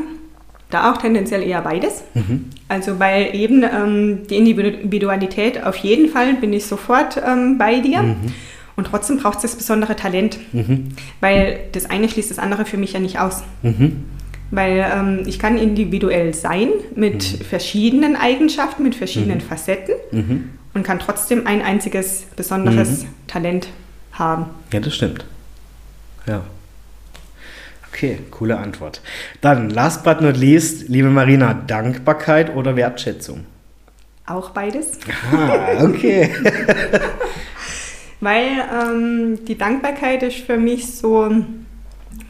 da auch tendenziell eher beides. Mhm. Also weil eben ähm, die Individualität auf jeden Fall bin ich sofort ähm, bei dir. Mhm. Und trotzdem braucht es das besondere Talent, weil das eine schließt das andere für mich ja nicht aus. Mhm. Weil ähm, ich kann individuell sein mit mhm. verschiedenen Eigenschaften, mit verschiedenen mhm. Facetten mhm. und kann trotzdem ein einziges besonderes mhm. Talent haben. Ja, das stimmt. Ja. Okay, coole Antwort. Dann, last but not least, liebe Marina, Dankbarkeit oder Wertschätzung? Auch beides. Ah, okay. Weil ähm, die Dankbarkeit ist für mich so,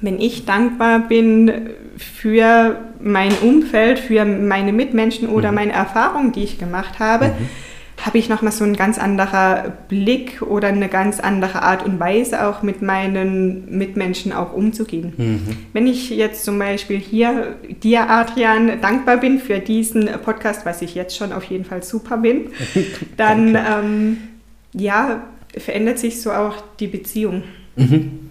wenn ich dankbar bin für mein Umfeld, für meine Mitmenschen oder mhm. meine Erfahrungen, die ich gemacht habe, mhm habe ich nochmal so einen ganz anderer Blick oder eine ganz andere Art und Weise auch mit meinen Mitmenschen auch umzugehen. Mhm. Wenn ich jetzt zum Beispiel hier dir, Adrian, dankbar bin für diesen Podcast, was ich jetzt schon auf jeden Fall super bin, dann ähm, ja, verändert sich so auch die Beziehung. Mhm.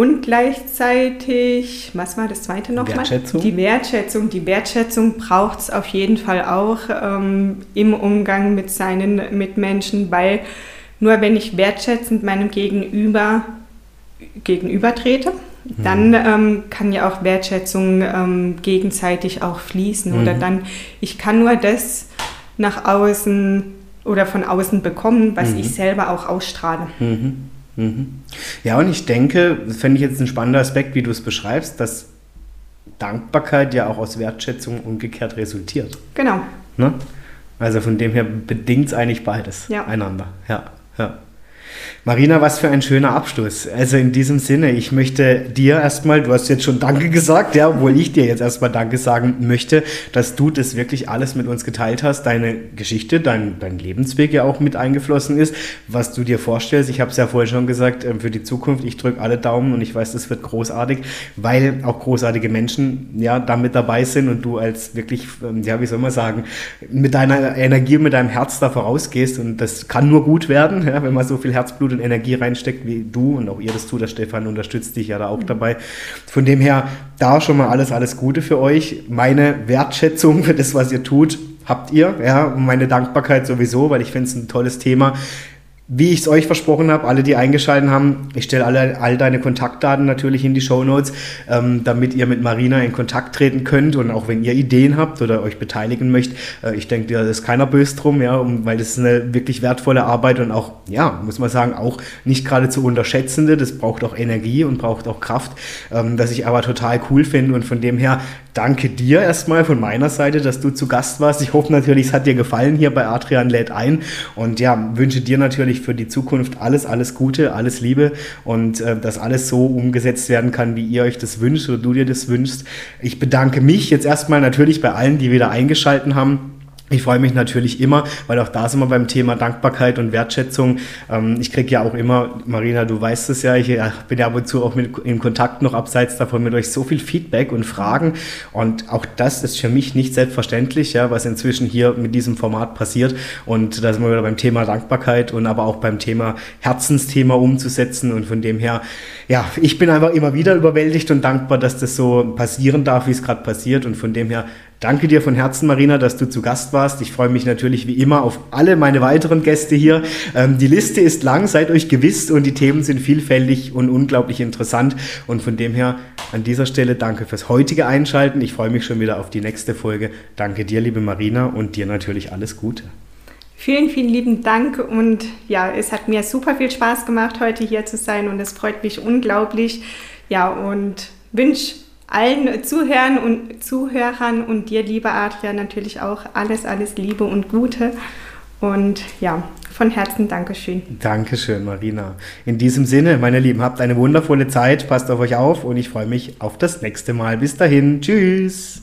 Und gleichzeitig, was war das zweite nochmal? Wertschätzung. Die Wertschätzung. Die Wertschätzung braucht es auf jeden Fall auch ähm, im Umgang mit seinen Mitmenschen, weil nur wenn ich wertschätzend meinem Gegenüber gegenübertrete, mhm. dann ähm, kann ja auch Wertschätzung ähm, gegenseitig auch fließen. Mhm. Oder dann, ich kann nur das nach außen oder von außen bekommen, was mhm. ich selber auch ausstrahle. Mhm. Mhm. Ja, und ich denke, das fände ich jetzt ein spannender Aspekt, wie du es beschreibst, dass Dankbarkeit ja auch aus Wertschätzung umgekehrt resultiert. Genau. Ne? Also von dem her bedingt es eigentlich beides ja. einander. Ja, ja. Marina, was für ein schöner Abschluss. Also in diesem Sinne, ich möchte dir erstmal, du hast jetzt schon Danke gesagt, ja, obwohl ich dir jetzt erstmal Danke sagen möchte, dass du das wirklich alles mit uns geteilt hast, deine Geschichte, dein, dein Lebensweg ja auch mit eingeflossen ist, was du dir vorstellst. Ich habe es ja vorher schon gesagt, ähm, für die Zukunft, ich drücke alle Daumen und ich weiß, das wird großartig, weil auch großartige Menschen ja da mit dabei sind und du als wirklich, ähm, ja, wie soll man sagen, mit deiner Energie mit deinem Herz da vorausgehst und das kann nur gut werden, ja, wenn man so viel Herzblut und Energie reinsteckt wie du und auch ihr das tut. Der Stefan unterstützt dich ja da auch dabei. Von dem her, da schon mal alles, alles Gute für euch. Meine Wertschätzung für das, was ihr tut, habt ihr. Ja, und meine Dankbarkeit sowieso, weil ich finde es ein tolles Thema. Wie ich es euch versprochen habe, alle, die eingeschaltet haben, ich stelle alle, all deine Kontaktdaten natürlich in die Show Notes, ähm, damit ihr mit Marina in Kontakt treten könnt und auch wenn ihr Ideen habt oder euch beteiligen möchtet, äh, ich denke, da ist keiner böse drum, ja, um, weil das ist eine wirklich wertvolle Arbeit und auch, ja, muss man sagen, auch nicht gerade zu unterschätzende, das braucht auch Energie und braucht auch Kraft, ähm, dass ich aber total cool finde und von dem her danke dir erstmal von meiner Seite, dass du zu Gast warst. Ich hoffe natürlich, es hat dir gefallen hier bei Adrian lädt ein und ja, wünsche dir natürlich für die Zukunft alles, alles Gute, alles Liebe und äh, dass alles so umgesetzt werden kann, wie ihr euch das wünscht oder du dir das wünschst. Ich bedanke mich jetzt erstmal natürlich bei allen, die wieder eingeschalten haben. Ich freue mich natürlich immer, weil auch da sind wir beim Thema Dankbarkeit und Wertschätzung. Ähm, ich kriege ja auch immer, Marina, du weißt es ja, ich bin ja ab und zu auch mit, in Kontakt noch abseits davon mit euch so viel Feedback und Fragen. Und auch das ist für mich nicht selbstverständlich, ja, was inzwischen hier mit diesem Format passiert. Und da sind wir wieder beim Thema Dankbarkeit und aber auch beim Thema Herzensthema umzusetzen. Und von dem her, ja, ich bin einfach immer wieder überwältigt und dankbar, dass das so passieren darf, wie es gerade passiert. Und von dem her Danke dir von Herzen, Marina, dass du zu Gast warst. Ich freue mich natürlich wie immer auf alle meine weiteren Gäste hier. Ähm, die Liste ist lang, seid euch gewiss und die Themen sind vielfältig und unglaublich interessant. Und von dem her an dieser Stelle danke fürs heutige Einschalten. Ich freue mich schon wieder auf die nächste Folge. Danke dir, liebe Marina, und dir natürlich alles Gute. Vielen, vielen lieben Dank und ja, es hat mir super viel Spaß gemacht, heute hier zu sein und es freut mich unglaublich. Ja, und wünsche allen Zuhörern und Zuhörern und dir, lieber Adrian, natürlich auch alles, alles Liebe und Gute. Und ja, von Herzen Dankeschön. Dankeschön, Marina. In diesem Sinne, meine Lieben, habt eine wundervolle Zeit, passt auf euch auf und ich freue mich auf das nächste Mal. Bis dahin, tschüss.